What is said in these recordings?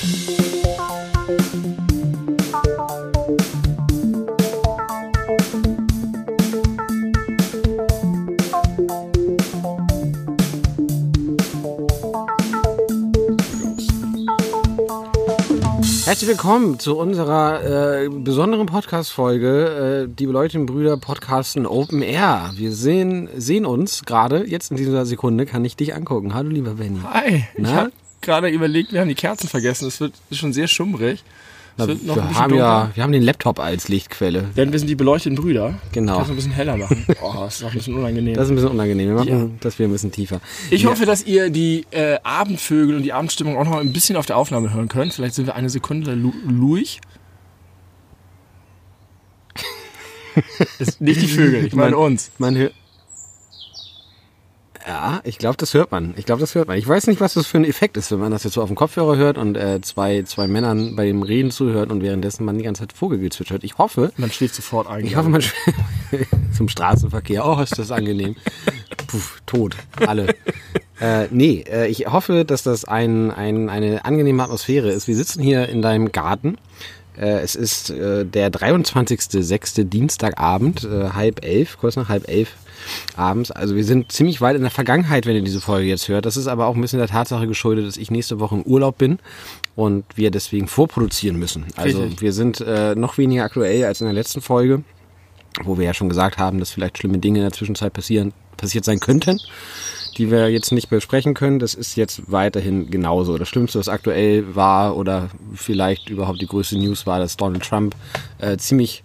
Herzlich willkommen zu unserer äh, besonderen Podcast-Folge, äh, die Beleuchteten Brüder podcasten Open Air. Wir sehen, sehen uns gerade, jetzt in dieser Sekunde kann ich dich angucken. Hallo lieber Benny. Hi, Na? Habe gerade überlegt, wir haben die Kerzen vergessen. Es wird ist schon sehr schummrig. Es wird noch ein wir, haben dunkler. ja, wir haben den Laptop als Lichtquelle. Denn wir sind die beleuchteten Brüder. Genau. Ich kann es ein bisschen heller machen. Oh, das ist auch ein bisschen unangenehm. Das ist ein bisschen unangenehm. Wir machen Ja. das wir ein bisschen tiefer. ich hoffe, dass ihr die äh, Abendvögel und die Abendstimmung auch noch ein bisschen auf der Aufnahme hören könnt. Vielleicht sind wir eine Sekunde ist nicht die Vögel, ich meine uns. Man hört. Ja, ich glaube, das hört man. Ich glaube, das hört man. Ich weiß nicht, was das für ein Effekt ist, wenn man das jetzt so auf dem Kopfhörer hört und äh, zwei, zwei Männern bei dem Reden zuhört und währenddessen man die ganze Zeit Vogelgezwitscher hört. Ich hoffe, Man schläft sofort ein. ich hoffe, man zum Straßenverkehr. Oh, ist das angenehm. Puh, tot. Alle. Äh, nee, äh, ich hoffe, dass das ein, ein, eine angenehme Atmosphäre ist. Wir sitzen hier in deinem Garten. Äh, es ist äh, der 23.06. Dienstagabend, äh, halb elf, kurz nach halb elf abends. Also wir sind ziemlich weit in der Vergangenheit, wenn ihr diese Folge jetzt hört. Das ist aber auch ein bisschen der Tatsache geschuldet, dass ich nächste Woche im Urlaub bin und wir deswegen vorproduzieren müssen. Also Richtig. wir sind äh, noch weniger aktuell als in der letzten Folge wo wir ja schon gesagt haben, dass vielleicht schlimme Dinge in der Zwischenzeit passieren, passiert sein könnten, die wir jetzt nicht besprechen können. Das ist jetzt weiterhin genauso. Das Schlimmste, was aktuell war oder vielleicht überhaupt die größte News war, dass Donald Trump äh, ziemlich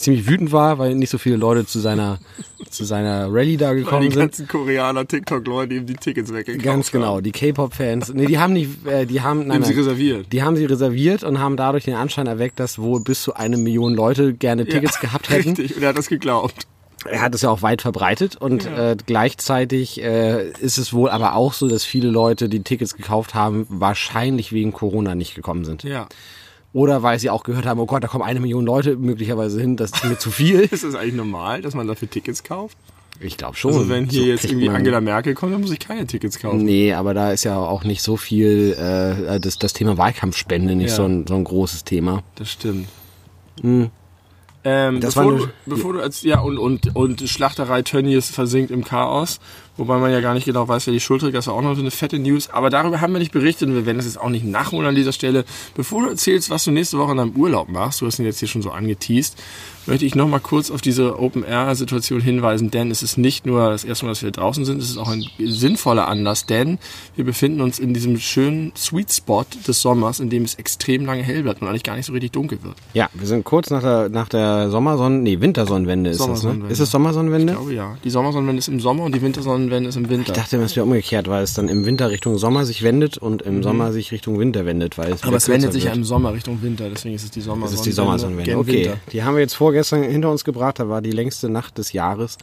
ziemlich wütend war, weil nicht so viele Leute zu seiner zu seiner Rallye da gekommen sind. Koreaner, TikTok-Leute ihm die Tickets weggekauft Ganz genau, die K-Pop-Fans. Nee, die haben nicht, äh, die haben, nein, Haben sie nein, reserviert. die haben sie reserviert und haben dadurch den Anschein erweckt, dass wohl bis zu eine Million Leute gerne Tickets gehabt hätten. Richtig, und er hat das geglaubt. Er hat es ja auch weit verbreitet und äh, gleichzeitig äh, ist es wohl aber auch so, dass viele Leute, die Tickets gekauft haben, wahrscheinlich wegen Corona nicht gekommen sind. Ja. Oder weil sie auch gehört haben, oh Gott, da kommen eine Million Leute möglicherweise hin, das ist mir zu viel. Ist das eigentlich normal, dass man dafür Tickets kauft? Ich glaube schon. Also wenn hier So jetzt irgendwie Angela Merkel kommt, dann muss ich keine Tickets kaufen. Nee, aber da ist ja auch nicht so viel, äh, das, das Thema Wahlkampfspende nicht Ja. so, ein, so ein großes Thema. Das stimmt. Hm. Ähm, Das bevor, war du, eine- bevor du als, ja, und, und, und Schlachterei Tönnies versinkt im Chaos, wobei man ja gar nicht genau weiß, wer die Schuld trägt, das war auch noch so eine fette News, aber darüber haben wir nicht berichtet und wir werden das jetzt auch nicht nachholen an dieser Stelle. Bevor du erzählst, was du nächste Woche in deinem Urlaub machst, du hast ihn jetzt hier schon so angeteased, möchte ich noch mal kurz auf diese Open-Air-Situation hinweisen, denn es ist nicht nur das erste Mal, dass wir draußen sind, es ist auch ein sinnvoller Anlass, denn wir befinden uns in diesem schönen Sweet Spot des Sommers, in dem es extrem lange hell bleibt und eigentlich gar nicht so richtig dunkel wird. Ja, wir sind kurz nach der, nach der Sommersonnen, nee, Wintersonnenwende ist das, ne? Ist es Sommersonnenwende? Ich glaube ja. Die Sommersonnenwende ist im Sommer und die Wintersonnenwende ist im Winter. Ich dachte, es wäre umgekehrt, weil es dann im Winter Richtung Sommer sich wendet und im Sommer sich Richtung Winter wendet, weil es Mhm. Aber es wendet sich ja im Sommer Richtung Winter, deswegen ist es die Das Sommersonnenwende. ist die Sommersonnenwende. gen Okay, Winter. die haben wir jetzt vorgestern hinter uns gebracht. Da war die längste Nacht des Jahres.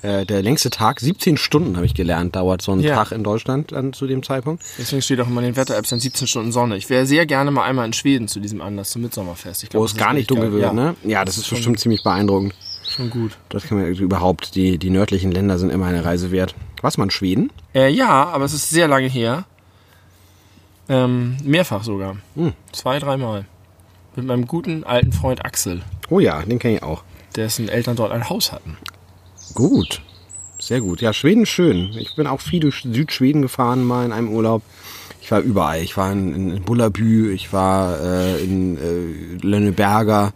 Äh, der längste Tag, 17 Stunden habe ich gelernt, dauert so ein Ja. Tag in Deutschland dann zu dem Zeitpunkt. Deswegen steht auch immer in den Wetter-Apps dann 17 Stunden Sonne. Ich wäre sehr gerne mal einmal in Schweden zu diesem Anlass, zum Mitsommerfest. Glaub, Wo das es gar nicht dunkel wird, ja, ne? Ja, das ist bestimmt ziemlich beeindruckend. Schon gut. Das kann man überhaupt, die, die nördlichen Länder sind immer eine Reise wert. Was man Schweden? Äh, ja, aber es ist sehr lange her. Ähm, mehrfach sogar. Hm. Zwei, dreimal. Mit meinem guten alten Freund Axel, Oh ja, den kenne ich auch. dessen Eltern dort ein Haus hatten. Gut. Sehr gut. Ja, Schweden schön. Ich bin auch viel durch Südschweden gefahren, mal in einem Urlaub. Ich war überall. Ich war in, in, in Bullabü, ich war äh, in äh, Lönneberger,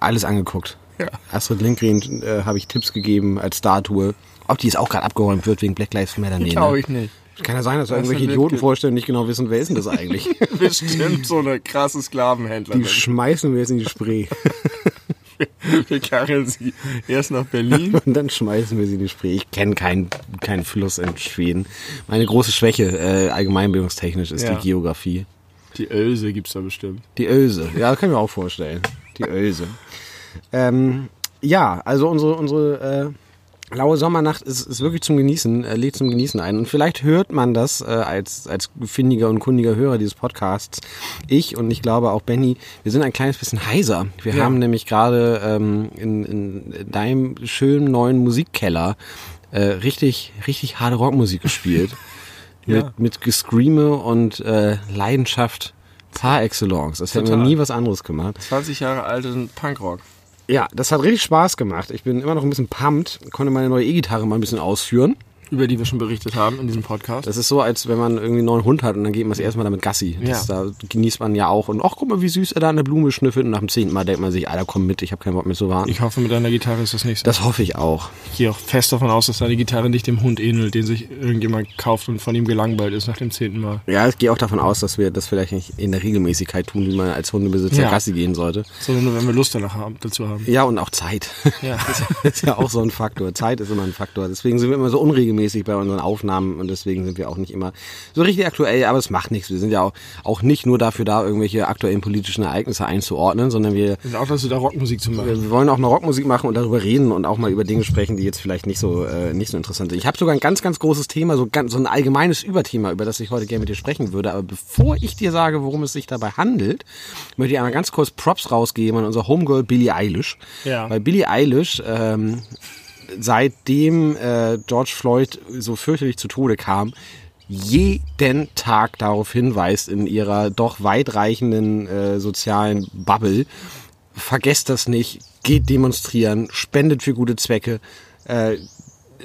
alles angeguckt. Ja. Astrid Lindgren äh, habe ich Tipps gegeben als Statue. Ob die jetzt auch gerade abgeräumt wird wegen Black Lives Matter? Nee, Glaube ne? ich nicht. Kann ja sein, dass da irgendwelche Idioten vorstellen, nicht genau wissen, wer ist denn das eigentlich? Bestimmt so eine krasse Die Sklavenhändlerin. schmeißen wir jetzt in die Spree. Wir kacheln sie erst nach Berlin. Und dann schmeißen wir sie in die Spree. Ich kenne keinen keinen Fluss in Schweden. Meine große Schwäche, äh, allgemeinbildungstechnisch, ist Ja. die Geografie. Die Ölse gibt's da bestimmt. Die Ölse. Ja, kann ich mir auch vorstellen. Die Ölse. Ähm, ja, also unsere, unsere äh, laue Sommernacht ist, ist wirklich zum Genießen, äh, lädt zum Genießen ein. Und vielleicht hört man das äh, als, als findiger und kundiger Hörer dieses Podcasts. Ich und ich glaube auch Benny, wir sind ein kleines bisschen heiser. Wir Ja. haben nämlich gerade ähm, in, in deinem schönen neuen Musikkeller äh, richtig, richtig harte Rockmusik gespielt. Ja. Mit, mit Gescreame und äh, Leidenschaft Par excellence. Das hätten wir Total. nie was anderes gemacht. 20 Jahre alten Punkrock. Ja, das hat richtig Spaß gemacht. Ich bin immer noch ein bisschen pumped, konnte meine neue E-Gitarre mal ein bisschen ausführen. Über die wir schon berichtet haben in diesem Podcast. Das ist so, als wenn man irgendwie einen neuen Hund hat und dann geht man das erste Mal damit Gassi. Das, Da genießt man ja auch. Und ach, guck mal, wie süß er da eine Blume schnüffelt. Und nach dem zehnten Mal denkt man sich, Alter, komm mit, ich habe keinen Bock mehr zu warten. Ich hoffe, mit deiner Gitarre ist das nicht so. Das hoffe ich auch. Ich gehe auch fest davon aus, dass deine Gitarre nicht dem Hund ähnelt, den sich irgendjemand kauft und von ihm gelangweilt ist nach dem zehnten Mal. Ja, ich gehe auch davon aus, dass wir das vielleicht nicht in der Regelmäßigkeit tun, wie man als Hundebesitzer Ja. Gassi gehen sollte. Sondern nur, wenn wir Lust danach haben, dazu haben. Ja, und auch Zeit. Ja. Das ist ja auch so ein Faktor. Zeit ist immer ein Faktor. Deswegen sind wir immer so unregelmäßig bei unseren Aufnahmen und deswegen sind wir auch nicht immer so richtig aktuell, aber es macht nichts. Wir sind ja auch, auch nicht nur dafür da, irgendwelche aktuellen politischen Ereignisse einzuordnen, sondern wir, Und auch dazu da Rockmusik zu machen. wir wollen auch mal Rockmusik machen und darüber reden und auch mal über Dinge sprechen, die jetzt vielleicht nicht so, äh, nicht so interessant sind. Ich habe sogar ein ganz, ganz großes Thema, so, ganz, so ein allgemeines Überthema, über das ich heute gerne mit dir sprechen würde. Aber bevor ich dir sage, worum es sich dabei handelt, möchte ich einmal ganz kurz Props rausgeben an unser Homegirl Billie Eilish. Ja. Weil Billie Eilish ähm, seitdem äh, George Floyd so fürchterlich zu Tode kam, jeden Tag darauf hinweist in ihrer doch weitreichenden äh, sozialen Bubble, vergesst das nicht, geht demonstrieren, spendet für gute Zwecke. Äh,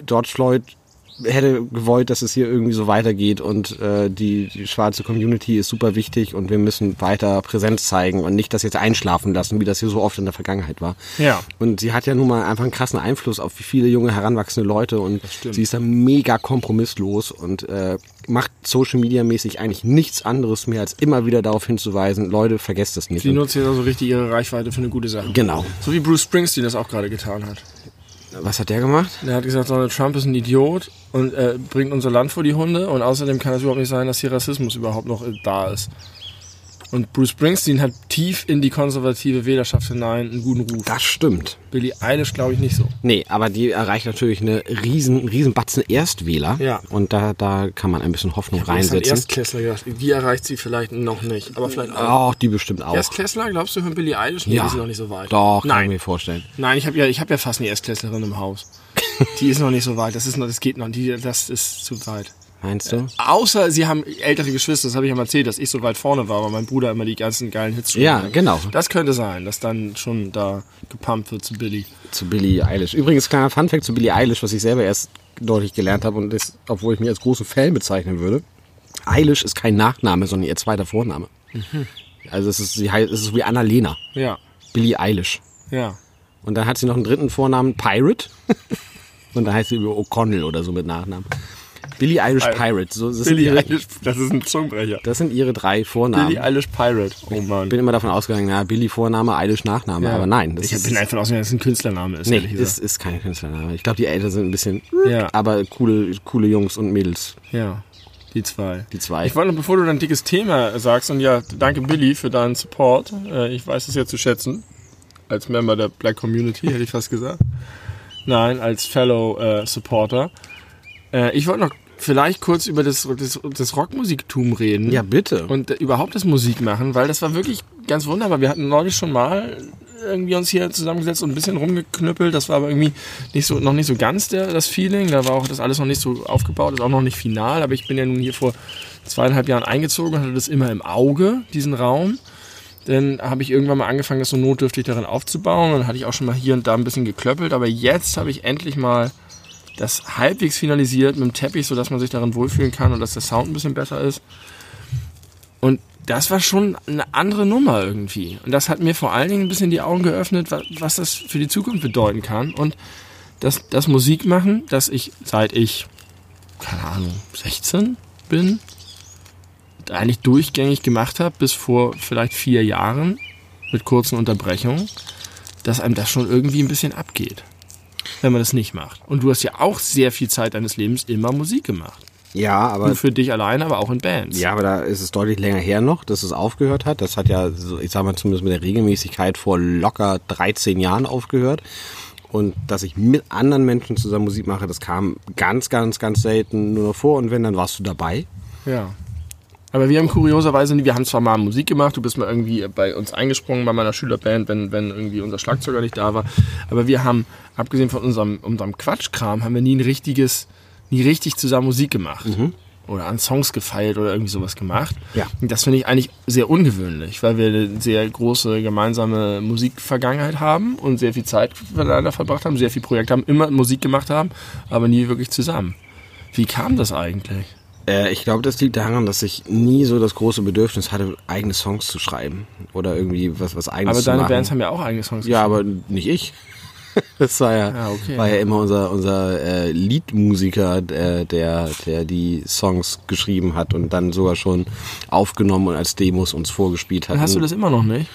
George Floyd hätte gewollt, dass es hier irgendwie so weitergeht und äh, die, die schwarze Community ist super wichtig und wir müssen weiter Präsenz zeigen und nicht das jetzt einschlafen lassen, wie das hier so oft in der Vergangenheit war. Ja. Und sie hat ja nun mal einfach einen krassen Einfluss auf viele junge, heranwachsende Leute und sie ist da mega kompromisslos und äh, macht Social Media mäßig eigentlich nichts anderes mehr, als immer wieder darauf hinzuweisen, Leute, vergesst das nicht. Die nutzt jetzt also richtig ihre Reichweite für eine gute Sache. genau. So wie Bruce Springsteen das auch gerade getan hat. Was hat der gemacht? Der hat gesagt, Donald Trump ist ein Idiot und äh, bringt unser Land vor die Hunde und außerdem kann es überhaupt nicht sein, dass hier Rassismus überhaupt noch da ist. Und Bruce Springsteen hat tief in die konservative Wählerschaft hinein einen guten Ruf. Das stimmt. Billie Eilish glaube ich nicht so. Nee, aber die erreicht natürlich eine riesen, riesen Batzen Erstwähler. Ja. Und da, da kann man ein bisschen Hoffnung hat reinsetzen. Erstklässler gedacht. Die erreicht sie vielleicht noch nicht, aber vielleicht auch. Auch die bestimmt auch. Erstklässler, glaubst du, hören Billie Eilish? Nee, ja. die sind noch nicht so weit. Doch, kann ich Nein, mir vorstellen. nein, ich habe ja, ich habe ja fast eine Erstklässlerin im Haus. Die ist noch nicht so weit. Das ist noch, das geht noch. Die, das ist zu weit. Meinst du? Außer sie haben ältere Geschwister, das habe ich ja mal erzählt, dass ich so weit vorne war, weil mein Bruder immer die ganzen geilen Hits schon Ja, hatte. genau. Das könnte sein, dass dann schon da gepumpt wird zu Billy. Zu Billie Eilish. Übrigens, kleiner Funfact zu Billie Eilish, was ich selber erst deutlich gelernt habe und das, obwohl ich mich als großen Fan bezeichnen würde. Eilish ist kein Nachname, sondern ihr zweiter Vorname. Also es ist, sie heißt, es ist wie Annalena. Ja, Billie Eilish. ja. Und dann hat sie noch einen dritten Vornamen, Pirate. und dann heißt sie O'Connell oder so mit Nachnamen. Billie Eilish Pirate. So, das, Billy ihre, Eilish, das ist ein Zungenbrecher. das sind ihre drei Vornamen. Billy Eilish Pirate. Oh Mann. Ich bin immer davon ausgegangen, ja, Billy Vorname, Eilish Nachname. Aber nein, ich ist, bin einfach ausgegangen, dass es ein Künstlername ist, nee, ist, ist kein Künstlername. Ich glaube, die Eltern sind ein bisschen, Ja. aber coole, coole Jungs und Mädels, Ja, die zwei. die zwei. Ich wollte noch, bevor du dein dickes Thema sagst, und ja, danke Billy für deinen Support. Äh, Ich weiß es ja zu schätzen. Als Member der Black Community, hätte ich fast gesagt. Nein, als Fellow äh, Supporter. Äh, ich wollte noch vielleicht kurz über das, das, das Rockmusiktum reden. ja, bitte. Und äh, überhaupt das Musik machen, weil das war wirklich ganz wunderbar. Wir hatten neulich schon mal irgendwie uns hier zusammengesetzt und ein bisschen rumgeknüppelt. Das war aber irgendwie nicht so, noch nicht so ganz der, das Feeling. Da war auch das alles noch nicht so aufgebaut, ist auch noch nicht final. Aber ich bin ja nun hier vor zweieinhalb Jahren eingezogen und hatte das immer im Auge, diesen Raum. Dann habe ich irgendwann mal angefangen, das so notdürftig darin aufzubauen. Dann hatte ich auch schon mal hier und da ein bisschen geklöppelt. Aber jetzt habe ich endlich mal das halbwegs finalisiert mit dem Teppich, sodass man sich darin wohlfühlen kann und dass der Sound ein bisschen besser ist. Und das war schon eine andere Nummer irgendwie. Und das hat mir vor allen Dingen ein bisschen die Augen geöffnet, wa- was das für die Zukunft bedeuten kann. Und das, das Musikmachen, das ich seit ich, keine Ahnung, 16 bin, eigentlich durchgängig gemacht habe, bis vor vielleicht vier Jahren, mit kurzen Unterbrechungen, dass einem das schon irgendwie ein bisschen abgeht, wenn man das nicht macht. Und du hast ja auch sehr viel Zeit deines Lebens immer Musik gemacht. ja, aber Nur für dich alleine, aber auch in Bands. Ja, aber da ist es deutlich länger her noch, dass es aufgehört hat. Das hat ja, ich sag mal zumindest mit der Regelmäßigkeit vor locker 13 Jahren aufgehört. Und dass ich mit anderen Menschen zusammen Musik mache, das kam ganz, ganz, ganz selten nur noch vor. Und wenn, dann warst du dabei. Ja. Aber wir haben kurioserweise, wir haben zwar mal Musik gemacht, du bist mal irgendwie bei uns eingesprungen bei meiner Schülerband, wenn, wenn irgendwie unser Schlagzeuger nicht da war. Aber wir haben, abgesehen von unserem, unserem Quatschkram, haben wir nie ein richtiges, nie richtig zusammen Musik gemacht. oder an Songs gefeilt oder irgendwie sowas gemacht. Ja. Und das finde ich eigentlich sehr ungewöhnlich, weil wir eine sehr große gemeinsame Musikvergangenheit haben und sehr viel Zeit miteinander verbracht haben, sehr viel Projekte haben, immer Musik gemacht haben, aber nie wirklich zusammen. Wie kam das eigentlich? Äh, ich glaube, das liegt daran, dass ich nie so das große Bedürfnis hatte, eigene Songs zu schreiben oder irgendwie was, was eigenes Aber zu deine machen. Bands haben ja auch eigene Songs ja, aber nicht ich. Das war ja, Ah, okay. war ja immer unser, unser äh, Liedmusiker, äh, der, der die Songs geschrieben hat und dann sogar schon aufgenommen und als Demos uns vorgespielt hat. Dann hast du das immer noch nicht?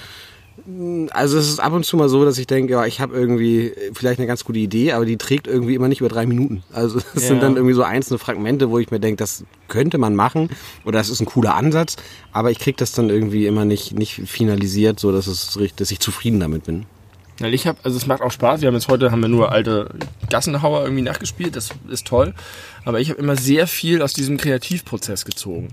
Also es ist ab und zu mal so, dass ich denke, ja, ich habe irgendwie äh, vielleicht eine ganz gute Idee, aber die trägt irgendwie immer nicht über drei Minuten. Also es Ja. sind dann irgendwie so einzelne Fragmente, wo ich mir denke, das könnte man machen oder das ist ein cooler Ansatz, aber ich krieg das dann irgendwie immer nicht, nicht finalisiert, so dass es dass ich zufrieden damit bin. Weil ich habe, also es macht auch Spaß. Wir haben jetzt heute haben wir nur alte Gassenhauer irgendwie nachgespielt. Das ist toll. Aber ich habe immer sehr viel aus diesem Kreativprozess gezogen.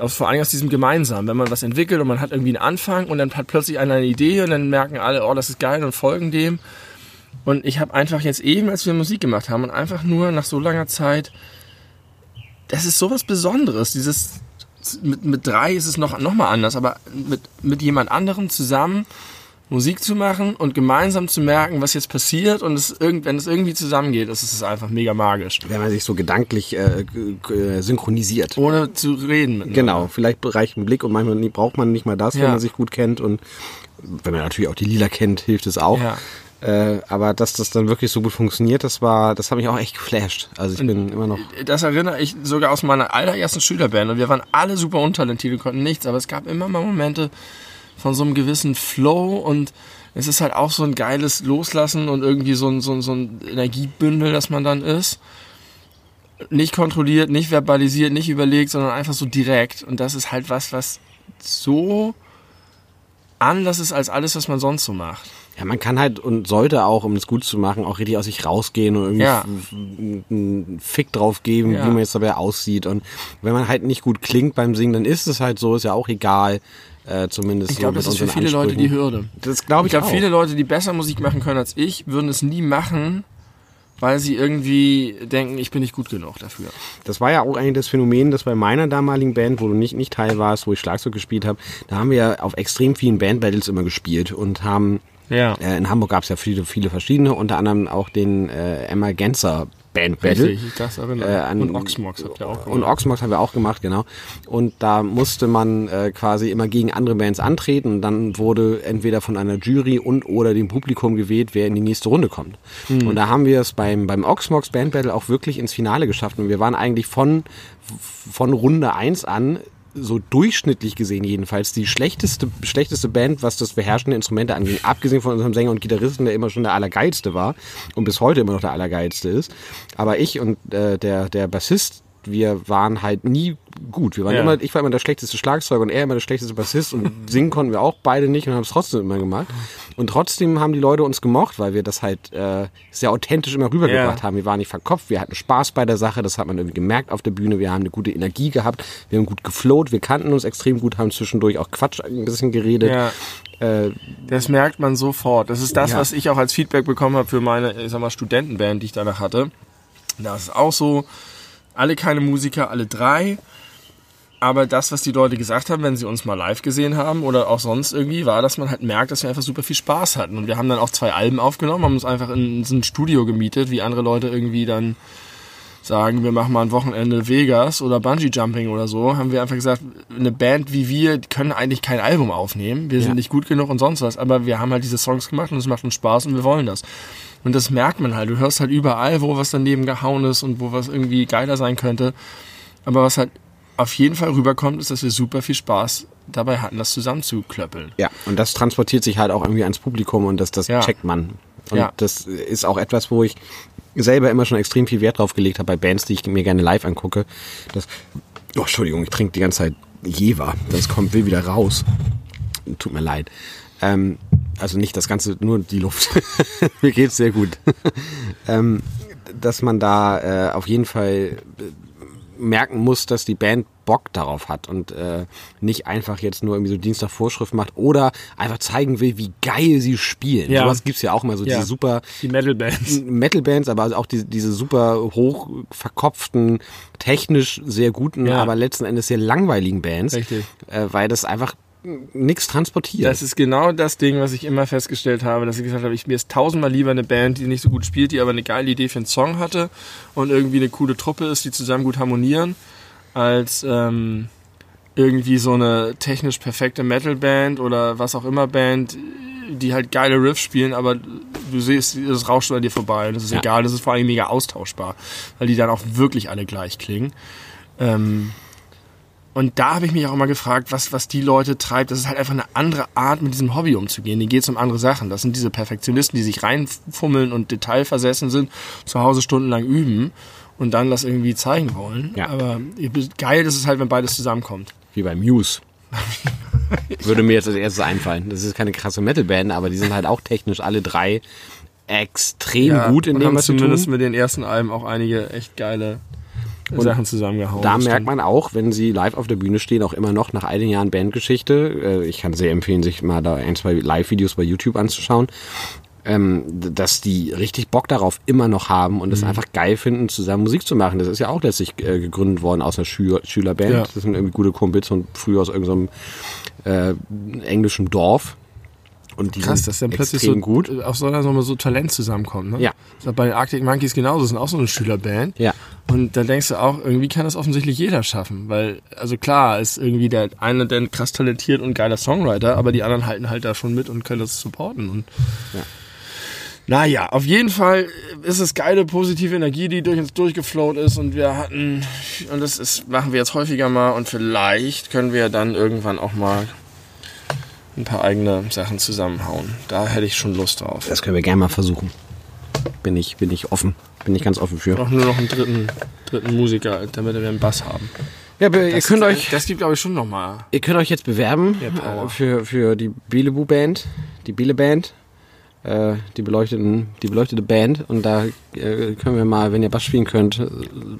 Aus, vor allem aus diesem gemeinsamen. Wenn man was entwickelt und man hat irgendwie einen Anfang und dann hat plötzlich einer eine Idee und dann merken alle, oh, das ist geil und folgen dem. Und ich habe einfach jetzt eben, als wir Musik gemacht haben und einfach nur nach so langer Zeit, das ist sowas Besonderes. Dieses mit, mit drei ist es noch, noch mal anders, aber mit, mit jemand anderem zusammen Musik zu machen und gemeinsam zu merken, was jetzt passiert und es irgend, wenn es irgendwie zusammengeht, ist es einfach mega magisch. Wenn man sich so gedanklich äh, äh, synchronisiert. Ohne zu reden. Genau, vielleicht reicht ein Blick und manchmal braucht man nicht mal das, wenn Ja. man sich gut kennt und wenn man natürlich auch die Lila kennt, hilft es auch. Ja. Äh, aber dass das dann wirklich so gut funktioniert, das war, das hat mich auch echt geflasht. Also ich bin immer noch. Das erinnere ich sogar aus meiner allerersten Schülerband und wir waren alle super untalentiert und konnten nichts, aber es gab immer mal Momente von so einem gewissen Flow und es ist halt auch so ein geiles Loslassen und irgendwie so ein, so ein, so ein Energiebündel, das man dann ist. Nicht kontrolliert, nicht verbalisiert, nicht überlegt, sondern einfach so direkt. Und das ist halt was, was so anders ist als alles, was man sonst so macht. Ja, man kann halt und sollte auch, um es gut zu machen, auch richtig aus sich rausgehen und irgendwie Ja. einen Fick drauf geben, Ja. wie man jetzt dabei aussieht. Und wenn man halt nicht gut klingt beim Singen, dann ist es halt so, ist ja auch egal. Äh, zumindest Ich glaube, so das ist für viele Leute die Ansprüchen. Hürde. Das glaube Ich ich, glaube, viele Leute, die besser Musik machen können als ich, würden es nie machen, weil sie irgendwie denken, ich bin nicht gut genug dafür. Das war ja auch eigentlich das Phänomen, dass bei meiner damaligen Band, wo du nicht, nicht Teil warst, wo ich Schlagzeug gespielt habe, da haben wir ja auf extrem vielen Bandbattles immer gespielt und haben Ja. Äh, in Hamburg gab es ja viele, viele verschiedene, unter anderem auch den äh, Emma Genzer Band Battle. Richtig, ich das erinnere. Äh, an- Und Oxmox habt ihr auch Und Oxmox haben wir auch gemacht, genau. Und da musste man äh, quasi immer gegen andere Bands antreten und dann wurde entweder von einer Jury und oder dem Publikum gewählt, wer in die nächste Runde kommt. Und da haben wir es beim, beim Oxmox Band Battle auch wirklich ins Finale geschafft und wir waren eigentlich von, von Runde 1 an so durchschnittlich gesehen jedenfalls die schlechteste schlechteste Band, was das Beherrschen der Instrumente anging, abgesehen von unserem Sänger und Gitarristen, der immer schon der allergeilste war und bis heute immer noch der allergeilste ist. Aber ich und äh, der der Bassist, wir waren halt nie gut. Wir waren Ja. immer, ich war immer der schlechteste Schlagzeuger und er immer der schlechteste Bassist und singen konnten wir auch beide nicht und haben es trotzdem immer gemacht. Und trotzdem haben die Leute uns gemocht, weil wir das halt äh, sehr authentisch immer rübergebracht Ja. haben. Wir waren nicht verkopft, wir hatten Spaß bei der Sache, das hat man irgendwie gemerkt auf der Bühne. Wir haben eine gute Energie gehabt, wir haben gut geflowt, wir kannten uns extrem gut, haben zwischendurch auch Quatsch ein bisschen geredet. Ja, Äh, das merkt man sofort. Das ist das, was ich auch als Feedback bekommen habe für meine, ich sag mal, Studentenband, die ich danach hatte. Da ist es auch so, alle keine Musiker, alle drei. Aber das, was die Leute gesagt haben, wenn sie uns mal live gesehen haben oder auch sonst irgendwie, war, dass man halt merkt, dass wir einfach super viel Spaß hatten. Und wir haben dann auch zwei Alben aufgenommen, haben uns einfach in so ein Studio gemietet, wie andere Leute irgendwie dann sagen, wir machen mal ein Wochenende Vegas oder Bungee Jumping oder so, haben wir einfach gesagt, eine Band wie wir die können eigentlich kein Album aufnehmen. Wir sind Ja. nicht gut genug und sonst was, aber wir haben halt diese Songs gemacht und es macht uns Spaß und wir wollen das. Und das merkt man halt. Du hörst halt überall, wo was daneben gehauen ist und wo was irgendwie geiler sein könnte. Aber was halt auf jeden Fall rüberkommt, ist, dass wir super viel Spaß dabei hatten, das zusammenzuklöppeln. ja, und das transportiert sich halt auch irgendwie ans Publikum und das, das Ja. checkt man. Und Ja. das ist auch etwas, wo ich selber immer schon extrem viel Wert drauf gelegt habe bei Bands, die ich mir gerne live angucke. Das, oh, Entschuldigung, ich trinke die ganze Zeit Jever. Das kommt, will wieder raus. Tut mir leid. Ähm, also nicht das Ganze, nur die Luft. mir geht's sehr gut. ähm, dass man da äh, auf jeden Fall merken muss, dass die Band Bock darauf hat und äh, nicht einfach jetzt nur irgendwie so Dienst nach Vorschrift macht oder einfach zeigen will, wie geil sie spielen. Ja. Sowas gibt's ja auch immer, so Ja. diese super Die Metal-Bands. Metal-Bands, aber auch diese, diese super hoch verkopften, technisch sehr guten, Ja. aber letzten Endes sehr langweiligen Bands. Richtig. Äh, weil das einfach nichts transportiert. Das ist genau das Ding, was ich immer festgestellt habe, dass ich gesagt habe, ich mir ist tausendmal lieber eine Band, die nicht so gut spielt, die aber eine geile Idee für einen Song hatte und irgendwie eine coole Truppe ist, die zusammen gut harmonieren, als ähm, irgendwie so eine technisch perfekte Metal-Band oder was auch immer Band, die halt geile Riffs spielen, aber du siehst, das rauscht an dir vorbei und das ist Ja. egal, das ist vor allem mega austauschbar, weil die dann auch wirklich alle gleich klingen. Ähm, und da habe ich mich auch immer gefragt, was, was die Leute treibt. Das ist halt einfach eine andere Art, mit diesem Hobby umzugehen. Die geht um andere Sachen. Das sind diese Perfektionisten, die sich reinfummeln und detailversessen sind, zu Hause stundenlang üben und dann das irgendwie zeigen wollen. Ja. Aber geil ist es halt, wenn beides zusammenkommt. Wie bei Muse. Würde mir jetzt als erstes einfallen. Das ist keine krasse Metal-Band, aber die sind halt auch technisch alle drei extrem gut in dem, was sie zumindest tun. mit den ersten Alben auch einige echt geile Und Sachen zusammengehauen. Da merkt man auch, wenn sie live auf der Bühne stehen, auch immer noch nach all den Jahren Bandgeschichte. äh, Ich kann sehr empfehlen, sich mal da ein, zwei Live-Videos bei YouTube anzuschauen. Ähm, dass die richtig Bock darauf immer noch haben und es einfach geil finden, zusammen Musik zu machen. Das ist ja auch letztlich äh, gegründet worden aus einer Schüler, Schülerband. Ja. Das sind irgendwie gute Kumpels und früher aus irgendeinem äh, englischen Dorf. Und die Krass, dass dann plötzlich so, gut. auf so einer so, so Talent zusammenkommt. Ne? Ja. Bei den Arctic Monkeys genauso, das sind auch so eine Schülerband. Ja. Und dann denkst du auch, irgendwie kann das offensichtlich jeder schaffen. Weil, also klar, ist irgendwie der eine der krass talentiert und geiler Songwriter, aber die anderen halten halt da schon mit und können das supporten. Und Ja. Naja, auf jeden Fall ist es geile, positive Energie, die durch uns durchgeflowt ist und wir hatten, und das ist, machen wir jetzt häufiger mal und vielleicht können wir dann irgendwann auch mal ein paar eigene Sachen zusammenhauen. Da hätte ich schon Lust drauf. Das können wir gerne mal versuchen. Bin ich, bin ich offen. Bin ich ganz offen für. Auch nur noch einen dritten, dritten Musiker, damit wir einen Bass haben. Ja, aber ihr Das könnt euch, Das gibt, glaube ich, schon nochmal. ihr könnt euch jetzt bewerben Ja, für, für die Bielebu Band, die Biele Band, äh, die beleuchteten, die beleuchtete Band. Und da äh, können wir mal, wenn ihr Bass spielen könnt,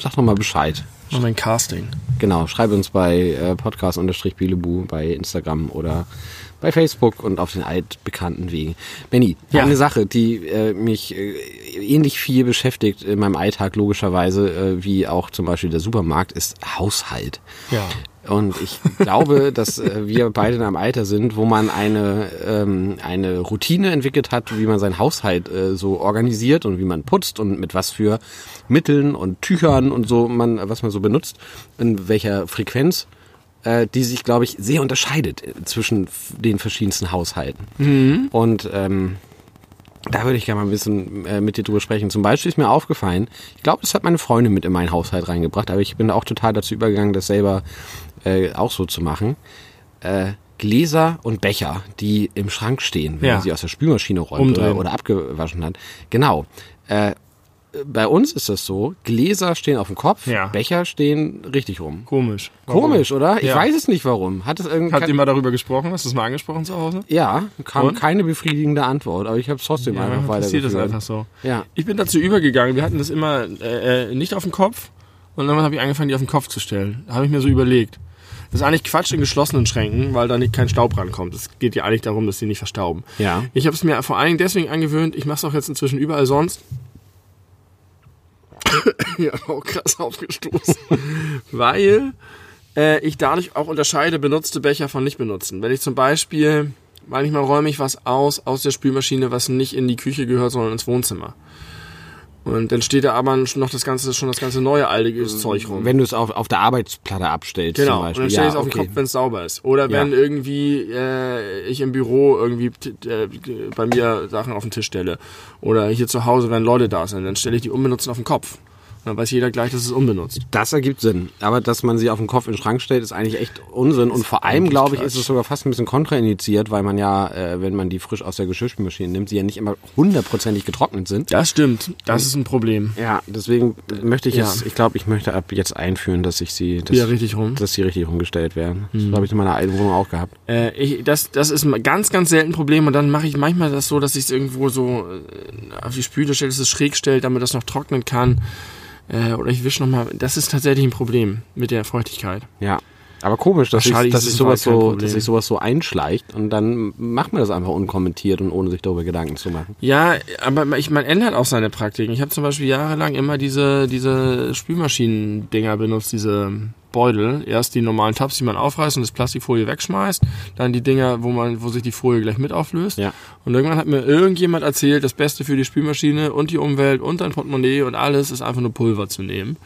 sagt noch mal Bescheid. Noch ein Casting. Genau, schreibt uns bei äh, podcast-bielebu bei Instagram oder bei Facebook und auf den altbekannten Wegen. Benny, Ja. eine Sache, die äh, mich äh, ähnlich viel beschäftigt in meinem Alltag logischerweise, äh, wie auch zum Beispiel der Supermarkt, ist Haushalt. Ja. Und ich glaube, dass äh, wir beide in einem Alter sind, wo man eine, ähm, eine Routine entwickelt hat, wie man seinen Haushalt äh, so organisiert und wie man putzt und mit was für Mitteln und Tüchern und so man, was man so benutzt, in welcher Frequenz, äh, die sich, glaube ich, sehr unterscheidet äh, zwischen den verschiedensten Haushalten. Und ähm, da würde ich gerne mal ein bisschen äh, mit dir drüber sprechen. Zum Beispiel ist mir aufgefallen, ich glaube, das hat meine Freundin mit in meinen Haushalt reingebracht, aber ich bin auch total dazu übergegangen, das selber äh, auch so zu machen. Äh, Gläser und Becher, die im Schrank stehen, wenn Ja. man sie aus der Spülmaschine räumt oder, oder abgewaschen hat. Genau. Äh, bei uns ist das so, Gläser stehen auf dem Kopf, Ja. Becher stehen richtig rum. Komisch. Warum? Komisch, oder? Ich Ja. weiß es nicht warum. Hat es irgendein Habt ihr mal darüber gesprochen? Hast du es mal angesprochen zu Hause? Ja, kam Und? keine befriedigende Antwort, aber ich habe es trotzdem einfach manchmal passiert weitergeführt. einfach so. Ja. Ich bin dazu übergegangen, wir hatten das immer äh, äh, nicht auf dem Kopf und dann habe ich angefangen, die auf den Kopf zu stellen. Habe ich mir so überlegt. Das ist eigentlich Quatsch in geschlossenen Schränken, weil da nicht kein Staub rankommt. Es geht ja eigentlich darum, dass die nicht verstauben. Ja. Ich habe es mir vor allen Dingen deswegen angewöhnt, ich mache es auch jetzt inzwischen überall sonst. ja, auch krass aufgestoßen. weil äh, ich dadurch auch unterscheide benutzte Becher von nicht benutzten. Wenn ich zum Beispiel, manchmal räume ich was aus aus der Spülmaschine, was nicht in die Küche gehört, sondern ins Wohnzimmer. Und dann steht da aber noch das ganze, schon das ganze neue alte Zeug rum. Wenn du es auf, auf der Arbeitsplatte abstellst Genau, zum und Beispiel. dann stelle ich es ja, auf den okay. Kopf, wenn es sauber ist. Oder wenn Ja. irgendwie äh, ich im Büro irgendwie äh, bei mir Sachen auf den Tisch stelle. Oder hier zu Hause, wenn Leute da sind, dann stelle ich die unbenutzt auf den Kopf. Dann weiß jeder gleich, dass es unbenutzt. Das ergibt Sinn. Aber dass man sie auf den Kopf in den Schrank stellt, ist eigentlich echt Unsinn. Und vor allem, glaube ich, ist es sogar fast ein bisschen kontraindiziert, weil man ja, äh, wenn man die frisch aus der Geschirrspülmaschine nimmt, sie ja nicht immer hundertprozentig getrocknet sind. Das stimmt. Das ist ein Problem. Ja, deswegen möchte ich Ja. jetzt, ich glaube, ich möchte ab jetzt einführen, dass ich sie, dass, Ja, richtig rum. dass sie richtig rumgestellt werden. Das Mhm. habe ich in meiner alten Wohnung auch gehabt. Äh, ich, das, das ist ein ganz, ganz selten ein Problem. Und dann mache ich manchmal das so, dass ich es irgendwo so äh, auf die Spüle stelle, dass es schräg stellt, damit das noch trocknen kann. Äh, oder ich wische nochmal. Das ist tatsächlich ein Problem mit der Feuchtigkeit. Ja. Aber komisch, dass, sich, Wahrscheinlich dass, sich sowas so, Problem. dass sich sowas so einschleicht und dann macht man das einfach unkommentiert und ohne sich darüber Gedanken zu machen. Ja, aber ich, man ändert auch seine Praktiken. Ich habe zum Beispiel jahrelang immer diese, diese Spülmaschinen-Dinger benutzt, diese Beutel. Erst die normalen Tabs, die man aufreißt und das Plastikfolie wegschmeißt. Dann die Dinger, wo man, wo sich die Folie gleich mit auflöst. Ja. Und irgendwann hat mir irgendjemand erzählt, das Beste für die Spülmaschine und die Umwelt und dein Portemonnaie und alles ist einfach nur Pulver zu nehmen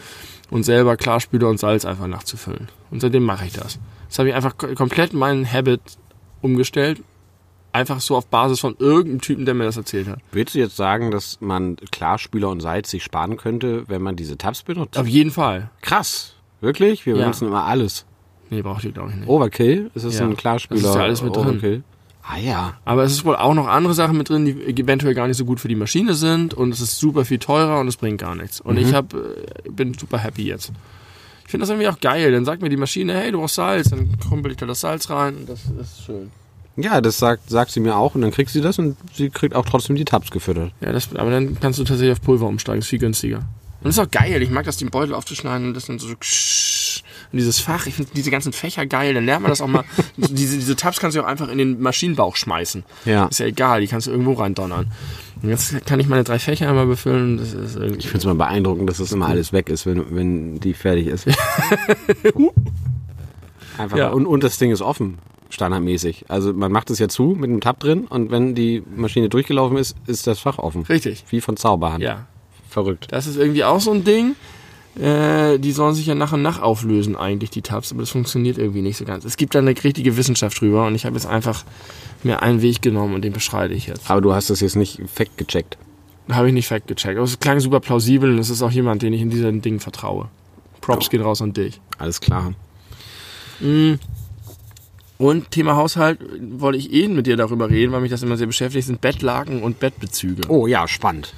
und selber Klarspüler und Salz einfach nachzufüllen. Und seitdem mache ich das. Das habe ich einfach ko- komplett meinen Habit umgestellt. Einfach so auf Basis von irgendeinem Typen, der mir das erzählt hat. Willst du jetzt sagen, dass man Klarspüler und Salz sich sparen könnte, wenn man diese Tabs benutzt? Auf jeden Fall. Krass. Wirklich? Wir Ja. benutzen immer alles. Nee, braucht ihr glaube ich nicht. Overkill? Ist das Ja. ein Klarspüler? Das ist ja alles mit drin. Overkill? Ah ja. Aber es ist wohl auch noch andere Sachen mit drin, die eventuell gar nicht so gut für die Maschine sind und es ist super viel teurer und es bringt gar nichts. Und ich hab, äh, bin super happy jetzt. Ich finde das irgendwie auch geil. Dann sagt mir die Maschine, hey, du brauchst Salz, dann kumpel ich da das Salz rein und das ist schön. Ja, das sagt, sagt sie mir auch und dann kriegt sie das und sie kriegt auch trotzdem die Tabs gefüttert. Ja, das, aber dann kannst du tatsächlich auf Pulver umsteigen, ist viel günstiger. Und das ist auch geil. Ich mag das, den Beutel aufzuschneiden und das dann so ksch- und dieses Fach. Ich finde diese ganzen Fächer geil. Dann lernt man das auch mal. diese, diese Tabs kannst du auch einfach in den Maschinenbauch schmeißen. Ja. Ist ja egal, die kannst du irgendwo reindonnern. Und jetzt kann ich meine drei Fächer einmal befüllen. Das ist irgendwie. Ich finde es mal beeindruckend, dass das immer alles weg ist, wenn, wenn die fertig ist. Einfach. Ja. Und, und das Ding ist offen, standardmäßig. Also man macht es ja zu mit einem Tab drin und wenn die Maschine durchgelaufen ist, ist das Fach offen. Richtig. Wie von Zauberhand. Ja. Verrückt. Das ist irgendwie auch so ein Ding. Äh, die sollen sich ja nach und nach auflösen, eigentlich, die Tabs, aber das funktioniert irgendwie nicht so ganz. Es gibt da eine richtige Wissenschaft drüber und ich habe jetzt einfach mir einen Weg genommen und den beschreite ich jetzt. Aber du hast das jetzt nicht fact gecheckt. Habe ich nicht fact gecheckt. Aber es klang super plausibel und es ist auch jemand, den ich in diesen Dingen vertraue. Props geht raus an dich. Alles klar. Und Thema Haushalt wollte ich eh mit dir darüber reden, weil mich das immer sehr beschäftigt, sind Bettlaken und Bettbezüge. Oh ja, spannend.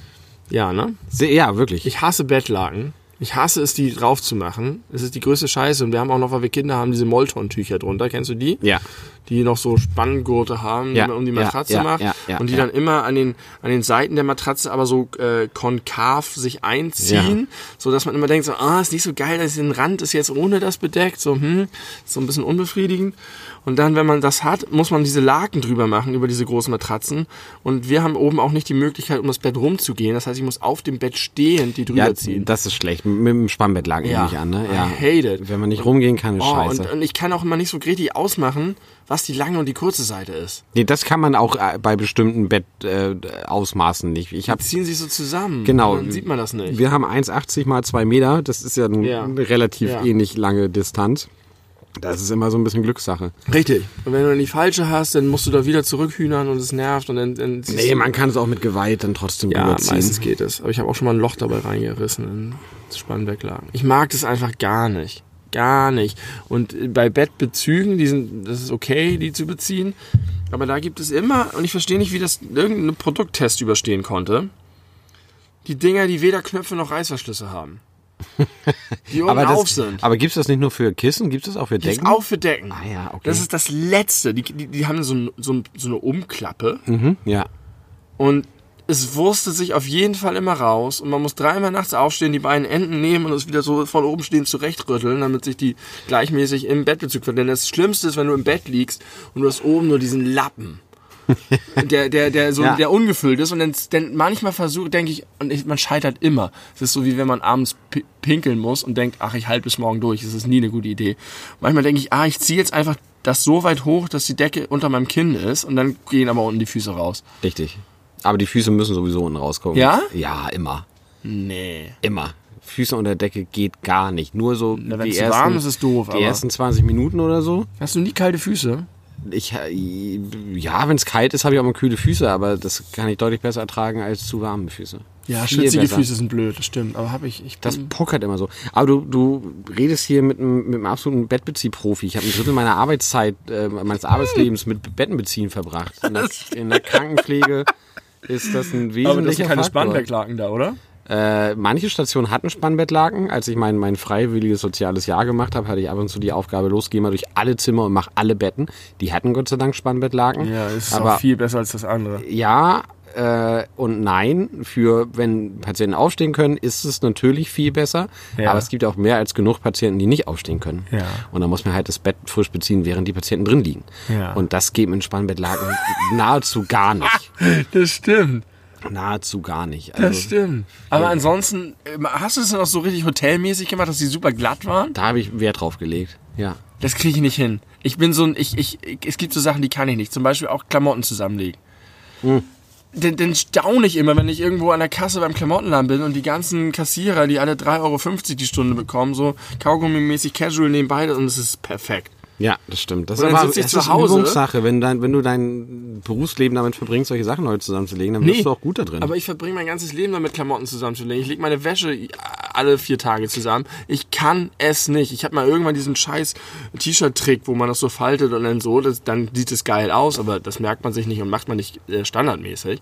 Ja, ne? Sehr, ja, wirklich. Ich hasse Bettlaken. Ich hasse es, die drauf zu machen. Es ist die größte Scheiße. Und wir haben auch noch, weil wir Kinder haben, diese Molton-Tücher drunter. Kennst du die? ja. Die noch so Spanngurte haben, Ja, die man um die Matratze ja, macht. ja, ja, und die dann immer an den, an den Seiten der Matratze aber so äh, konkav sich einziehen. So dass man immer denkt, so, ah, ist nicht so geil, dass den Rand ist jetzt ohne das bedeckt. So, hm, ist so ein bisschen unbefriedigend. Und dann, wenn man das hat, muss man diese Laken drüber machen, über diese großen Matratzen. Und wir haben oben auch nicht die Möglichkeit, um das Bett rumzugehen. Das heißt, ich muss auf dem Bett stehend die drüber Ja, ziehen. das ist schlecht. Mit dem Spannbett lag Ja. nämlich an, ne? Ja. I hate it. Wenn man nicht rumgehen kann, ist Oh, scheiße. und, und ich kann auch immer nicht so richtig ausmachen, was die lange und die kurze Seite ist. nee, das kann man auch äh, bei bestimmten Bettausmaßen äh, Ausmaßen nicht. Ich habe Die ziehen sich so zusammen. Genau. Dann sieht man das nicht. Wir haben 1,80 mal 2 Meter. Das ist ja, Ja. eine relativ Ja. ähnlich lange Distanz. Das ist immer so ein bisschen Glückssache. Richtig. Und wenn du dann die falsche hast, dann musst du da wieder zurückhühnern und es nervt und dann, dann Nee, man kann es auch mit Gewalt dann trotzdem ja, rüberziehen. meistens geht es. Aber ich habe auch schon mal ein Loch dabei reingerissen in das Spannbecklagen. Ich mag das einfach gar nicht. Gar nicht. Und bei Bettbezügen, die sind, das ist okay, die zu beziehen. Aber da gibt es immer, und ich verstehe nicht, wie das irgendeinen Produkttest überstehen konnte, die Dinger, die weder Knöpfe noch Reißverschlüsse haben. Die oben aber auf sind. aber gibt's das nicht nur für Kissen? Gibt's das auch für Decken? auch für Decken. Ah ja, okay. Das ist das Letzte. Die, die, die haben so, ein, so, ein, so eine Umklappe mhm, ja. und es wurstet sich auf jeden Fall immer raus und man muss dreimal nachts aufstehen, die beiden Enden nehmen und es wieder so von oben stehen zurechtrütteln, damit sich die gleichmäßig im Bettbezug. Denn das Schlimmste ist, wenn du im Bett liegst und du hast oben nur diesen Lappen. der, der, der so, Ja. der ungefüllt ist und dann, dann manchmal versuche, denke ich, und ich, man scheitert immer. Es ist so wie wenn man abends pi- pinkeln muss und denkt, ach, ich halte bis morgen durch. Das ist nie eine gute Idee. Manchmal denke ich, ah, ich ziehe jetzt einfach das so weit hoch, dass die Decke unter meinem Kinn ist und dann gehen aber unten die Füße raus. Richtig. Aber die Füße müssen sowieso unten rauskommen. Ja? Ja, immer. Nee. Immer. Füße unter Decke geht gar nicht. Nur so Na, die wenn's ersten, warm ist, ist doof, die ersten 20 Minuten oder so. Hast du nie kalte Füße? Ich, äh, ja, wenn es kalt ist, habe ich auch mal kühle Füße, aber das kann ich deutlich besser ertragen als zu warme Füße. Ja, Viel schwitzige besser. Füße sind blöd, das stimmt. Aber habe ich, ich Das puckert immer so. Aber du, du redest hier mit einem, mit einem absoluten Bettbeziehprofi. Ich habe ein Drittel meiner Arbeitszeit, äh, meines Arbeitslebens mit Bettenbeziehen verbracht. In der, in der Krankenpflege ist das ein wesentlicher aber das sind keine Faktor. Spannbecklaken da, oder? Äh, manche Stationen hatten Spannbettlaken. Als ich mein, mein freiwilliges soziales Jahr gemacht habe, hatte ich ab und zu die Aufgabe, los, geh mal durch alle Zimmer und mach alle Betten. Die hatten Gott sei Dank Spannbettlaken. Ja, ist aber auch viel besser als das andere. ja äh, und nein. Für wenn Patienten aufstehen können, ist es natürlich viel besser. Ja. Aber es gibt auch mehr als genug Patienten, die nicht aufstehen können. Ja. Und da muss man halt das Bett frisch beziehen, während die Patienten drin liegen. Ja. Und das geht mit Spannbettlaken nahezu gar nicht. Das stimmt. Nahezu gar nicht. Das Also, stimmt. Aber ansonsten, äh, hast du es denn auch so richtig hotelmäßig gemacht, dass die super glatt waren? da habe ich Wert drauf gelegt. Ja. Das kriege ich nicht hin. Ich bin so ein, ich, ich, es gibt so Sachen, die kann ich nicht. Zum Beispiel auch Klamotten zusammenlegen. Den, den staune ich immer, wenn ich irgendwo an der Kasse beim Klamottenladen bin und die ganzen Kassierer, die alle 3,50 Euro die Stunde bekommen, so Kaugummi-mäßig casual nebenbei und es ist perfekt. Ja, das stimmt. Das Und ist aber sitze ich zu Hause. Übungssache. Wenn, dein, wenn du dein Berufsleben damit verbringst, solche Sachen heute zusammenzulegen, dann bist du auch gut da drin. Aber ich verbringe mein ganzes Leben damit, Klamotten zusammenzulegen. Ich lege meine Wäsche alle vier Tage zusammen. Ich kann es nicht. Ich habe mal irgendwann diesen scheiß T-Shirt-Trick, wo man das so faltet und dann so, das, dann sieht es geil aus, aber das merkt man sich nicht und macht man nicht äh, standardmäßig.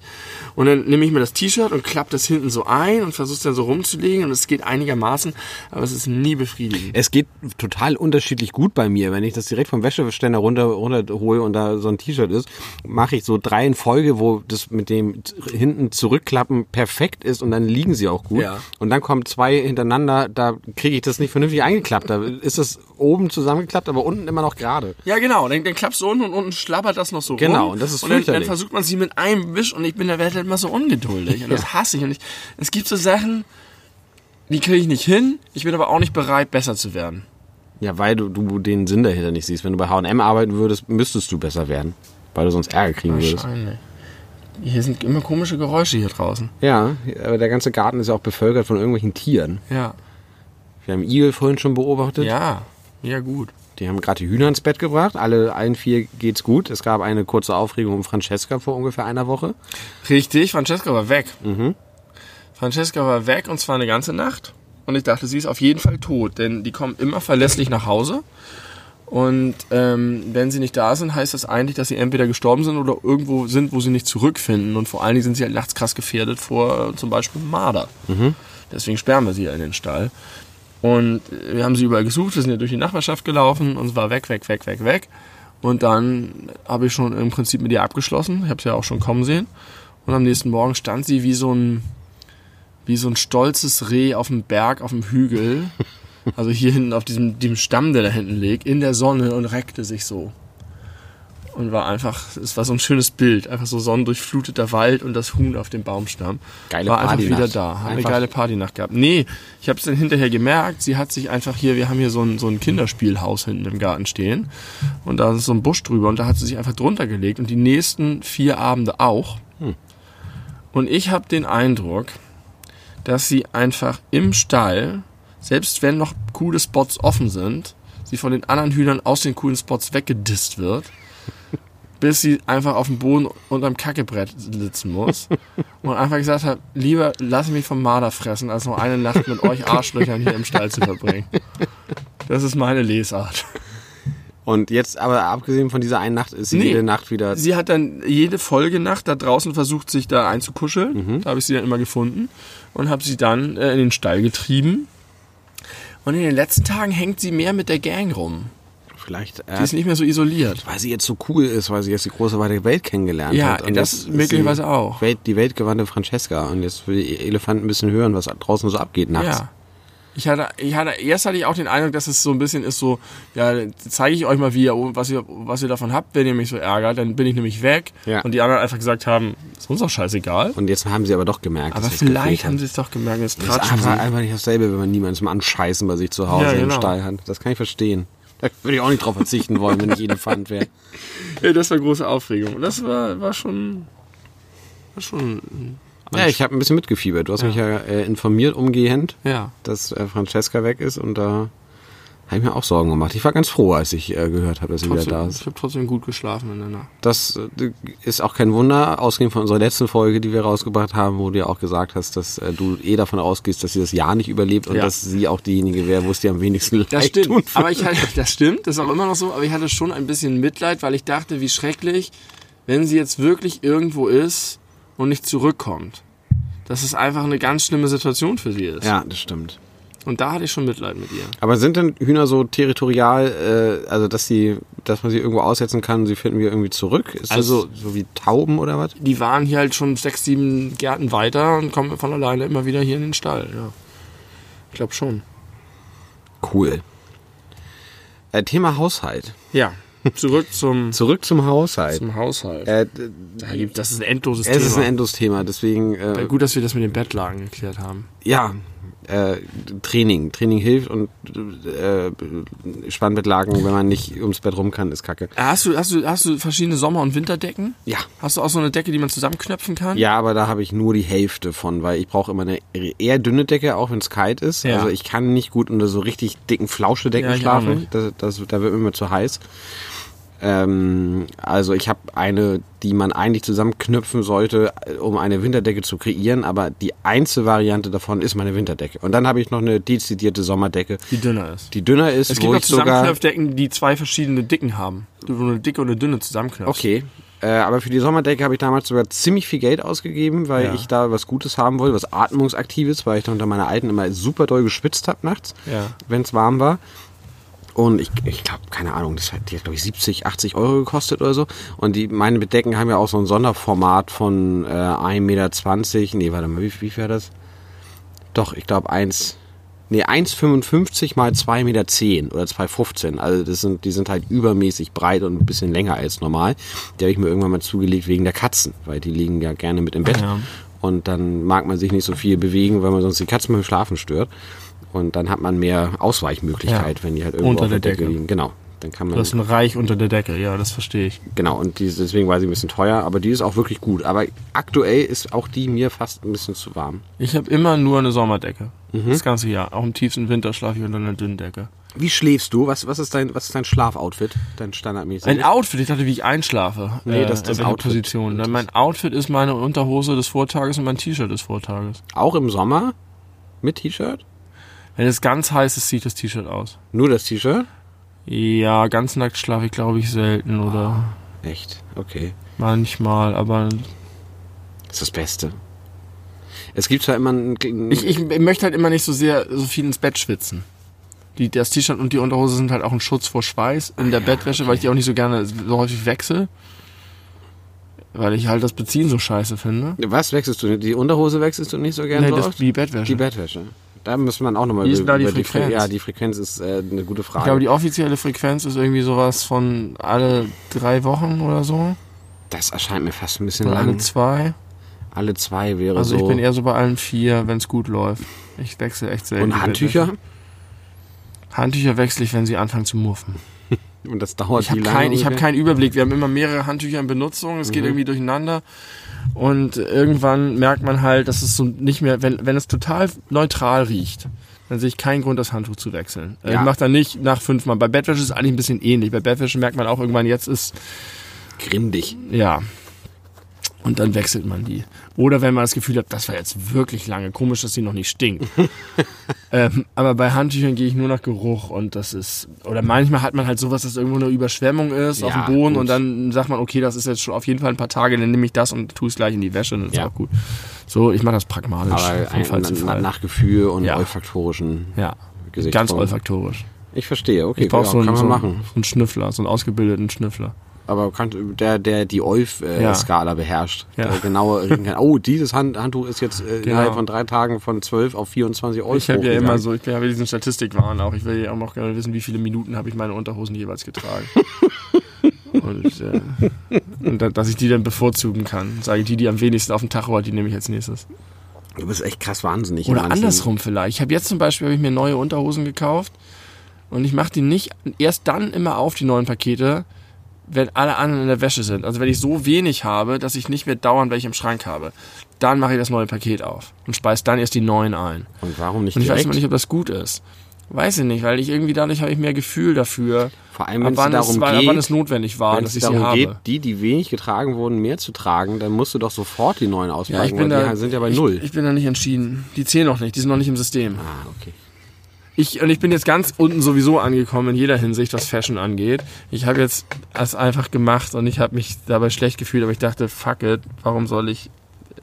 Und dann nehme ich mir das T-Shirt und klappe das hinten so ein und versuche es dann so rumzulegen und es geht einigermaßen, aber es ist nie befriedigend. es geht total unterschiedlich gut bei mir. Wenn ich das direkt vom Wäscheständer runter, runterhole und da so ein T-Shirt ist, mache ich so drei in Folge, wo das mit dem hinten zurückklappen perfekt ist und dann liegen sie auch gut. Ja. Und dann kommen zwei hintereinander, da kriege ich das nicht vernünftig eingeklappt. Da ist es oben zusammengeklappt, aber unten immer noch gerade. Ja, genau. Dann, dann klappst du unten und unten schlabbert das noch so Genau, rum. und das ist und dann, dann versucht man sie mit einem Wisch und ich bin da werde halt immer so ungeduldig. Und das hasse ich. Und ich, es gibt so Sachen, die kriege ich nicht hin. Ich bin aber auch nicht bereit, besser zu werden. Ja, weil du, du den Sinn dahinter nicht siehst. Wenn du bei H&M arbeiten würdest, müsstest du besser werden. Weil du sonst Ärger kriegen würdest. Wahrscheinlich. Hier sind immer komische Geräusche hier draußen. Ja, aber der ganze Garten ist ja auch bevölkert von irgendwelchen Tieren. Ja. Wir haben Igel vorhin schon beobachtet. Ja. Ja, gut. Die haben gerade die Hühner ins Bett gebracht. Alle, allen vier geht's gut. Es gab eine kurze Aufregung um Francesca vor ungefähr einer Woche. Richtig, Francesca war weg. Francesca war weg und zwar eine ganze Nacht. Und ich dachte, sie ist auf jeden Fall tot, denn die kommen immer verlässlich nach Hause. Und ähm, wenn sie nicht da sind, heißt das eigentlich, dass sie entweder gestorben sind oder irgendwo sind, wo sie nicht zurückfinden. Und vor allen Dingen sind sie halt nachts krass gefährdet vor äh, zum Beispiel Marder. Deswegen sperren wir sie ja in den Stall. Und äh, wir haben sie überall gesucht, wir sind ja durch die Nachbarschaft gelaufen und es war weg, weg, weg, weg, weg. Und dann habe ich schon im Prinzip mit ihr abgeschlossen. Ich habe sie ja auch schon kommen sehen. Und am nächsten Morgen stand sie wie so ein, wie so ein stolzes Reh auf dem Berg, auf dem Hügel. Also hier hinten auf diesem, diesem Stamm, der da hinten liegt, in der Sonne und reckte sich so. Und war einfach, es war so ein schönes Bild. Einfach so sonnendurchfluteter Wald und das Huhn auf dem Baumstamm. Geile war einfach wieder da. Hat eine geile Partynacht gehabt. Nee, ich habe es dann hinterher gemerkt. Sie hat sich einfach hier, wir haben hier so ein, so ein Kinderspielhaus hinten im Garten stehen. Und da ist so ein Busch drüber und da hat sie sich einfach drunter gelegt. Und die nächsten vier Abende auch. Und ich habe den Eindruck, dass sie einfach im Stall, selbst wenn noch coole Spots offen sind, sie von den anderen Hühnern aus den coolen Spots weggedisst wird, bis sie einfach auf dem Boden unterm Kackebrett sitzen muss und einfach gesagt hat, lieber lass mich vom Marder fressen, als noch eine Nacht mit euch Arschlöchern hier im Stall zu verbringen. Das ist meine Lesart. Und jetzt, aber abgesehen von dieser einen Nacht, ist sie Nee. jede Nacht wieder. Sie hat dann jede Folgenacht da draußen versucht, sich da einzukuscheln. Da habe ich sie dann immer gefunden und habe sie dann äh, in den Stall getrieben. Und in den letzten Tagen hängt sie mehr mit der Gang rum. Vielleicht, Sie ist äh, nicht mehr so isoliert. weil sie jetzt so cool ist, weil sie jetzt die große weite Welt kennengelernt Ja, hat. Und das möglicherweise auch. Welt, die weltgewandte Francesca. Und jetzt will die Elefant ein bisschen hören, was draußen so abgeht nachts. Ja. Ich hatte, ich hatte, erst hatte ich auch den Eindruck, dass es so ein bisschen ist so, ja, zeige ich euch mal, wie ihr, was ihr, was ihr davon habt, wenn ihr mich so ärgert, dann bin ich nämlich weg. Ja. Und die anderen einfach gesagt haben, ist uns doch scheißegal. Und jetzt haben sie aber doch gemerkt. Aber vielleicht haben sie es doch gemerkt, jetzt Das ist einfach, sie. einfach nicht dasselbe, wenn man niemanden zum Anscheißen bei sich zu Hause Ja, im genau. Stall hat. Das kann ich verstehen. Da würde ich auch nicht drauf verzichten wollen, wenn ich Elefant wäre. Ja, das war große Aufregung. Und das war, war schon, war schon, Ja, ich habe ein bisschen mitgefiebert. Du hast mich ja äh, informiert umgehend, ja. dass äh, Francesca weg ist und da habe ich mir auch Sorgen gemacht. Ich war ganz froh, als ich äh, gehört habe, dass sie wieder da ist. ich habe trotzdem gut geschlafen in der Nacht. Das äh, ist auch kein Wunder, ausgehend von unserer letzten Folge, die wir rausgebracht haben, wo du ja auch gesagt hast, dass äh, du eh davon ausgehst, dass sie das Jahr nicht überlebt und Ja. dass sie auch diejenige wäre, wo es dir am wenigsten leid Das stimmt. würde. Aber ich hatte, das stimmt, das ist auch immer noch so, aber ich hatte schon ein bisschen Mitleid, weil ich dachte, wie schrecklich, wenn sie jetzt wirklich irgendwo ist und nicht zurückkommt. dass es einfach eine ganz schlimme Situation für sie ist. Ja, das stimmt. Und da hatte ich schon Mitleid mit ihr. Aber sind denn Hühner so territorial, äh, also dass sie, dass man sie irgendwo aussetzen kann sie finden wir irgendwie zurück? Ist Also- das so wie Tauben oder was? Die waren hier halt schon sechs, sieben Gärten weiter und kommen von alleine immer wieder hier in den Stall. Ja. Ich glaube schon. Cool. Äh, Thema Haushalt. Ja. Zurück zum, Zurück zum Haushalt. zum Haushalt. Äh, Da gibt- das ist ein endloses es Thema. ist ein Endlos-Thema, deswegen äh, Gut, dass wir das mit den Bettlagen geklärt haben. ja, äh, Training. Training hilft und äh, Spannbettlagen, wenn man nicht ums Bett rum kann, ist kacke. Hast du, hast du, hast du verschiedene Sommer- und Winterdecken? Ja. Hast du auch so eine Decke, die man zusammenknöpfen kann? Ja, aber da habe ich nur die Hälfte von, weil ich brauche immer eine eher dünne Decke, auch wenn es kalt ist. Ja. Also ich kann nicht gut unter so richtig dicken Flauschedecken Ja, schlafen. Das, das, da wird mir immer zu heiß. Ähm, also ich habe eine, die man eigentlich zusammenknüpfen sollte, um eine Winterdecke zu kreieren, aber die einzige Variante davon ist meine Winterdecke. Und dann habe ich noch eine dezidierte Sommerdecke, Die dünner ist. die dünner ist, Es gibt auch. Zusammenknöpfdecken, die zwei verschiedene Dicken haben. Wo du eine dicke und eine dünne zusammenknöpfst. Okay. Äh, aber für die Sommerdecke habe ich damals sogar ziemlich viel Geld ausgegeben, weil Ja. ich da was Gutes haben wollte, was Atmungsaktives, weil ich da unter meiner alten immer super doll geschwitzt habe nachts, Ja. wenn es warm war. Und ich, ich glaube, keine Ahnung, das hat, die hat, glaube ich, 70, 80 Euro gekostet oder so. Und die, meine Bedecken haben ja auch so ein Sonderformat von äh, 1,20 Meter. Nee, warte mal, wie, wie viel war das? Doch, ich glaube 1, nee, 1,55 mal 2,10 Meter oder 2,15. Also das sind, die sind halt übermäßig breit und ein bisschen länger als normal. Die habe ich mir irgendwann mal zugelegt wegen der Katzen, weil die liegen ja gerne mit im Bett. Ja. Und dann mag man sich nicht so viel bewegen, weil man sonst die Katzen beim Schlafen stört. Und dann hat man mehr Ausweichmöglichkeit, Ja. wenn die halt irgendwo Unter der der Decke Decke. liegen. Genau. Dann kann man Das ist ein Reich unter der Decke, ja, das verstehe ich. Genau, und die, deswegen war sie ein bisschen teuer, aber die ist auch wirklich gut. Aber aktuell ist auch die mir fast ein bisschen zu warm. Ich habe immer nur eine Sommerdecke. Mhm. Das ganze Jahr. Auch im tiefsten Winter schlafe ich unter einer dünnen Decke. Wie schläfst du? Was, was, ist, dein, was ist dein Schlafoutfit? Dein standardmäßig? Ein Outfit, ich dachte, wie ich einschlafe. Nee, das- in das welcher Outfit. Position. Dann mein Outfit ist meine Unterhose des Vortages und mein T-Shirt des Vortages. auch im Sommer? Mit T-Shirt? Wenn es ganz heiß ist, zieht das T-Shirt aus. Nur das T-Shirt? Ja, ganz nackt schlafe ich, glaube ich, selten oder Echt? Okay. manchmal, aber Das ist das Beste. Es gibt zwar immer ein, ich, ich möchte halt immer nicht so sehr so viel ins Bett schwitzen. Die, das T-Shirt und die Unterhose sind halt auch ein Schutz vor Schweiß in der Bettwäsche, weil ich die auch nicht so gerne so häufig wechsle. Weil ich halt das Beziehen so scheiße finde. Was wechselst du? Die Unterhose wechselst du nicht so gerne Nee, das, die Bettwäsche. Die Bettwäsche. Da müsste man auch nochmal Wie ist denn da die Fre- Frequenz? Ja, die Frequenz ist äh, eine gute Frage. ich glaube, die offizielle Frequenz ist irgendwie sowas von alle drei Wochen oder so. das erscheint mir fast ein bisschen Oder alle lang. zwei. Alle zwei wäre Also so. ich bin eher so bei allen vier, wenn es gut läuft. Ich wechsle echt selten. Und die Handtücher? Bettwäsche. Handtücher wechsle ich, wenn sie anfangen zu muffen. Und das dauert Ich habe wie lange kein, ich hab ungefähr? keinen Überblick. Wir haben immer mehrere Handtücher in Benutzung. Es geht Mhm. irgendwie durcheinander. Und irgendwann merkt man halt, dass es so nicht mehr, wenn, wenn es total neutral riecht, dann sehe ich keinen Grund, das Handtuch zu wechseln. Äh, Ja. Ich mache dann nicht nach fünfmal. Bei Bettwäsche ist es eigentlich ein bisschen ähnlich. Bei Bettwäsche merkt man auch irgendwann, jetzt ist, Grindig. ja. Und dann wechselt man die. Oder wenn man das Gefühl hat, das war jetzt wirklich lange. Komisch, dass die noch nicht stinkt. ähm, aber bei Handtüchern gehe ich nur nach Geruch und das ist. Oder manchmal hat man halt sowas, dass irgendwo eine Überschwemmung ist auf Ja, dem Boden gut. und dann sagt man, okay, das ist jetzt schon auf jeden Fall ein paar Tage, dann nehme ich das und tue es gleich in die Wäsche und das Ja. ist auch gut. So, ich mache das pragmatisch. Aber von Fall zu nach, Fall. nach Gefühl und Ja. olfaktorischen ja, ganz olfaktorisch. Ich verstehe, okay, Ich brauche ja, so, einen- so einen Schnüffler, so einen ausgebildeten Schnüffler. Aber der, der die Ja. Olf-Skala beherrscht, Ja. der genau reden kann. Oh, dieses Hand, Handtuch ist jetzt äh, Genau. innerhalb von drei Tagen von 12 auf 24 Olf Ich habe ja immer so, ich habe ja diesen Statistikwahn auch. Ich will ja auch gerne wissen, wie viele Minuten habe ich meine Unterhosen jeweils getragen. und, äh, und da, dass ich die dann bevorzugen kann. Sage ich, die, die am wenigsten auf dem Tacho hat, die nehme ich als nächstes. Du bist echt krass wahnsinnig. in Oder andersrum vielleicht. Ich habe jetzt zum Beispiel ich mir neue Unterhosen gekauft und ich mache die nicht erst dann immer auf, die neuen Pakete, wenn alle anderen in der Wäsche sind. Also wenn ich so wenig habe, dass ich nicht mehr dauernd welche im Schrank habe, dann mache ich das neue Paket auf und speise dann erst die neuen ein. Und warum nicht Und ich weiß direkt? immer nicht, ob das gut ist. Weiß ich nicht, weil ich irgendwie dadurch habe ich mehr Gefühl dafür, Vor allem, wenn es wann, es, darum war, ab geht, wann es notwendig war, wenn dass es ich sie darum habe. geht, die, die wenig getragen wurden, mehr zu tragen, dann musst du doch sofort die neuen ja, auspacken, ich bin weil da, die sind ja bei ich, null. Ich bin da nicht entschieden. Die zählen noch nicht, die sind noch nicht im System. ah, okay. Ich, und ich bin jetzt ganz unten sowieso angekommen in jeder Hinsicht, was Fashion angeht. Ich habe jetzt das einfach gemacht und ich habe mich dabei schlecht gefühlt, aber ich dachte, fuck it, warum soll ich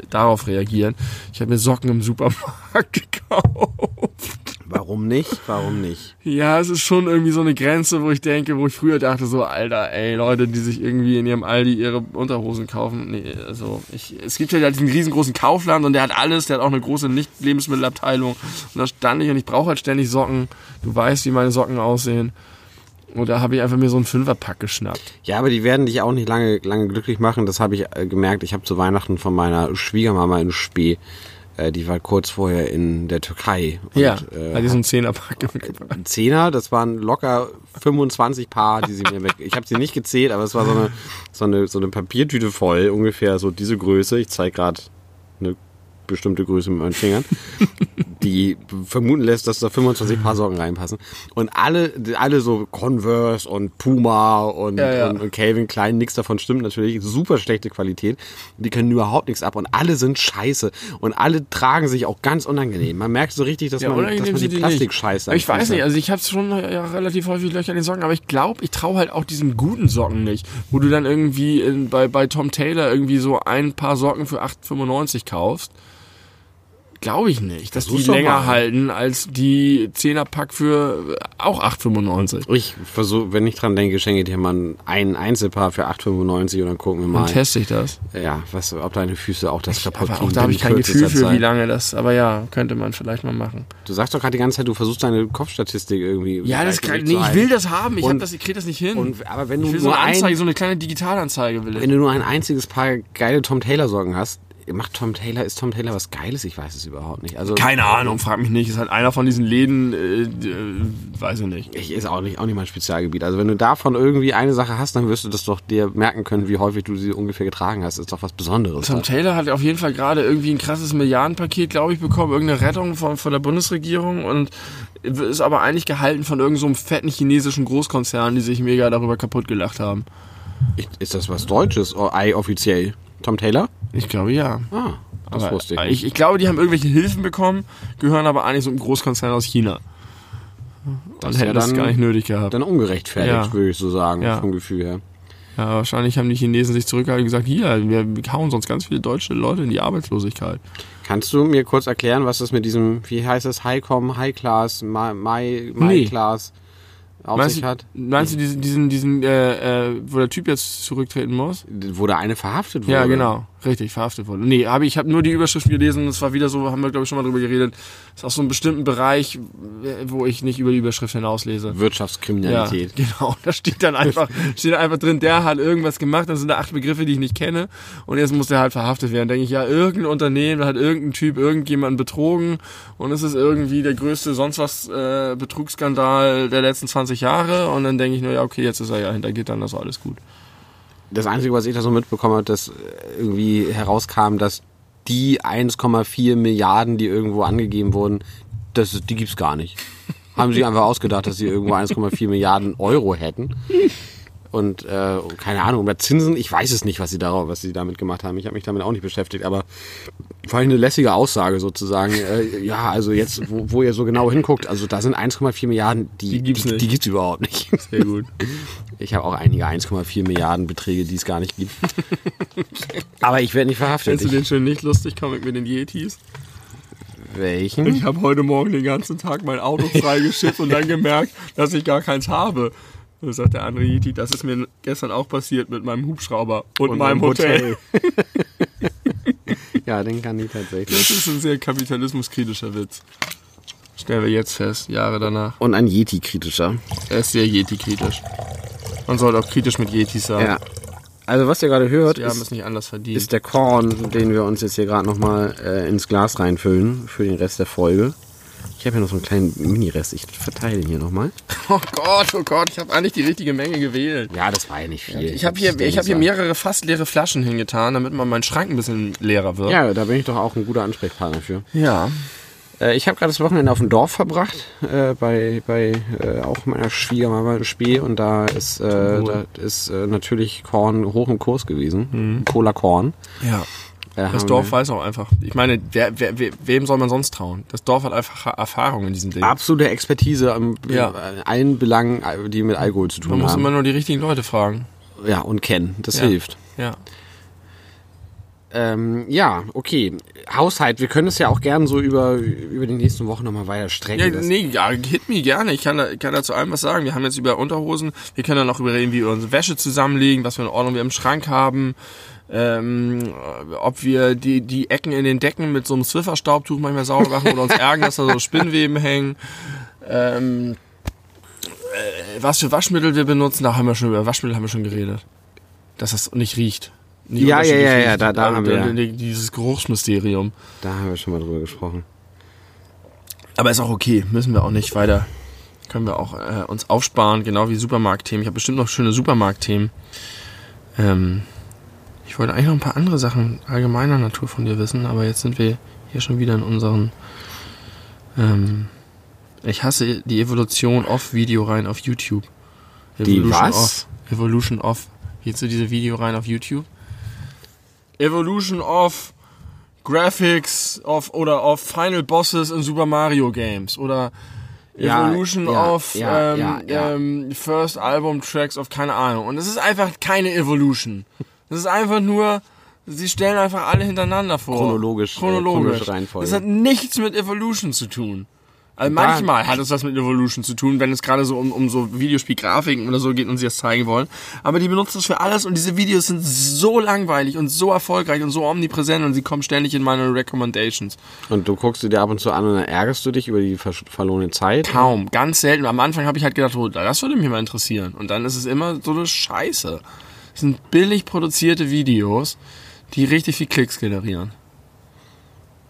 darauf reagieren. Ich habe mir Socken im Supermarkt gekauft. Warum nicht? Warum nicht? Ja, es ist schon irgendwie so eine Grenze, wo ich denke, wo ich früher dachte, so, Alter, ey, Leute, die sich irgendwie in ihrem Aldi ihre Unterhosen kaufen. Nee, also, ich, es gibt ja diesen riesengroßen Kaufland und der hat alles, der hat auch eine große Nicht-Lebensmittelabteilung. Und da stand ich und ich brauche halt ständig Socken. Du weißt, wie meine Socken aussehen. Und da habe ich einfach mir so einen Fünferpack geschnappt. Ja, aber die werden dich auch nicht lange, lange glücklich machen. Das habe ich äh, gemerkt. Ich habe zu Weihnachten von meiner Schwiegermama in Spee, die war kurz vorher in der Türkei. Und, ja, äh, hat die so einen Zehnerpack mitgebracht. ein Zehner, das waren locker 25 Paar, die sie mir weg. Ich habe sie nicht gezählt, aber es war so eine, so eine, so eine Papiertüte voll, ungefähr so diese Größe. Ich zeige gerade eine bestimmte Größe mit meinen Fingern, die vermuten lässt, dass da 25 Paar Socken reinpassen. Und alle, alle so Converse und Puma und, Ja, ja. und, und Calvin Klein, nichts davon stimmt natürlich. Super schlechte Qualität. Die können überhaupt nichts ab und alle sind scheiße. Und alle tragen sich auch ganz unangenehm. Man merkt so richtig, dass Ja, man, dass man die. Plastikscheiße ich weiß nicht, also ich habe schon ja, relativ häufig Löcher in den Socken, aber ich glaube, ich traue halt auch diesen guten Socken nicht, wo du dann irgendwie in, bei, bei Tom Taylor irgendwie so ein paar Socken für 8,95 kaufst. Glaube ich nicht, dass die Versuch's doch länger mal. halten als die 10er Pack für äh, auch 8,95. Ich versuche, wenn ich dran denke, schenke ich dir mal ein Einzelpaar für 8,95 und dann gucken wir mal, Dann teste ich das. ja, was, ob deine Füße auch das kaputt Aber auch da habe ich kein Gefühl für, wie lange das, aber ja, könnte man vielleicht mal machen. Du sagst doch gerade die ganze Zeit, du versuchst deine Kopfstatistik irgendwie. Ja, das kann, nee, ich will das haben, ich, hab das, ich kriege das nicht hin. Und, aber wenn du, ich will so nur eine Anzeige, ein, so eine kleine Digitalanzeige will ich. wenn du nur ein einziges Paar geile Tom Taylor Socken hast, macht Tom Taylor, ist Tom Taylor was Geiles? Ich weiß es überhaupt nicht. Also, Keine Ahnung, frag mich nicht. Ist halt einer von diesen Läden, äh, äh, weiß ich nicht. ich ist auch nicht, auch nicht mein Spezialgebiet. Also wenn du davon irgendwie eine Sache hast, dann wirst du das doch dir merken können, wie häufig du sie ungefähr getragen hast. ist doch was Besonderes. Tom Taylor hat auf jeden Fall gerade irgendwie ein krasses Milliardenpaket, glaube ich, bekommen, irgendeine Rettung von, von der Bundesregierung und ist aber eigentlich gehalten von irgendeinem so einem fetten chinesischen Großkonzern, die sich mega darüber kaputt gelacht haben. Ist das was Deutsches? Oh, ei, offiziell. Tom Taylor? Ich glaube ja. Ah, das aber wusste ich. ich, ich glaube, die haben irgendwelche Hilfen bekommen, gehören aber eigentlich so einem Großkonzern aus China. Ist hätte ja das dann- gar nicht nötig gehabt. Dann ungerechtfertigt, Ja. würde ich so sagen, Ja. vom Gefühl her. Ja, wahrscheinlich haben die Chinesen sich zurückgehalten und gesagt, hier, wir hauen sonst ganz viele deutsche Leute in die Arbeitslosigkeit. Kannst du mir kurz erklären, was das mit diesem, wie heißt das, High-Com, High-Class, My, My, My Nee. Class auf Meinst sich du, hat? meinst du diesen, diesen, diesen äh, äh, wo der Typ jetzt zurücktreten muss? Wo da eine verhaftet wurde? Ja, genau. Richtig, verhaftet wurde. Nee, hab ich, habe nur die Überschrift gelesen, es war wieder so, haben wir glaube ich schon mal drüber geredet, ist aus so einem bestimmten Bereich, äh, wo ich nicht über die Überschrift hinauslese. Ja, Wirtschaftskriminalität. genau. Da steht dann einfach, steht einfach drin, der hat irgendwas gemacht, das sind da acht Begriffe, die ich nicht kenne und jetzt muss der halt verhaftet werden. Denke ich, ja, irgendein Unternehmen hat irgendein Typ irgendjemanden betrogen und es ist irgendwie der größte sonst was äh, Betrugsskandal der letzten 20 Jahre und dann denke ich nur, ja, okay, jetzt ist er ja hinter Gittern, das ist alles gut. Das Einzige, was ich da so mitbekommen habe, dass irgendwie herauskam, dass die 1,4 Milliarden, die irgendwo angegeben wurden, das, die gibt's gar nicht. Haben sie einfach ausgedacht, dass sie irgendwo 1,4 Milliarden Euro hätten. Und äh, keine Ahnung, über Zinsen, ich weiß es nicht, was sie darauf, was sie damit gemacht haben. Ich habe mich damit auch nicht beschäftigt, aber war eine lässige Aussage sozusagen. Äh, ja, also jetzt, wo, wo ihr so genau hinguckt, also da sind 1,4 Milliarden, die, Die gibt's die, nicht. die gibt's überhaupt nicht. Sehr gut. Ich habe auch einige 1,4 Milliarden Beträge, die es gar nicht gibt. Aber ich werde nicht verhaftet. Findest du den schön nicht lustig, Comic mit den Yetis? welchen? Ich habe heute Morgen den ganzen Tag mein Auto freigeschifft und dann gemerkt, dass ich gar keins habe. Und sagt der andere Yeti, das ist mir gestern auch passiert mit meinem Hubschrauber und, meinem Hotel. ja, den kann ich tatsächlich. Das ist ein sehr kapitalismuskritischer Witz. Stellen wir jetzt fest, Jahre danach. Und ein Yeti-kritischer. Er ist sehr Yeti-kritisch. Man sollte auch kritisch mit Yetis sein. Ja. Also was ihr gerade hört, ist, nicht anders verdient. ist der Korn, den wir uns jetzt hier gerade nochmal äh, ins Glas reinfüllen für den Rest der Folge. Ich habe hier noch so einen kleinen Mini-Rest. Ich verteile ihn hier nochmal. oh Gott, oh Gott, ich habe eigentlich die richtige Menge gewählt. Ja, das war ja nicht viel. Ich habe hier, ich hab hier mehrere fast leere Flaschen hingetan, damit mal mein Schrank ein bisschen leerer wird. Ja, da bin ich doch auch ein guter Ansprechpartner für. Ja. Äh, ich habe gerade das Wochenende auf dem Dorf verbracht, äh, bei, bei äh, auch meiner Schwiegermama in Spee und da ist, äh, da ist äh, natürlich Korn hoch im Kurs gewesen. Cola Korn. Ja. Äh, Das Dorf wir- weiß auch einfach. Ich meine, wer, wer, wem soll man sonst trauen? Das Dorf hat einfach Erfahrung in diesem Ding. absolute Expertise an Ja. allen Belangen, die mit Alkohol zu Man tun muss haben. immer nur die richtigen Leute fragen. Ja, und kennen. Das Ja. hilft. Ja. Ähm, ja, okay. Haushalt, wir können es ja auch gern so über, über die nächsten Wochen nochmal weiter strecken. Ja, nee, ja, hit me gerne. Ich kann, da, kann da zu allem was sagen. Wir haben jetzt über Unterhosen, wir können dann noch über reden, wie wir unsere Wäsche zusammenlegen, was für eine Ordnung wir im Schrank haben, ähm, ob wir die, die Ecken in den Decken mit so einem Swiffer-Staubtuch manchmal sauber machen oder uns ärgern, dass da so Spinnweben hängen. Ähm, äh, was für Waschmittel wir benutzen, da haben wir schon über Waschmittel haben wir schon geredet. Dass das nicht riecht. Nicht Ja, ja, ja, ja, riecht. da- da Also haben wir- die- Dieses Geruchsmysterium. Da haben wir schon mal drüber gesprochen. Aber ist auch okay, müssen wir auch nicht weiter. Können wir auch äh, uns aufsparen, genau wie Supermarktthemen. Ich habe bestimmt noch schöne Supermarktthemen. Ähm, ich wollte eigentlich noch ein paar andere Sachen allgemeiner Natur von dir wissen, aber jetzt sind wir hier schon wieder in unseren. Ähm, ich hasse die Evolution of Video rein auf YouTube. Die Evolution was? Of. Evolution of. Kennst du diese Video rein auf YouTube? Evolution of Graphics of oder of Final Bosses in Super Mario Games oder Evolution ja, of ja, ähm, ja, ja. Ähm, First Album Tracks of keine Ahnung. Und es ist einfach keine Evolution. Das ist einfach nur, sie stellen einfach alle hintereinander vor. Chronologisch, äh, Chronologisch. chronologische Reihenfolge. Das hat nichts mit Evolution zu tun. Also manchmal hat es was mit Evolution zu tun, wenn es gerade so um, um so Videospielgrafiken oder so geht und sie das zeigen wollen. Aber die benutzen das für alles und diese Videos sind so langweilig und so erfolgreich und so omnipräsent und sie kommen ständig in meine Recommendations. Und du guckst sie dir ab und zu an und dann ärgerst du dich über die ver verlorene Zeit. Kaum, ganz selten. Am Anfang habe ich halt gedacht, oh, das würde mich mal interessieren. Und dann ist es immer so eine Scheiße. Sind billig produzierte Videos, die richtig viel Klicks generieren.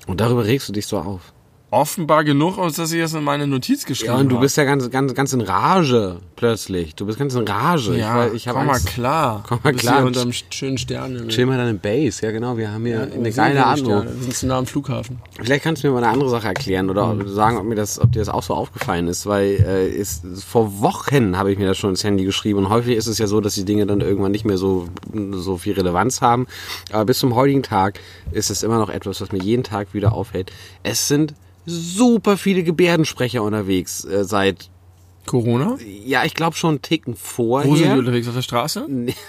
Und darüber regst du dich so auf. Offenbar genug, als dass ich das in meine Notiz geschrieben Ja, und du habe. bist ja ganz, ganz, ganz in Rage plötzlich. Du bist ganz in Rage. ja, ich, ich komm mal Angst. klar. Komm mal klar. Hier unterm schönen Stern. Chill mal deine Base. Ja, genau. Wir haben hier eine geile Atmung. Wir sind zu nah am Flughafen. Vielleicht kannst du mir mal eine andere Sache erklären oder sagen, ob mir das, ob dir das auch so aufgefallen ist, weil äh, ist, vor Wochen habe ich mir das schon ins Handy geschrieben und häufig ist es ja so, dass die Dinge dann irgendwann nicht mehr so so viel Relevanz haben. Aber bis zum heutigen Tag ist es immer noch etwas, was mir jeden Tag wieder auffällt. Es sind super viele Gebärdensprecher unterwegs äh, seit Corona? ja, ich glaube schon einen Ticken vorher. Wo sind die unterwegs auf der Straße? Nee.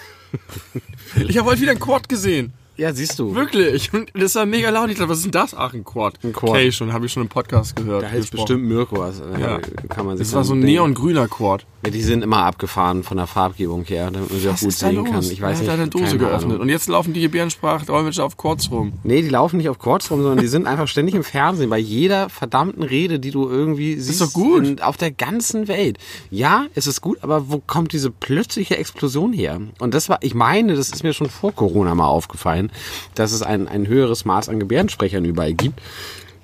Ich habe heute wieder einen Quad gesehen. Ja, siehst du. Wirklich. Und das war mega laut. Ich dachte, was ist denn das? Ach, ein Quad. Ein Quad. Okay, schon, habe ich schon im Podcast gehört. Da heißt gesprochen. bestimmt Mirko was. äh, Ja. Kann man sich Das war so ein neongrüner Quad. Ja, die sind immer abgefahren von der Farbgebung her, damit man sie auch gut ist sehen kann. Ich weiß Wer hat nicht. da eine Dose geöffnet? Ahnung. Und jetzt laufen die Gebärdensprachdolmetscher auf Quads rum. Nee, die laufen nicht auf Quads rum, sondern die sind einfach ständig im Fernsehen, bei jeder verdammten Rede, die du irgendwie siehst. doch gut. In, auf der ganzen Welt. Ja, es ist gut, aber wo kommt diese plötzliche Explosion her? Und das war, ich meine, das ist mir schon vor Corona mal aufgefallen, dass es ein, ein höheres Maß an Gebärdensprechern überall gibt.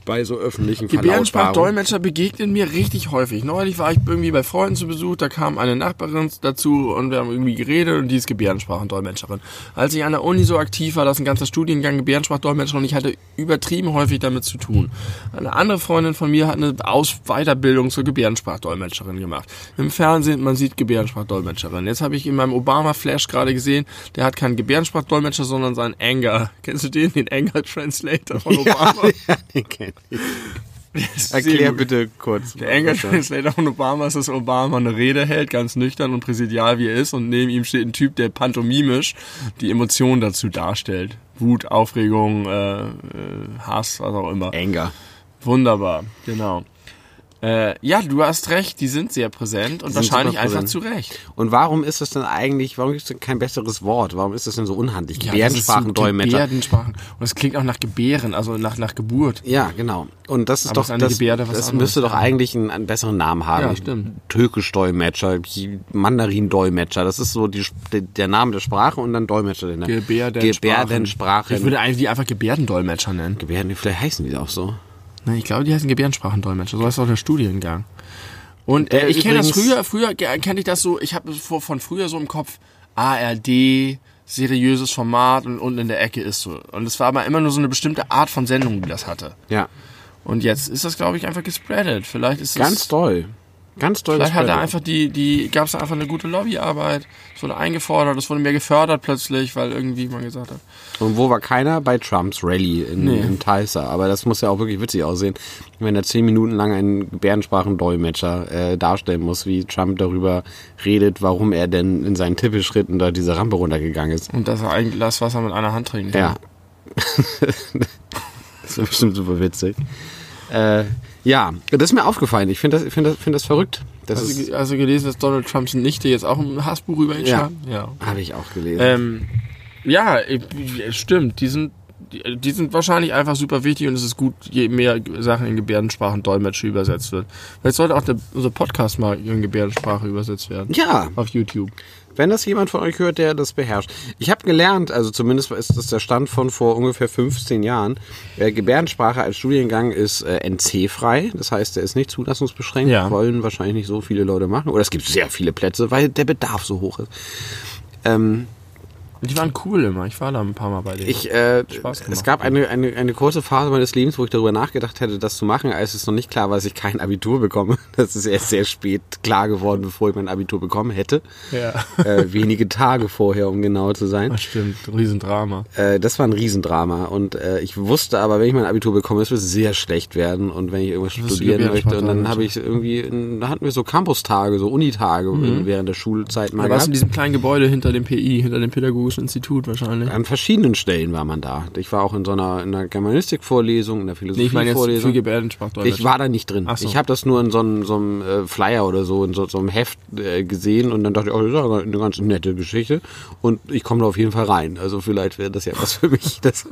Bei so öffentlichen. Gebärdensprachdolmetscher begegnen mir richtig häufig. Neulich war ich irgendwie bei Freunden zu Besuch, da kam eine Nachbarin dazu und wir haben irgendwie geredet und die ist Gebärdensprachendolmetscherin. Als ich an der Uni so aktiv war, das ist ein ganzer Studiengang Gebärdensprachdolmetscher und ich hatte übertrieben häufig damit zu tun. Eine andere Freundin von mir hat eine Aus Weiterbildung zur Gebärdensprachdolmetscherin gemacht. Im Fernsehen, man sieht Gebärdensprachdolmetscherin. Jetzt habe ich in meinem Obama-Flash gerade gesehen, der hat keinen Gebärdensprachdolmetscher, sondern seinen Anger. Kennst du den? Den Anger-Translator von Obama? ja, den kenn Erklär bitte kurz. Der Anger Translator von Obama ist, dass Obama eine Rede hält, ganz nüchtern und präsidial wie er ist und neben ihm steht ein Typ, der pantomimisch die Emotionen dazu darstellt. Wut, Aufregung, äh, äh, Hass, was auch immer. Anger. Wunderbar, genau. Äh, ja, du hast recht, die sind sehr präsent und wahrscheinlich einfach zu Recht. Und warum ist das denn eigentlich, warum gibt es denn kein besseres Wort? Warum ist das denn so unhandlich? Ja, Gebärdensprachendolmetscher. Gebärdensprachen. Und es klingt auch nach Gebären, also nach, nach Geburt. Ja, genau. Und das ist Aber doch, ist das, Gebärde das müsste doch eigentlich einen, einen besseren Namen haben. Ja, stimmt. Türkisch-Dolmetscher, Mandarin-Dolmetscher. Das ist so die, der Name der Sprache und dann Dolmetscher. Den Gebärdensprachen. Gebärdensprache. Ich würde eigentlich einfach Gebärdendolmetscher nennen. Gebärden, vielleicht heißen die auch so. Ne, ich glaube, die heißen Gebärdensprachendolmetscher. So heißt auch der Studiengang. Und äh, ich kenne das früher, früher kenne ich das so, ich habe von früher so im Kopf ARD, seriöses Format und unten in der Ecke ist so. Und es war aber immer nur so eine bestimmte Art von Sendung, die das hatte. Ja, Und jetzt ist das, glaube ich, einfach gespreadet. Vielleicht ist es. ganz toll. Ganz toll. Vielleicht hat er einfach die, die, gab es einfach eine gute Lobbyarbeit. Es wurde eingefordert, es wurde mehr gefördert plötzlich, weil irgendwie man gesagt hat. Und wo war keiner? Bei Trumps Rallye in, Nee. in Tulsa. Aber das muss ja auch wirklich witzig aussehen, wenn er zehn Minuten lang einen Gebärdensprachendolmetscher äh, darstellen muss, wie Trump darüber redet, warum er denn in seinen Tippelschritten da diese Rampe runtergegangen ist. Und dass er eigentlich das Wasser mit einer Hand trinkt. Ja, das ist bestimmt super witzig. Äh, ja, das ist mir aufgefallen. Ich finde das, ich find das, find das verrückt. Das Hast du, hast du gelesen, dass Donald Trumps Nichte jetzt auch ein Hassbuch über ihn Ja. schreibt? Ja. habe ich auch gelesen. Ähm, ja, stimmt. Die sind, die, sind wahrscheinlich einfach super wichtig und es ist gut, je mehr Sachen in Gebärdensprachen Dolmetsche übersetzt wird. Vielleicht sollte auch der, unser Podcast mal in Gebärdensprache übersetzt werden. ja, Auf YouTube. Wenn das jemand von euch hört, der das beherrscht. Ich habe gelernt, also zumindest ist das der Stand von vor ungefähr 15 Jahren, äh, Gebärdensprache als Studiengang ist äh, NC-frei. Das heißt, der ist nicht zulassungsbeschränkt. Ja. Wollen wahrscheinlich nicht so viele Leute machen. Oder es gibt sehr viele Plätze, weil der Bedarf so hoch ist. Ähm, Die waren cool immer. Ich war da ein paar Mal bei denen. Ich, äh, Spaß gemacht. es gab eine, eine, eine kurze Phase meines Lebens, wo ich darüber nachgedacht hätte, das zu machen, als es noch nicht klar war, dass ich kein Abitur bekomme. Das ist erst sehr spät klar geworden, bevor ich mein Abitur bekommen hätte. ja. Äh, wenige Tage vorher, um genau zu sein. Das stimmt. Riesendrama. Äh, das war ein Riesendrama. Und äh, ich wusste aber, wenn ich mein Abitur bekomme, es wird sehr schlecht werden. Und wenn ich irgendwas studieren möchte, und dann habe ich irgendwie, da hatten wir so Campustage, so Unitage während der Schulzeit mal Da warst in diesem kleinen Gebäude hinter dem PI, hinter dem Pädagogischen Institut wahrscheinlich. An verschiedenen Stellen war man da. Ich war auch in so einer, in einer Germanistik-Vorlesung, in der Nee, ich Philosophie-Vorlesung. Ich war da nicht drin. So. Ich habe das nur in so einem, so einem äh, Flyer oder so, in so, so einem Heft äh, gesehen und dann dachte ich, oh, das ist eine ganz nette Geschichte und ich komme da auf jeden Fall rein. Also vielleicht wäre das ja was für mich. Das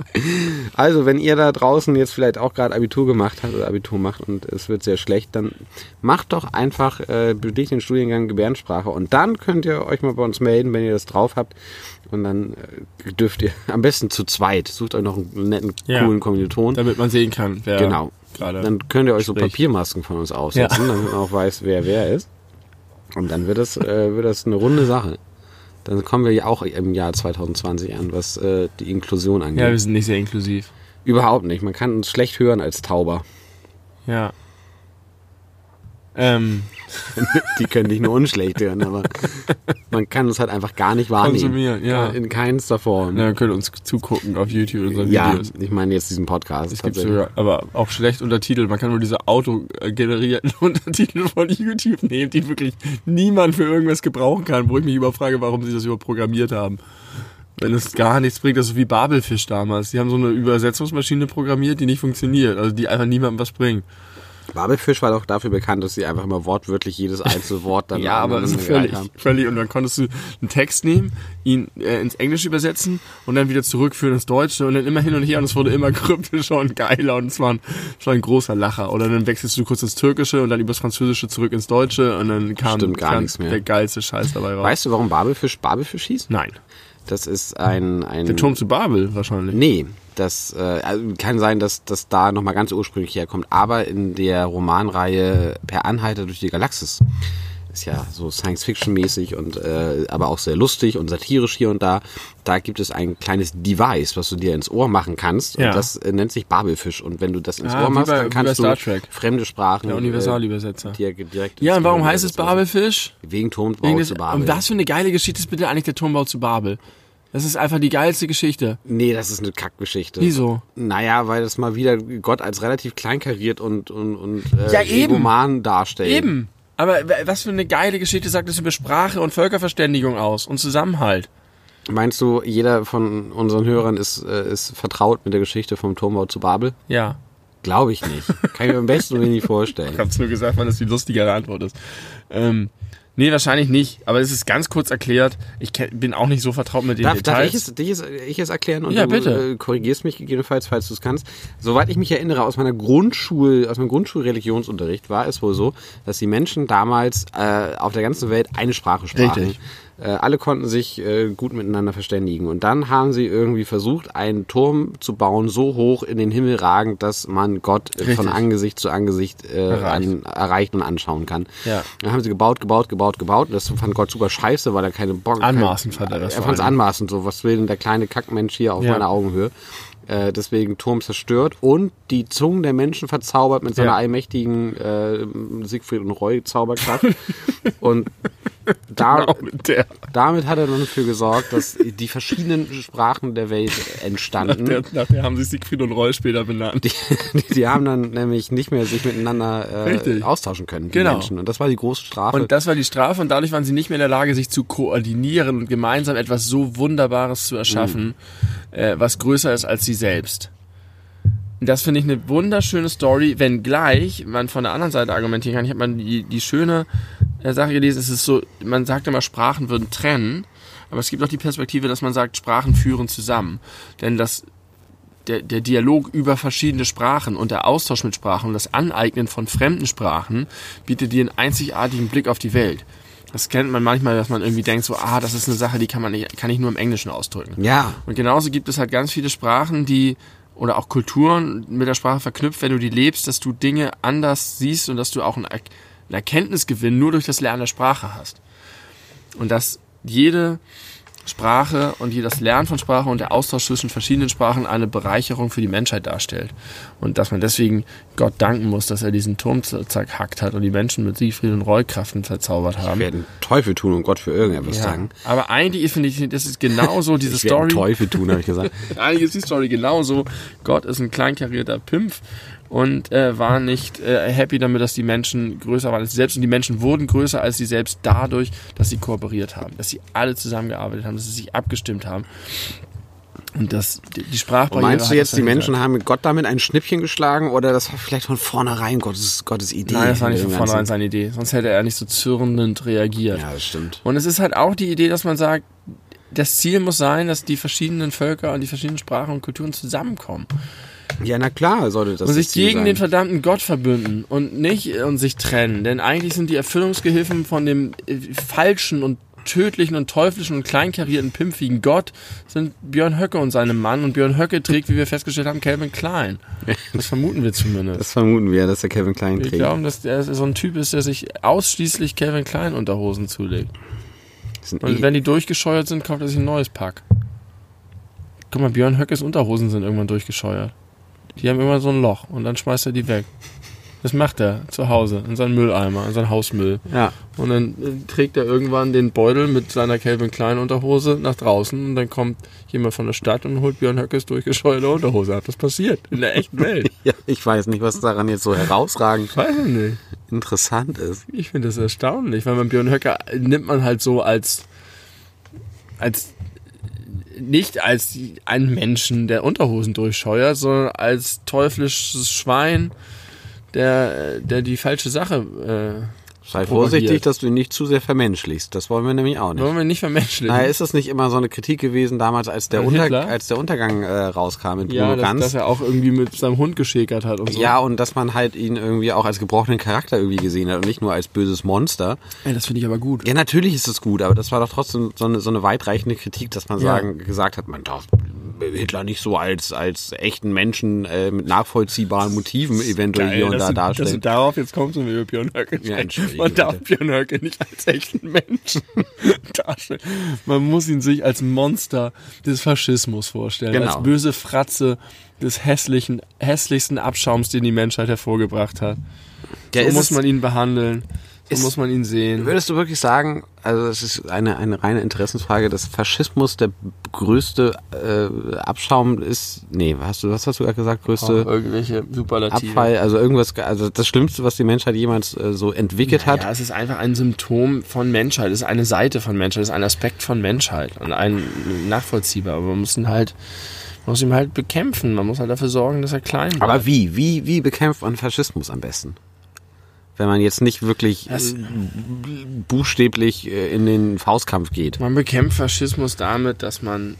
also wenn ihr da draußen jetzt vielleicht auch gerade Abitur gemacht habt oder Abitur macht und es wird sehr schlecht, dann macht doch einfach äh, bedingt den Studiengang Gebärdensprache und dann könnt ihr euch mal bei uns melden, wenn ihr das drauf habt. Und dann äh, dürft ihr am besten zu zweit, sucht euch noch einen netten, Ja. coolen Kommilitonen. Damit man sehen kann, wer Genau. gerade. Dann könnt ihr euch so spricht. Papiermasken von uns aufsetzen, damit man auch weiß, wer wer ist. Und dann wird das, äh, wird das eine runde Sache. Dann kommen wir ja auch im Jahr 2020 an, was äh, die Inklusion angeht. ja, wir sind nicht sehr inklusiv. Überhaupt nicht. Man kann uns schlecht hören als Tauber. Ja. Ähm, Die können dich nur unschlecht hören, aber man kann uns halt einfach gar nicht wahrnehmen. Konsumieren, ja. In keinster Form. ja, könnt ihr uns zugucken auf YouTube unseren Ja, Videos. ich meine jetzt diesen Podcast. Es gibt sogar, aber auch schlecht untertitelt. Man kann nur diese autogenerierten Untertitel von YouTube nehmen, die wirklich niemand für irgendwas gebrauchen kann, wo ich mich überfrage, warum sie das überhaupt programmiert haben. Wenn es gar nichts bringt, das ist so wie Babelfisch damals. Die haben so eine Übersetzungsmaschine programmiert, die nicht funktioniert, also die einfach niemandem was bringt. Babelfisch war doch dafür bekannt, dass sie einfach immer wortwörtlich jedes einzelne Wort dann Ja, aber das ist völlig, haben. völlig. Und dann konntest du einen Text nehmen, ihn äh, ins Englische übersetzen und dann wieder zurückführen ins Deutsche und dann immer hin und her und es wurde immer kryptischer und geiler und es war ein, es war ein großer Lacher. Oder dann wechselst du kurz ins Türkische und dann übers Französische zurück ins Deutsche und dann kam, Stimmt gar nichts mehr. der geilste Scheiß dabei raus. Weißt du, warum Babelfisch Babelfisch hieß? Nein. Das ist ein... ein Der Turm zu Babel wahrscheinlich. Nee, das äh, also kann sein, dass das da nochmal ganz ursprünglich herkommt, aber in der Romanreihe Per Anhalter durch die Galaxis ist ja so Science-Fiction-mäßig und äh, aber auch sehr lustig und satirisch hier und da. Da gibt es ein kleines Device, was du dir ins Ohr machen kannst Ja. und das äh, nennt sich Babelfisch und wenn du das ins Ah, Ohr machst, bei- dann kannst du fremde Sprachen Der Universalübersetzer. äh, dir direkt Ja, und warum heißt es. Babelfisch? Wegen Turmbau Wegen des, zu Babel. und was für eine geile Geschichte ist bitte eigentlich der Turmbau zu Babel? Das ist einfach die geilste Geschichte. Nee, das ist eine Kackgeschichte. Wieso? Naja, weil das mal wieder Gott als relativ kleinkariert und, und, und äh, Ja, eben. egoman darstellt. Eben. Aber was für eine geile Geschichte sagt es über Sprache und Völkerverständigung aus und Zusammenhalt. Meinst du, jeder von unseren Hörern ist, äh, ist vertraut mit der Geschichte vom Turmbau zu Babel? Ja. Glaube ich nicht. Kann ich mir am besten wenig vorstellen. Ich hab's nur gesagt, weil das die lustigere Antwort ist. Ähm, nee, wahrscheinlich nicht. Aber es ist ganz kurz erklärt. Ich bin auch nicht so vertraut mit den Darf, darf Details. ich, es, dich es, ich es erklären und Ja, du. Äh, korrigierst mich gegebenenfalls, falls du es kannst. Soweit ich mich erinnere, aus meiner Grundschul, aus meinem Grundschulreligionsunterricht war es wohl so, dass die Menschen damals äh, auf der ganzen Welt eine Sprache sprachen. Richtig. Äh, alle konnten sich äh, gut miteinander verständigen. Und dann haben sie irgendwie versucht, einen Turm zu bauen, so hoch in den Himmel ragend, dass man Gott äh, von. Angesicht zu Angesicht äh, Erreicht. an, erreicht und anschauen kann. Ja. Dann haben sie gebaut, gebaut, gebaut, gebaut. Und das fand Gott super scheiße, weil er keine Bock Anmaßend fand er das Er fand es anmaßend, so was will denn der kleine Kackmensch hier auf Ja. meiner Augenhöhe. Äh, deswegen Turm zerstört und die Zungen der Menschen verzaubert mit seiner Ja. allmächtigen äh, Siegfried und Roy Zauberkraft. und da, der, damit hat er dann dafür gesorgt, dass die verschiedenen Sprachen der Welt entstanden. der, nach der haben sich Siegfried und Roy später benannt. Die, die, die haben dann nämlich nicht mehr sich miteinander äh, austauschen können, die Genau. Menschen. Und das war die große Strafe. Und das war die Strafe und dadurch waren sie nicht mehr in der Lage, sich zu koordinieren und gemeinsam etwas so Wunderbares zu erschaffen. äh, was größer ist als sie selbst. Das finde ich eine wunderschöne Story, wenngleich man von der anderen Seite argumentieren kann. Ich habe mal die, die schöne äh, Sache gelesen, es ist so, man sagt immer, Sprachen würden trennen, aber es gibt auch die Perspektive, dass man sagt, Sprachen führen zusammen. Denn das, der, der Dialog über verschiedene Sprachen und der Austausch mit Sprachen und das Aneignen von fremden Sprachen bietet dir einen einzigartigen Blick auf die Welt. Das kennt man manchmal, dass man irgendwie denkt, so, ah, das ist eine Sache, die kann man nicht, kann ich nur im Englischen ausdrücken. Ja. Und genauso gibt es halt ganz viele Sprachen, die oder auch Kulturen mit der Sprache verknüpft, wenn du die lebst, dass du Dinge anders siehst und dass du auch einen Er- Erkenntnisgewinn nur durch das Lernen der Sprache hast. Und dass jede Sprache und das Lernen von Sprache und der Austausch zwischen verschiedenen Sprachen eine Bereicherung für die Menschheit darstellt. Und dass man deswegen Gott danken muss, dass er diesen Turm zerhackt hat und die Menschen mit Siegfried und Rollkraften verzaubert haben. Ich werde Teufel tun und Gott für irgendetwas Ja. sagen. Aber eigentlich finde ich, das ist genauso diese Ich Story. Teufel tun, habe ich gesagt. Eigentlich ist die Story genauso. Gott ist ein kleinkarierter Pimpf und äh, war nicht äh, happy damit, dass die Menschen größer waren als sie selbst. Und die Menschen wurden größer als sie selbst dadurch, dass sie kooperiert haben, dass sie alle zusammengearbeitet haben, dass sie sich abgestimmt haben. Und dass die, die Sprachbarriere. Meinst du jetzt, das die. Menschen haben Gott damit ein Schnippchen geschlagen oder das war vielleicht von vornherein Gottes, Gottes Idee? Nein, das war nicht von vornherein seine Idee. Sonst hätte er nicht so zürnend reagiert. Ja, das stimmt. Und es ist halt auch die Idee, dass man sagt, das Ziel muss sein, dass die verschiedenen Völker und die verschiedenen Sprachen und Kulturen zusammenkommen. Ja, na klar sollte das und sich Ziel gegen sein. den verdammten Gott verbünden und nicht äh, und sich trennen. Denn eigentlich sind die Erfüllungsgehilfen von dem äh, falschen und tödlichen und teuflischen und kleinkarierten, pimpfigen Gott sind Björn Höcke und seine Mann. Und Björn Höcke trägt, wie wir festgestellt haben, Calvin Klein. Das vermuten wir zumindest. Das vermuten wir, dass der Kevin Klein Wir kriegt. glauben, dass der so ein Typ ist, der sich ausschließlich Calvin Klein Unterhosen zulegt. Und eh- wenn die durchgescheuert sind, kauft er sich ein neues Pack. Guck mal, Björn Höckes Unterhosen sind irgendwann durchgescheuert. Die haben immer so ein Loch und dann schmeißt er die weg. Das macht er zu Hause, in seinen Mülleimer, in seinen Hausmüll. ja, Und dann äh, trägt er irgendwann den Beutel mit seiner Calvin Klein Unterhose nach draußen und dann kommt jemand von der Stadt und holt Björn Höckes durchgescheuerte Unterhose ab. Das passiert in der echten Welt. ja, ich weiß nicht, was daran jetzt so herausragend Weiß ich nicht. interessant ist. Ich finde das erstaunlich, weil man Björn Höcke nimmt man halt so als, als nicht als einen Menschen, der Unterhosen durchscheuert, sondern als teuflisches Schwein, der, der die falsche Sache Sei Propagiert. vorsichtig, dass du ihn nicht zu sehr vermenschlichst. Das wollen wir nämlich auch nicht. wollen wir nicht vermenschlichen. Naja, ist das nicht immer so eine Kritik gewesen damals, als der, Unter als der Untergang äh, rauskam mit Bruno ja, dass, Ganz? dass er auch irgendwie mit seinem Hund geschäkert hat und so. ja, und dass man halt ihn irgendwie auch als gebrochenen Charakter irgendwie gesehen hat und nicht nur als böses Monster. Ey, das finde ich aber gut. Ja, natürlich ist es gut, aber das war doch trotzdem so eine, so eine weitreichende Kritik, dass man Ja. sagen, gesagt hat, man darf Hitler nicht so als, als echten Menschen äh, mit nachvollziehbaren Motiven eventuell hier und da du, dass du darstellen. darauf jetzt kommst und über Björn Höcke Ja, Man darf. Björn Höcke nicht als echten Menschen darstellen. Man muss ihn sich als Monster des Faschismus vorstellen. Genau. Als böse Fratze des hässlichen, hässlichsten Abschaums, den die Menschheit hervorgebracht hat. Ja, so muss man ihn behandeln. So ist- muss man ihn sehen. Würdest du wirklich sagen, also es ist eine, eine reine Interessensfrage, dass Faschismus der größte äh, Abschaum ist? Nee, hast du, was hast du gerade gesagt? Größte irgendwelche Superlative. Abfall, also irgendwas, also das Schlimmste, was die Menschheit jemals äh, so entwickelt hat. Ja, es ist einfach ein Symptom von Menschheit. Es ist eine Seite von Menschheit. Es ist ein Aspekt von Menschheit. Und ein nachvollziehbar. Aber man muss ihn halt, man muss ihn halt bekämpfen. Man muss halt dafür sorgen, dass er klein bleibt. Aber wie? Wie, wie bekämpft man Faschismus am besten? Wenn man jetzt nicht wirklich Das- äh, buchstäblich äh, in den Faustkampf geht. Man bekämpft Faschismus damit, dass man.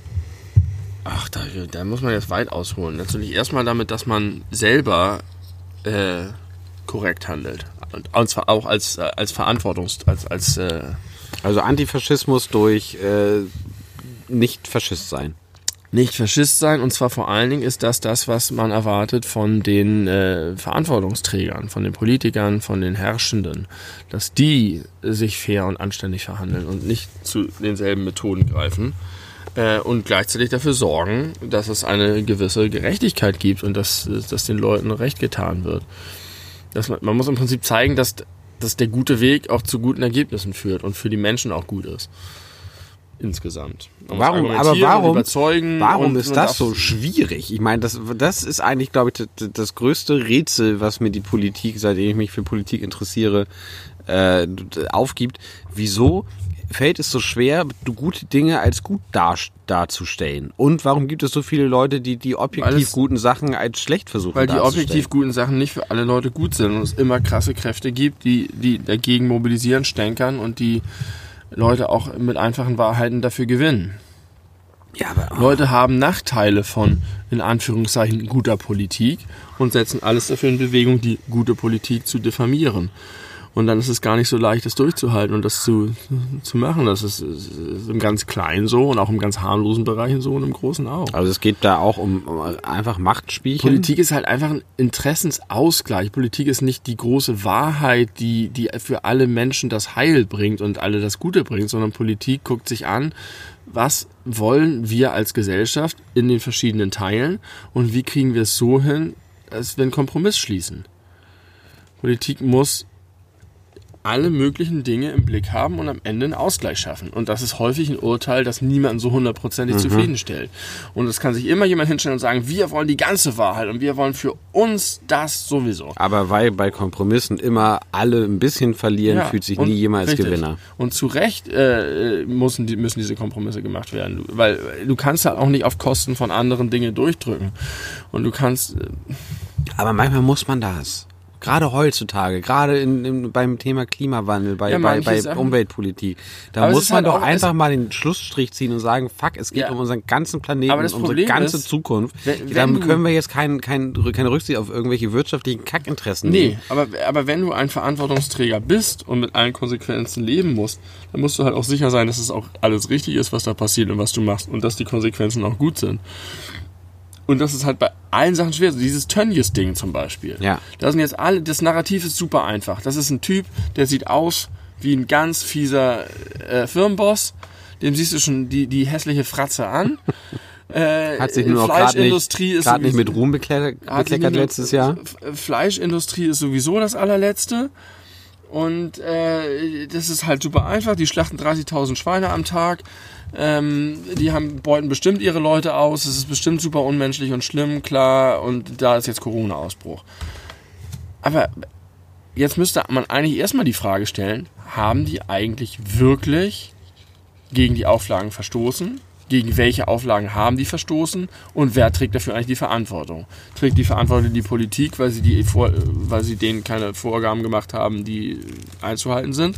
Ach, da, da muss man jetzt weit ausholen. Natürlich erstmal damit, dass man selber äh, korrekt handelt. Und, und zwar auch als, äh, als Verantwortungs-, als, als äh, Also Antifaschismus durch äh, nicht Faschist sein. Nicht Faschist sein. Und zwar vor allen Dingen ist das das, was man erwartet von den äh, Verantwortungsträgern, von den Politikern, von den Herrschenden. Dass die sich fair und anständig verhandeln und nicht zu denselben Methoden greifen. Äh, und gleichzeitig dafür sorgen, dass es eine gewisse Gerechtigkeit gibt und dass, dass den Leuten Recht getan wird. Dass man, man muss im Prinzip zeigen, dass, dass der gute Weg auch zu guten Ergebnissen führt und für die Menschen auch gut ist. Insgesamt. Man Warum, aber warum, überzeugen warum ist das so schwierig? Ich meine, das, das ist eigentlich, glaube ich, das, das größte Rätsel, was mir die Politik, seitdem ich mich für Politik interessiere, äh, aufgibt. Wieso fällt es so schwer, gute Dinge als gut dar, darzustellen? Und warum gibt es so viele Leute, die die objektiv guten Sachen als schlecht versuchen Weil die objektiv guten Sachen nicht für alle Leute gut sind und es immer krasse Kräfte gibt, die, die dagegen mobilisieren, stänkern und die Leute auch mit einfachen Wahrheiten dafür gewinnen. Ja, oh, Leute haben Nachteile von, in Anführungszeichen, guter Politik und setzen alles dafür in Bewegung, die gute Politik zu diffamieren. Und dann ist es gar nicht so leicht, das durchzuhalten und das zu, zu machen. Das ist, ist im ganz Kleinen so und auch im ganz harmlosen Bereichen so und im Großen auch. also es geht da auch um, um einfach Machtspielchen. Politik ist halt einfach ein Interessensausgleich. Politik ist nicht die große Wahrheit, die, die für alle Menschen das Heil bringt und alle das Gute bringt, sondern Politik guckt sich an, was wollen wir als Gesellschaft in den verschiedenen Teilen und wie kriegen wir es so hin, dass wir einen Kompromiss schließen. Politik muss alle möglichen Dinge im Blick haben und am Ende einen Ausgleich schaffen. Und das ist häufig ein Urteil, das niemanden so hundertprozentig zufriedenstellt. Und es kann sich immer jemand hinstellen und sagen, wir wollen die ganze Wahrheit und wir wollen für uns das sowieso. Aber weil bei Kompromissen immer alle ein bisschen verlieren, fühlt sich nie jemand als. Gewinner. Und zu Recht äh, müssen, die, müssen diese Kompromisse gemacht werden. Du- Weil du kannst halt auch nicht auf Kosten von anderen Dinge durchdrücken. Und du kannst, äh, Aber manchmal muss man das. Gerade heutzutage, gerade in, in, beim Thema Klimawandel, bei, Ja, bei, bei Sachen- Umweltpolitik, da Aber muss man halt doch einfach mal den Schlussstrich ziehen und sagen, fuck, es geht Ja. um unseren ganzen Planeten, um unsere Problem ganze ist, Zukunft. wenn- wenn Dann können wir jetzt kein, kein, keine Rücksicht auf irgendwelche wirtschaftlichen Kackinteressen Nee, nehmen. aber, aber wenn du ein Verantwortungsträger bist und mit allen Konsequenzen leben musst, dann musst du halt auch sicher sein, dass es auch alles richtig ist, was da passiert und was du machst und dass die Konsequenzen auch gut sind. Und das ist halt bei allen Sachen schwer. So dieses Tönnies-Ding zum Beispiel. Ja. Da sind jetzt alle, das Narrativ ist super einfach. Das ist ein Typ, der sieht aus wie ein ganz fieser äh, Firmenboss. Dem siehst du schon die, die hässliche Fratze an. Äh, Hat sich nur Fleischindustrie nicht, ist nicht mit Ruhm bekleckert, bekleckert letztes Jahr. Fleischindustrie ist sowieso das allerletzte. Und äh, das ist halt super einfach. Die schlachten 30.000 Schweine am Tag. Ähm, die haben, beuten bestimmt ihre Leute aus. Es ist bestimmt super unmenschlich und schlimm, klar. Und da ist jetzt Corona-Ausbruch. Aber jetzt müsste man eigentlich erstmal die Frage stellen, haben die eigentlich wirklich gegen die Auflagen verstoßen? Gegen welche Auflagen haben die verstoßen? Und wer trägt dafür eigentlich die Verantwortung? Trägt die Verantwortung die Politik, weil sie, die weil sie denen keine Vorgaben gemacht haben, die einzuhalten sind?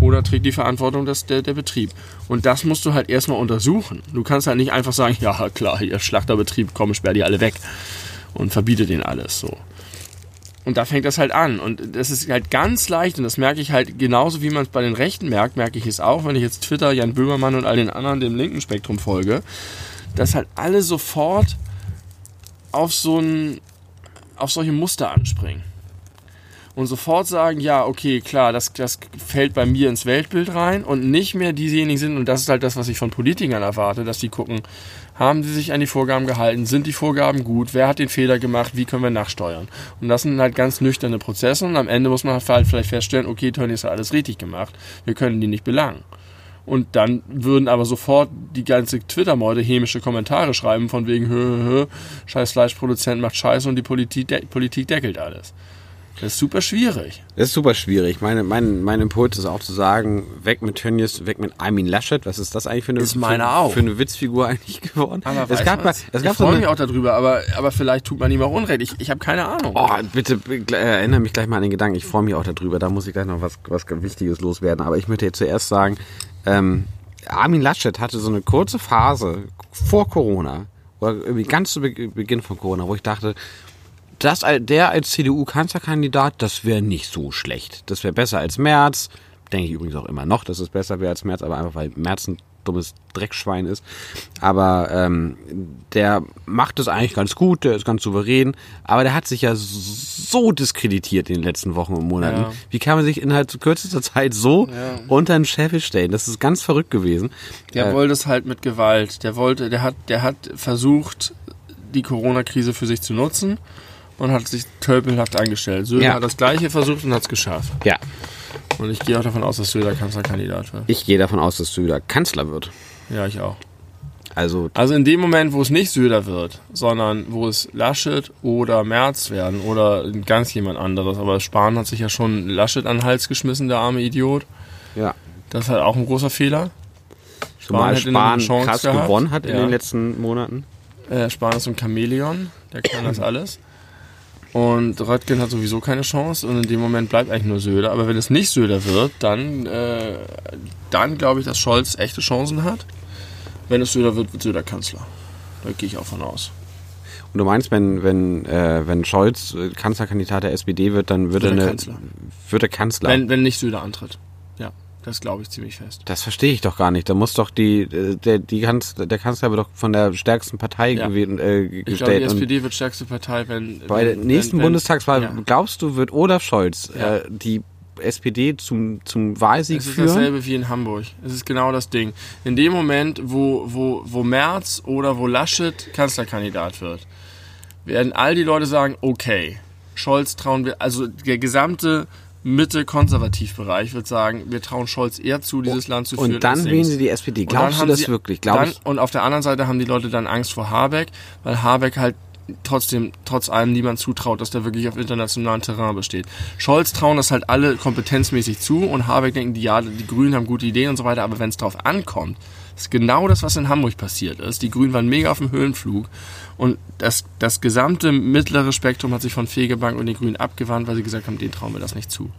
Oder trägt die Verantwortung das, der, der Betrieb? Und das musst du halt erstmal untersuchen. Du kannst halt nicht einfach sagen, ja klar, ihr Schlachterbetrieb, komm, sperr die alle weg und verbiete denen alles so. Und da fängt das halt an. Und das ist halt ganz leicht, und das merke ich halt genauso, wie man es bei den Rechten merkt, merke ich es auch, wenn ich jetzt Twitter, Jan Böhmermann und all den anderen dem linken Spektrum folge, dass halt alle sofort auf so ein, auf solche Muster anspringen. Und sofort sagen, ja, okay, klar, das, das fällt bei mir ins Weltbild rein und nicht mehr diejenigen sind, und das ist halt das, was ich von Politikern erwarte, dass die gucken, haben sie sich an die Vorgaben gehalten, sind die Vorgaben gut, wer hat den Fehler gemacht, wie können wir nachsteuern. Und das sind halt ganz nüchterne Prozesse und am Ende muss man halt vielleicht feststellen, okay, Tony ist alles richtig gemacht, wir können die nicht belangen. Und dann würden aber sofort die ganze Twitter-Meute hämische Kommentare schreiben, von wegen, hö, hö, hö, scheiß Fleischproduzent macht Scheiße und die Politik, de Politik deckelt alles. Das ist super schwierig. Das ist super schwierig. Meine, mein, mein Impuls ist auch zu sagen, weg mit Tönnies, weg mit Armin Laschet. Was ist das eigentlich für eine, Ist meine für, auch. für eine Witzfigur eigentlich geworden? Aber es weiß gab mal, es ich so freue mich auch darüber, aber, aber vielleicht tut man ihm auch Unrecht. Ich, ich habe keine Ahnung. Oh, bitte äh, erinnere mich gleich mal an den Gedanken. Ich freue mich auch darüber. Da muss ich gleich noch was, was Wichtiges loswerden. Aber ich möchte jetzt zuerst sagen, ähm, Armin Laschet hatte so eine kurze Phase vor Corona oder irgendwie ganz zu Be Beginn von Corona, wo ich dachte, das, der als CDU-Kanzlerkandidat, das wäre nicht so schlecht. Das wäre besser als Merz. Denke ich übrigens auch immer noch, dass es besser wäre als Merz, aber einfach weil Merz ein dummes Dreckschwein ist. Aber ähm, der macht es eigentlich ganz gut, der ist ganz souverän, aber der hat sich ja so diskreditiert in den letzten Wochen und Monaten. Ja. Wie kann man sich innerhalb kürzester Zeit so Ja. unter den Scheffel stellen? Das ist ganz verrückt gewesen. Der Äh, wollte es halt mit Gewalt. Der wollte, der hat, der hat versucht, die Corona-Krise für sich zu nutzen und hat sich tölpelhaft angestellt. Söder Ja. hat das Gleiche versucht und hat es geschafft. ja, Und ich gehe auch davon aus, dass Söder Kanzlerkandidat wird. ich gehe davon aus, dass Söder Kanzler wird. Ja, ich auch. Also Also in dem Moment, wo es nicht Söder wird, sondern wo es Laschet oder Merz werden oder ganz jemand anderes. Aber Spahn hat sich ja schon Laschet an den Hals geschmissen, der arme Idiot. ja, Das ist halt auch ein großer Fehler. Zumal noch eine Spahn krass gehabt. gewonnen hat in Ja. den letzten Monaten. Äh, Spahn ist ein Chamäleon, der kann das alles. Und Röttgen hat sowieso keine Chance und in dem Moment bleibt eigentlich nur Söder. Aber wenn es nicht Söder wird, dann, äh, dann glaube ich, dass Scholz echte Chancen hat. Wenn es Söder wird, wird Söder Kanzler. Da gehe ich auch von aus. Und du meinst, wenn, wenn, äh, wenn Scholz äh, Kanzlerkandidat der SPD wird, dann wird, Wird er er eine, Kanzler. wird er Kanzler. Wenn, wenn nicht Söder antritt. Ja, das glaube ich ziemlich fest. das verstehe ich doch gar nicht. Da muss doch die, äh, der, die Kanz, der Kanzler wird doch von der stärksten Partei Ja. gewählt, äh, Ich glaube, die gestellt. SPD wird stärkste Partei, wenn. bei der nächsten wenn, Bundestagswahl, Ja. glaubst du, wird Olaf Scholz Ja. äh, die SPD zum, zum Wahlsieg Es ist führen? dasselbe wie in Hamburg. Es ist genau das Ding. In dem Moment, wo, wo, wo Merz oder wo Laschet Kanzlerkandidat wird, werden all die Leute sagen, okay, Scholz trauen wir, also der gesamte Mitte-Konservativbereich wird sagen, wir trauen Scholz eher zu, dieses Land zu führen. Und dann wählen sie die SPD. Glaubst du das sie- wirklich? Glaub dann. Und auf der anderen Seite haben die Leute dann Angst vor Habeck, weil Habeck halt trotzdem, trotz allem niemand zutraut, dass der wirklich auf internationalem Terrain besteht. Scholz trauen das halt alle kompetenzmäßig zu und Habeck denken, die, ja, die Grünen haben gute Ideen und so weiter, aber wenn es drauf ankommt, ist genau das, was in Hamburg passiert ist. Die Grünen waren mega auf dem Höhenflug und das, das gesamte mittlere Spektrum hat sich von Fegebank und den Grünen abgewandt, weil sie gesagt haben, denen trauen wir das nicht zu.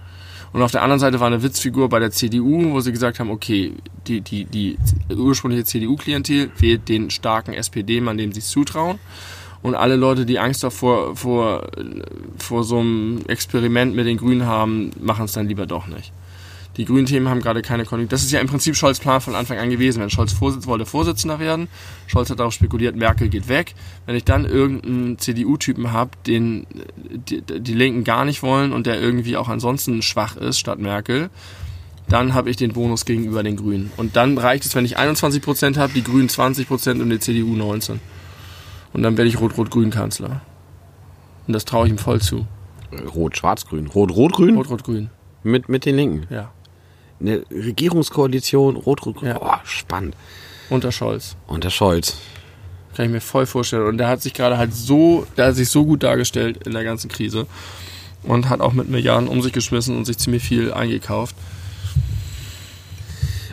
Und auf der anderen Seite war eine Witzfigur bei der CDU, wo sie gesagt haben, okay, die, die, die ursprüngliche CDU-Klientel wählt den starken SPD-Mann, dem sie es zutrauen. Und alle Leute, die Angst davor vor, vor so einem Experiment mit den Grünen haben, machen es dann lieber doch nicht. Die grünen Themen haben gerade keine Konjunktur. Das ist ja im Prinzip Scholz Plan von Anfang an gewesen. Wenn Scholz Vorsitz wollte Vorsitzender werden, Scholz hat darauf spekuliert, Merkel geht weg. Wenn ich dann irgendeinen CDU-Typen habe, den die, die Linken gar nicht wollen und der irgendwie auch ansonsten schwach ist statt Merkel, dann habe ich den Bonus gegenüber den Grünen. Und dann reicht es, wenn ich 21% habe, die Grünen 20% und die CDU 19%. Und dann werde ich Rot-Rot-Grün Kanzler. Und das traue ich ihm voll zu. Rot-Schwarz-Grün. Rot-Rot-Grün Rot-Rot-Grün, mit, mit den Linken. ja. Eine Regierungskoalition, Rot-Rot-Grün. Ja. Boah, spannend. Unter Scholz. Und der Scholz. Kann ich mir voll vorstellen. Und der hat sich gerade halt so, der hat sich so gut dargestellt in der ganzen Krise. Und hat auch mit Milliarden um sich geschmissen und sich ziemlich viel eingekauft.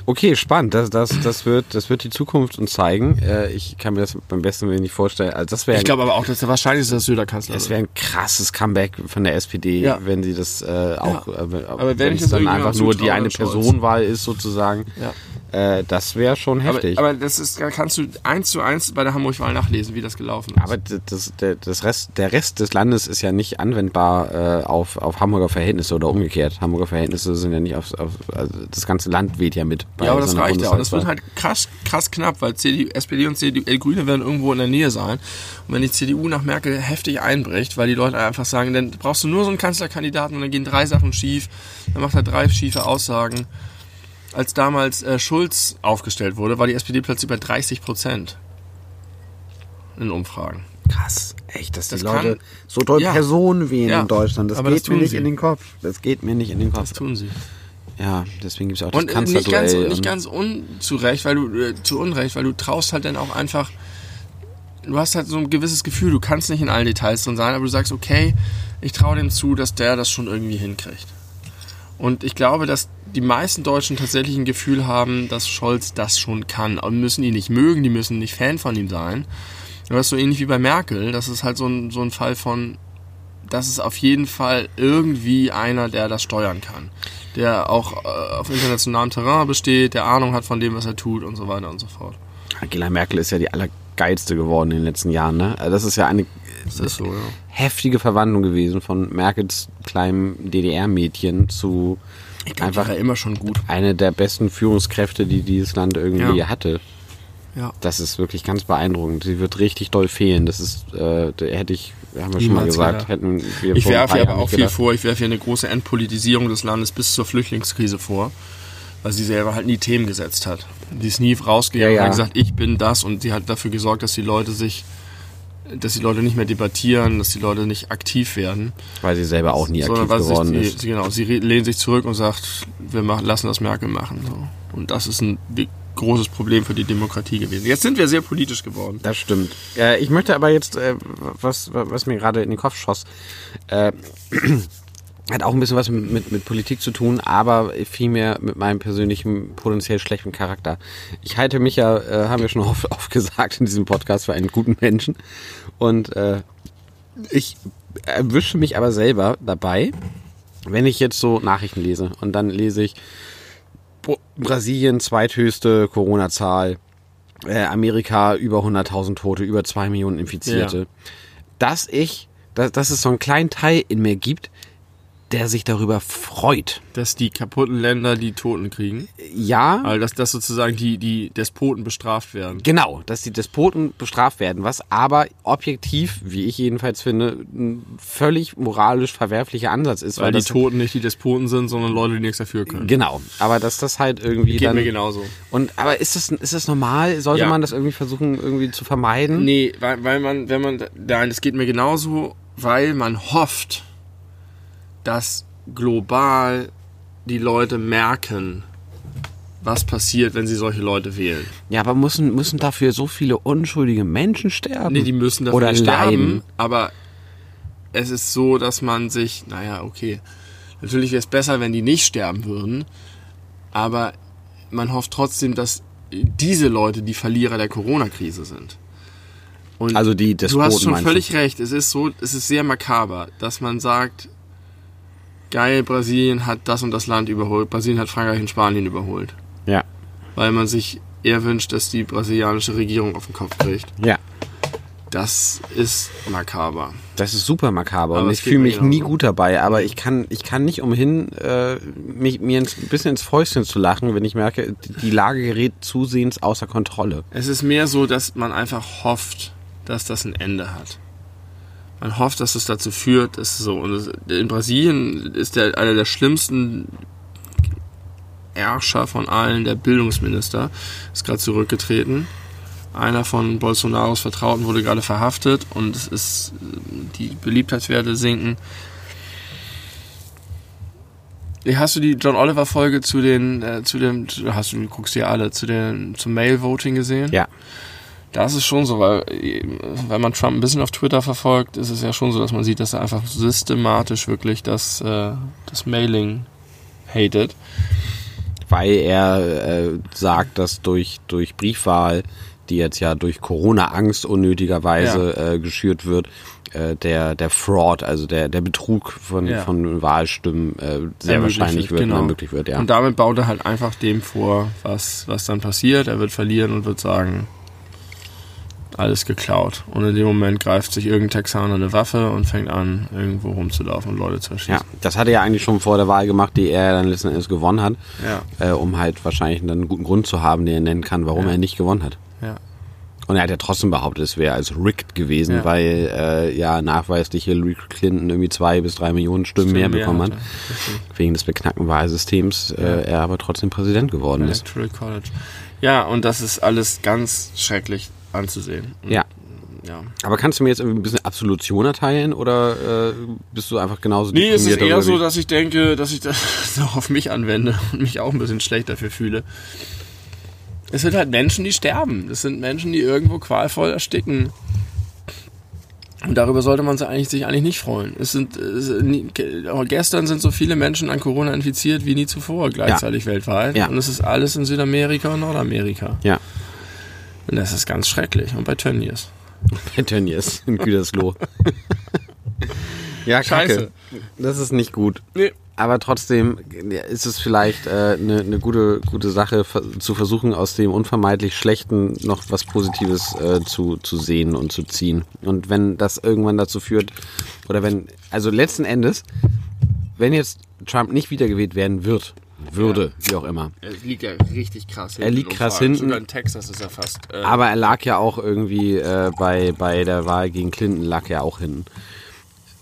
Okay, spannend. Das, das, das, wird, das wird die Zukunft uns zeigen. Äh, ich kann mir das beim besten Willen nicht vorstellen. Also das Ich glaube aber auch, dass der wahrscheinlich dass Söder Kanzler das wird. wäre ein krasses Comeback von der SPD, Ja. wenn sie das äh, auch, Ja. äh, Aber wenn es das dann einfach nur die eine. Personenwahl ist sozusagen. Ja. Äh, das wäre schon Aber, heftig. aber das ist, da kannst du eins zu eins bei der Hamburg-Wahl nachlesen, wie das gelaufen ist. Aber das, der, das Rest, der Rest des Landes ist ja nicht anwendbar äh, auf, auf Hamburger Verhältnisse oder umgekehrt. Hamburger Verhältnisse sind ja nicht auf, auf also das ganze Land weht ja mit. Ja, aber das so einer reicht ja. Und es wird halt krass, krass knapp, weil CDU, SPD und CDU, äh, Grüne werden irgendwo in der Nähe sein. Und wenn die CDU nach Merkel heftig einbricht, weil die Leute einfach sagen, dann brauchst du nur so einen Kanzlerkandidaten und dann gehen drei Sachen schief, dann macht er drei schiefe Aussagen. Als damals äh, Schulz aufgestellt wurde, war die SPD plötzlich bei 30 Prozent in Umfragen. krass. Echt, dass Das die Leute kann- so doll Ja. Personen wählen Ja. in Deutschland. Das geht das mir nicht sie. in den Kopf. Das geht mir nicht in den Kopf. Das tun sie. Ja, deswegen gibt es auch das Und äh, nicht ganz, Kanzlerduell. nicht und- ganz unzurecht, weil du äh, zu Unrecht, weil du traust halt dann auch einfach. Du hast halt so ein gewisses Gefühl, du kannst nicht in allen Details drin sein, aber du sagst, okay, ich traue dem zu, dass der das schon irgendwie hinkriegt. Und ich glaube, dass die meisten Deutschen tatsächlich ein Gefühl haben, dass Scholz das schon kann. Und müssen ihn nicht mögen, die müssen nicht Fan von ihm sein. Aber das ist so ähnlich wie bei Merkel. Das ist halt so ein, so ein Fall von, das ist auf jeden Fall irgendwie einer, der das steuern kann. Der auch äh, auf internationalem Terrain besteht, der Ahnung hat von dem, was er tut und so weiter und so fort. Angela Merkel ist ja die allergeilste geworden in den letzten Jahren. Ne? Also das ist ja eine so, ja. heftige Verwandlung gewesen von Merkels kleinem DDR-Mädchen zu Ich glaube, einfach immer schon gut. eine der besten Führungskräfte, die dieses Land irgendwie Ja. hatte. Ja. Das ist wirklich ganz beeindruckend. Sie wird richtig doll fehlen. Das ist, äh, hätte ich, haben wir schon mal Niemals gesagt, hätten wir Ich werfe hier aber auch viel gedacht. vor. Ich werfe hier eine große Entpolitisierung des Landes bis zur Flüchtlingskrise vor. Weil sie selber halt nie Themen gesetzt hat. Die ist nie rausgegangen Ja, ja. und hat gesagt, ich bin das und sie hat dafür gesorgt, dass die Leute sich, dass die Leute nicht mehr debattieren, dass die Leute nicht aktiv werden. Weil sie selber auch nie aktiv geworden sich, ist. genau, sie lehnt sich zurück und sagt, wir machen, lassen das Merkel machen. So. Und das ist ein großes Problem für die Demokratie gewesen. Jetzt sind wir sehr politisch geworden. Das stimmt. Äh, ich möchte aber jetzt, äh, was, was mir gerade in den Kopf schoss, äh, Hat auch ein bisschen was mit, mit, Politik zu tun, aber vielmehr mit meinem persönlichen potenziell schlechten Charakter. Ich halte mich ja, äh, haben wir schon oft, oft gesagt in diesem Podcast, für einen guten Menschen. Und äh, ich erwische mich aber selber dabei, wenn ich jetzt so Nachrichten lese und dann lese ich Brasilien zweithöchste Corona-Zahl, äh, Amerika über 100.000 Tote, über zwei Millionen Infizierte, ja. dass ich, dass, dass es so einen kleinen Teil in mir gibt, der sich darüber freut. Dass die kaputten Länder die Toten kriegen? Ja. Also dass, dass sozusagen die, die Despoten bestraft werden. Genau, dass die Despoten bestraft werden, was aber objektiv, wie ich jedenfalls finde, ein völlig moralisch verwerflicher Ansatz ist. Weil, weil die Toten nicht die Despoten sind, sondern Leute, die nichts dafür können. Genau, aber dass das halt irgendwie Geht dann... mir genauso. Und, aber ist das, ist das normal? Sollte ja. man das irgendwie versuchen, irgendwie zu vermeiden? Nee, weil, weil man, wenn man, nein, es geht mir genauso, weil man hofft, dass global die Leute merken, was passiert, wenn sie solche Leute wählen. Ja, aber müssen, müssen dafür so viele unschuldige Menschen sterben? Nee, die müssen dafür Oder sterben. leiden. Aber es ist so, dass man sich, naja, okay, natürlich wäre es besser, wenn die nicht sterben würden, aber man hofft trotzdem, dass diese Leute die Verlierer der Corona-Krise sind. Und also die Despoten, Du hast schon völlig recht. Es ist so, es ist sehr makaber, dass man sagt, geil, Brasilien hat das und das Land überholt. Brasilien hat Frankreich und Spanien überholt. Ja. Weil man sich eher wünscht, dass die brasilianische Regierung auf den Kopf kriegt. Ja. Das ist makaber. Das ist super makaber aber und ich fühle mich nie gut dabei, aber ich kann, ich kann nicht umhin, äh, mich, mir ein bisschen ins Fäustchen zu lachen, wenn ich merke, die Lage gerät zusehends außer Kontrolle. Es ist mehr so, dass man einfach hofft, dass das ein Ende hat man hofft, dass es dazu führt, dass so. Und in Brasilien ist der einer der schlimmsten Herrscher von allen, der Bildungsminister, ist gerade zurückgetreten. Einer von Bolsonaros Vertrauten wurde gerade verhaftet und es ist die Beliebtheitswerte sinken. Hast du die John Oliver Folge zu den äh, zu dem hast du guckst ja alle zu den zum Mail Voting gesehen? Ja. Da ist schon so, weil wenn man Trump ein bisschen auf Twitter verfolgt, ist es ja schon so, dass man sieht, dass er einfach systematisch wirklich das, äh, das Mailing hatet. Weil er äh, sagt, dass durch, durch Briefwahl, die jetzt ja durch Corona-Angst unnötigerweise ja. äh, geschürt wird, äh, der, der Fraud, also der, der Betrug von, ja. von Wahlstimmen äh, sehr wahrscheinlich wird, genau. möglich wird. Ja. Und damit baut er halt einfach dem vor, was, was dann passiert. Er wird verlieren und wird sagen, alles geklaut. Und in dem Moment greift sich irgendein Texaner eine Waffe und fängt an, irgendwo rumzulaufen und Leute zu erschießen. Ja, das hat er ja eigentlich schon vor der Wahl gemacht, die er dann letzten Endes gewonnen hat. Ja. Äh, um halt wahrscheinlich einen guten Grund zu haben, den er nennen kann, warum ja. er nicht gewonnen hat. Ja. Und er hat ja trotzdem behauptet, es wäre als rigged gewesen, ja. weil äh, ja nachweislich Hillary Clinton irgendwie zwei bis drei Millionen Stimmen, Stimmen mehr bekommen hat. Wegen des beknackten Wahlsystems, äh, er aber trotzdem Präsident geworden Electoral ist. College. Ja, und das ist alles ganz schrecklich anzusehen. Ja. ja. Aber kannst du mir jetzt irgendwie ein bisschen Absolution erteilen oder äh, bist du einfach genauso Nee, es ist eher so, dass ich denke, dass ich das auch auf mich anwende und mich auch ein bisschen schlecht dafür fühle. Es sind halt Menschen, die sterben. Es sind Menschen, die irgendwo qualvoll ersticken. Und darüber sollte man sich eigentlich, sich eigentlich nicht freuen. Es sind, es, gestern sind so viele Menschen an Corona infiziert wie nie zuvor, gleichzeitig ja. weltweit. Ja. Und es ist alles in Südamerika und Nordamerika. Ja. Und das ist ganz schrecklich. Und bei Tönnies. Bei Tönnies in Gütersloh. ja, Kacke. Scheiße. Das ist nicht gut. Nee. Aber trotzdem ist es vielleicht eine äh, ne, ne gute, gute Sache, zu versuchen, aus dem unvermeidlich Schlechten noch was Positives äh, zu, zu sehen und zu ziehen. Und wenn das irgendwann dazu führt, oder wenn, also letzten Endes, wenn jetzt Trump nicht wiedergewählt werden wird, würde, ja. wie auch immer. Er liegt ja richtig krass hinten. Er liegt krass hinten. Sogar in Texas ist er fast. Äh aber er lag ja auch irgendwie äh, bei, bei der Wahl gegen Clinton, lag er auch hinten.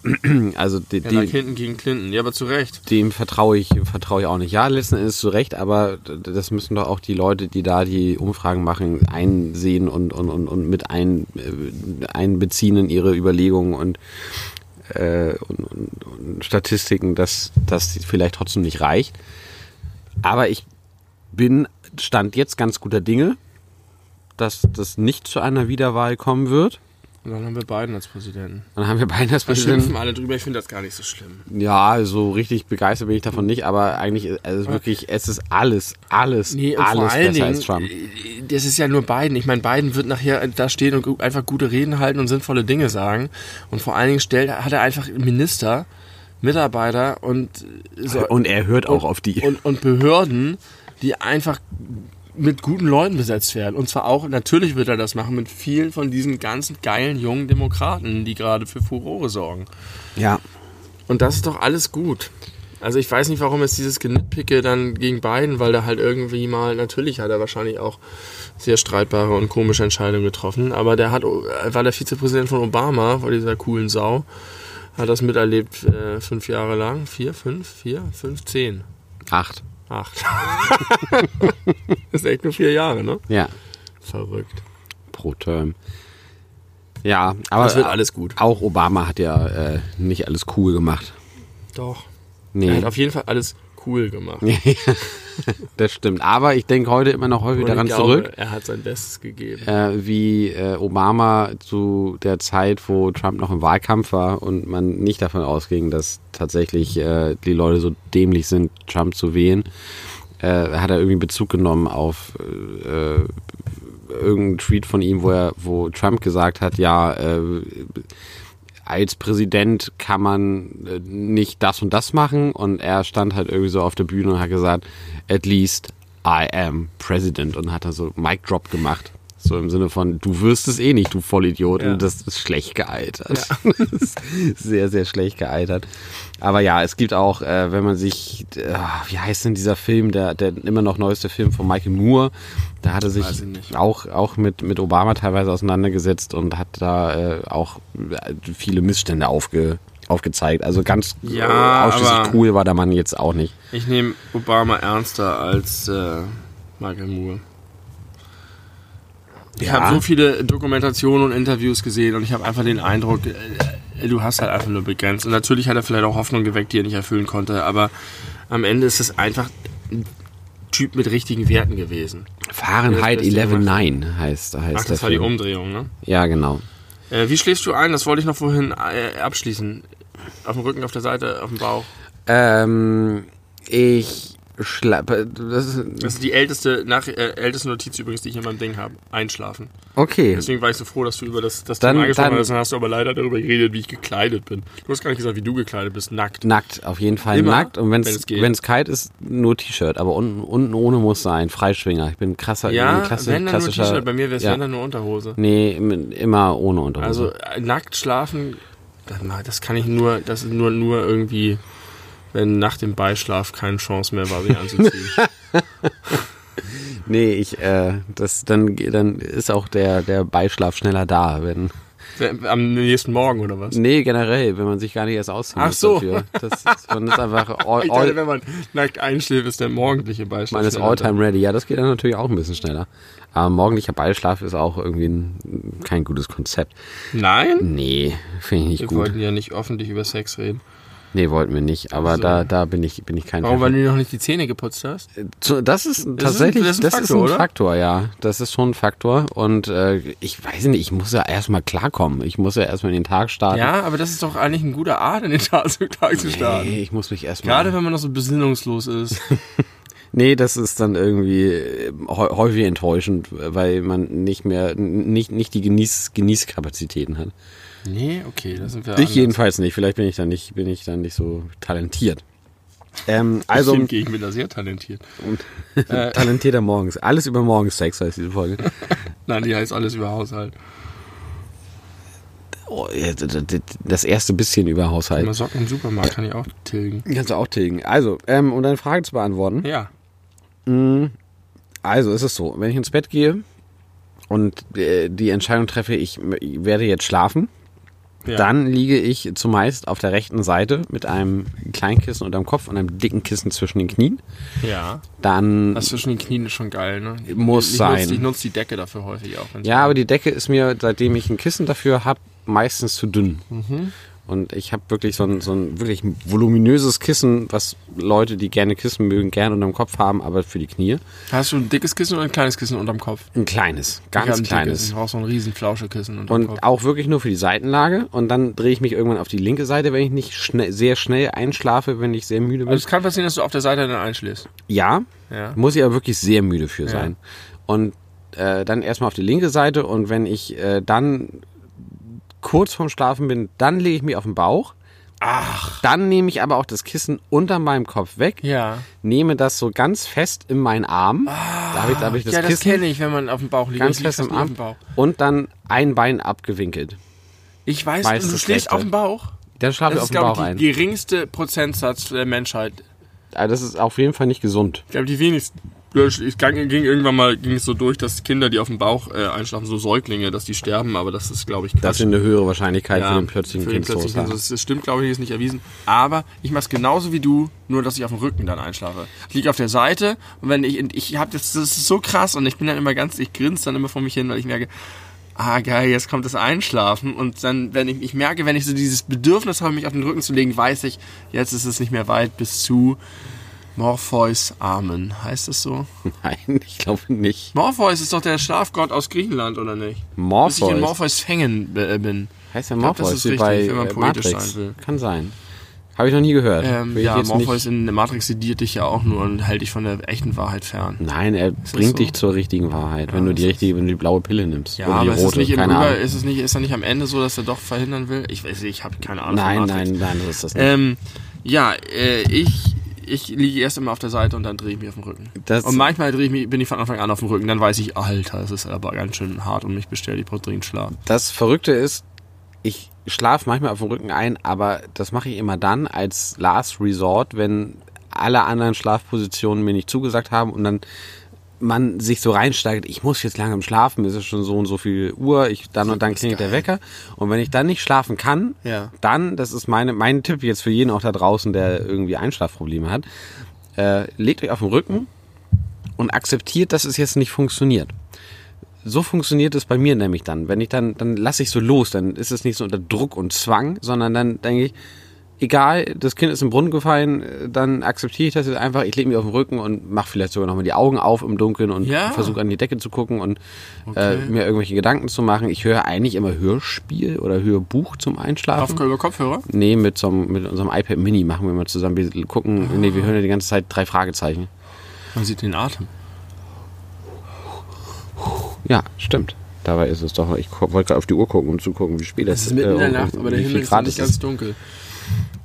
Also de, er lag hinten gegen Clinton, ja, aber zu Recht. Dem vertraue ich, vertraue ich auch nicht. Ja, letzten Endes zu Recht, aber das müssen doch auch die Leute, die da die Umfragen machen, einsehen und, und, und, und mit ein, äh, einbeziehen in ihre Überlegungen und äh, und, und, und, Statistiken, dass das vielleicht trotzdem nicht reicht. Aber ich bin, stand jetzt ganz guter Dinge, dass das nicht zu einer Wiederwahl kommen wird. Und dann haben wir Biden als Präsidenten. Dann haben wir Biden als Da Präsidenten. schimpfen alle drüber, ich finde das gar nicht so schlimm. Ja, so richtig begeistert bin ich davon nicht, aber eigentlich ist es wirklich, es ist alles, alles, Nee, alles vor allen besser als Dingen, Trump. äh, das ist ja nur Biden. Ich meine, Biden wird nachher da stehen und einfach gute Reden halten und sinnvolle Dinge sagen. Und vor allen Dingen stellt, hat er einfach Minister, Mitarbeiter und, äh, so, Und er hört auch auf die. und, und Behörden, die einfach mit guten Leuten besetzt werden. Und zwar auch, natürlich wird er das machen, mit vielen von diesen ganzen geilen jungen Demokraten, die gerade für Furore sorgen. Ja. Und das ist doch alles gut. Also ich weiß nicht, warum jetzt dieses Genitpicke dann gegen Biden, weil der halt irgendwie mal, natürlich hat er wahrscheinlich auch sehr streitbare und komische Entscheidungen getroffen, aber der hat, war der Vizepräsident von Obama, von dieser coolen Sau, hat das miterlebt äh, fünf Jahre lang. Vier, fünf, vier, fünf, zehn, Acht. acht. das ist echt nur vier Jahre, ne? Ja. Verrückt. Pro Term. Ja, aber Das wird alles gut. auch Obama hat ja äh, nicht alles cool gemacht. Doch. Nee. Er hat auf jeden Fall alles cool gemacht. das stimmt. Aber ich denke heute immer noch häufig Und daran glaube, zurück, Er hat sein Bestes gegeben. äh, wie äh, Obama zu der Zeit, wo Trump noch im Wahlkampf war und man nicht davon ausging, dass tatsächlich äh, die Leute so dämlich sind, Trump zu wählen, äh, hat er irgendwie Bezug genommen auf äh, irgendeinen Tweet von ihm, wo er, wo Trump gesagt hat, ja, äh, als Präsident kann man äh, nicht das und das machen und er stand halt irgendwie so auf der Bühne und hat gesagt, at least I am President und hat da so Mic Drop gemacht. So im Sinne von, du wirst es eh nicht, du Vollidiot. Ja. Und das ist schlecht gealtert. Das ist sehr, sehr schlecht gealtert. Aber ja, es gibt auch, äh, wenn man sich, äh, wie heißt denn dieser Film, der, der immer noch neueste Film von Michael Moore, da hat er sich auch, auch mit, mit Obama teilweise auseinandergesetzt und hat da äh, auch äh, viele Missstände aufge, aufgezeigt. Also ganz Ja, äh, ausschließlich cool war der Mann jetzt auch nicht. Ich nehme Obama ernster als äh, Michael Moore. Ich Ja. habe so viele Dokumentationen und Interviews gesehen und ich habe einfach den Eindruck, äh, du hast halt einfach nur begrenzt. Und natürlich hat er vielleicht auch Hoffnung geweckt, die er nicht erfüllen konnte, aber am Ende ist es einfach ein Typ mit richtigen Werten gewesen. Fahrenheit Ja, das Beste 11.9 heißt, heißt Ach, das war die. Umdrehung, ne? Ja, genau. Äh, wie schläfst du ein? Das wollte ich noch vorhin äh, abschließen. Auf dem Rücken, auf der Seite, auf dem Bauch. Ähm, ich schlappe. Das ist, Das ist die älteste, nach, äh, älteste Notiz übrigens, die ich in meinem Ding habe. Einschlafen. okay. Deswegen war ich so froh, dass du über das, das Dann- Thema angesprochen dann- hast. Dann hast du aber leider darüber geredet, wie ich gekleidet bin. Du hast gar nicht gesagt, wie du gekleidet bist. Nackt. Nackt, auf jeden Fall Immer, nackt. Und wenn es kalt ist, nur T-Shirt. Aber unten, unten ohne muss sein. Freischwinger. Ich bin krasser, Ja, klasse, wenn dann nur. T-Shirt. Bei mir wäre es ja. wenn dann nur Unterhose. Nee, im- immer ohne Unterhose. Also äh, nackt schlafen, das, das kann ich nur, das ist nur, nur irgendwie, wenn nach dem Beischlaf keine Chance mehr war, sich anzuziehen. nee, ich, äh, das, dann, dann ist auch der, der Beischlaf schneller da, wenn, Am nächsten Morgen oder was? nee, generell, wenn man sich gar nicht erst ausziehen Ach so. dafür. Das ist, man ist einfach all, Ich dachte, all, wenn man nackt einschläft, ist der morgendliche Beischlaf. man ist all-time ready. Ja, das geht dann natürlich auch ein bisschen schneller. Aber morgendlicher Beischlaf ist auch irgendwie ein, kein gutes Konzept. Nein? Nee, finde ich nicht Wir gut. wollten ja nicht öffentlich über Sex reden. Nee, wollten wir nicht. Aber Also. da, da bin ich, bin ich kein Warum, Fan weil du dir noch nicht die Zähne geputzt hast? So, Das ist tatsächlich, das das ist ein ist Faktor, ein oder? Faktor, ja. Das ist schon ein Faktor. Und äh, ich weiß nicht, ich muss ja erstmal klarkommen. Ich muss ja erstmal in den Tag starten. Ja, aber das ist doch eigentlich ein guter Art, in den Tag zu, Tag zu starten. Nee, ich muss mich erstmal. Gerade wenn man noch so besinnungslos ist. Nee, das ist dann irgendwie äh, häu- häufig enttäuschend, weil man nicht mehr, nicht, nicht die Genieß, Genießkapazitäten hat. Nee, okay, das sind wir Ich anders. jedenfalls nicht. Vielleicht bin ich dann nicht, bin ich dann nicht so talentiert. Ähm, also, Stimmt, ich bin da sehr talentiert. Äh, talentierter Morgens. Alles über Morgensex heißt diese Folge. Nein, die heißt alles über Haushalt. Oh, das erste bisschen über Haushalt. Immer Socken im Supermarkt kann ich auch tilgen. Kannst du auch tilgen. Also, ähm, um deine Frage zu beantworten. Ja. Also, ist es so, wenn ich ins Bett gehe und äh, die Entscheidung treffe, ich werde jetzt schlafen, ja. dann liege ich zumeist auf der rechten Seite mit einem kleinen Kissen unterm Kopf und einem dicken Kissen zwischen den Knien. Ja. Dann, Das zwischen den Knien ist schon geil, ne? Muss ich sein. Nutze, ich nutze die Decke dafür häufig auch. ja, aber die Decke ist mir, seitdem ich ein Kissen dafür habe, meistens zu dünn. Und ich habe wirklich so ein, so ein wirklich voluminöses Kissen, was Leute, die gerne Kissen mögen, gerne unterm Kopf haben, aber für die Knie. Hast du ein dickes Kissen oder ein kleines Kissen unterm Kopf? Ein kleines, Ich ganz ein kleines. Dickes. Ich brauche so ein riesen Flauschekissen unterm Und Kopf. auch wirklich nur für die Seitenlage. Und dann drehe ich mich irgendwann auf die linke Seite, wenn ich nicht schnell, sehr schnell einschlafe, wenn ich sehr müde bin. Also es kann passieren, dass du auf der Seite dann einschläfst. Ja, Ja. muss ich aber wirklich sehr müde für sein. Und äh, dann erstmal auf die linke Seite und wenn ich äh, dann kurz vorm Schlafen bin, dann lege ich mich auf den Bauch. Ach. Dann nehme ich aber auch das Kissen unter meinem Kopf weg, Ja. nehme das so ganz fest in meinen Arm. da habe ich, da hab ich das ja, das Kissen kenne ich, wenn man auf dem Bauch liegt. ganz Ich fest im Arm dem Bauch. und dann ein Bein abgewinkelt. Ich weiß, Meistens du schläfst auf dem Bauch. Dann schlafe ich Das auf ist, glaube Bauch ich, ein. die geringste Prozentsatz der Menschheit. Aber das ist auf jeden Fall nicht gesund. Ich glaube, die wenigsten. Es ging, ging irgendwann mal ging es so durch, dass Kinder, die auf dem Bauch äh, einschlafen, so Säuglinge, dass die sterben, aber das ist, glaube ich, Quatsch. Das ist eine höhere Wahrscheinlichkeit Ja, für den plötzlichen Kindstod. Kindstod. Das stimmt, glaube ich, ist nicht erwiesen. Aber ich mache es genauso wie du, nur dass ich auf dem Rücken dann einschlafe. Ich liege auf der Seite und wenn ich, ich habe das, das ist so krass und ich bin dann immer ganz, ich grinse dann immer vor mich hin, weil ich merke, ah geil, jetzt kommt das Einschlafen und dann, wenn ich, ich merke, wenn ich so dieses Bedürfnis habe, mich auf den Rücken zu legen, weiß ich, jetzt ist es nicht mehr weit bis zu Morpheus Amen. Heißt das so? Nein, ich glaube nicht. Morpheus ist doch der Schlafgott aus Griechenland, oder nicht? Bis ich in Morpheus. Morpheus fängen äh, bin. Heißt der Ich glaub, das Morpheus ist richtig, bei wenn man äh, poetisch Matrix? sein will. Kann sein. Habe ich noch nie gehört. Ähm, ja, Morpheus nicht- in der Matrix sediert dich ja auch nur und hält dich von der echten Wahrheit fern. Nein, er das bringt so? dich zur richtigen Wahrheit, wenn du die richtige, wenn du die blaue Pille nimmst. Ja, oder die aber ist es rote, nicht im keine Ahnung. ist es nicht, ist er nicht am Ende so, dass er doch verhindern will? Ich weiß nicht, ich habe keine Ahnung. Nein, nein, nein, das ist das nicht. Ähm, ja, äh, ich, ich liege erst immer auf der Seite und dann drehe ich mich auf den Rücken. Das- und manchmal drehe ich mich, bin ich von Anfang an auf dem Rücken, dann weiß ich, Alter, das ist aber ganz schön hart und mich bestellt, ich brauche dringend Schlaf. Das Verrückte ist, ich schlafe manchmal auf dem Rücken ein, aber das mache ich immer dann als Last Resort, wenn alle anderen Schlafpositionen mir nicht zugesagt haben und dann man sich so reinsteigt, ich muss jetzt langsam schlafen, es ist schon so und so viel Uhr, ich dann und dann klingelt der Wecker und wenn ich dann nicht schlafen kann, Ja. dann, das ist meine, mein Tipp jetzt für jeden auch da draußen, der irgendwie Einschlafprobleme hat, äh, legt euch auf den Rücken und akzeptiert, dass es jetzt nicht funktioniert. So funktioniert es bei mir nämlich dann. Wenn ich dann, dann lasse ich so los, dann ist es nicht so unter Druck und Zwang, sondern dann denke ich, egal, das Kind ist im Brunnen gefallen, äh, dann akzeptiere ich das jetzt einfach, ich lege mich auf den Rücken und mache vielleicht sogar nochmal die Augen auf im Dunkeln und Ja. versuche an die Decke zu gucken und Okay. äh, mir irgendwelche Gedanken zu machen. Ich höre eigentlich immer Hörspiel oder Hörbuch zum Einschlafen. Auf über Kopfhörer? Nee, mit, so, mit unserem iPad Mini machen wir mal zusammen. Wir gucken, nee, wir hören ja die ganze Zeit drei Fragezeichen. Man sieht den Atem. Ja, stimmt. Dabei ist es doch, ich wollte gerade auf die Uhr gucken, um zu gucken, wie spät es Es ist mitten in der äh, Nacht, aber der Himmel ist nicht ganz ist.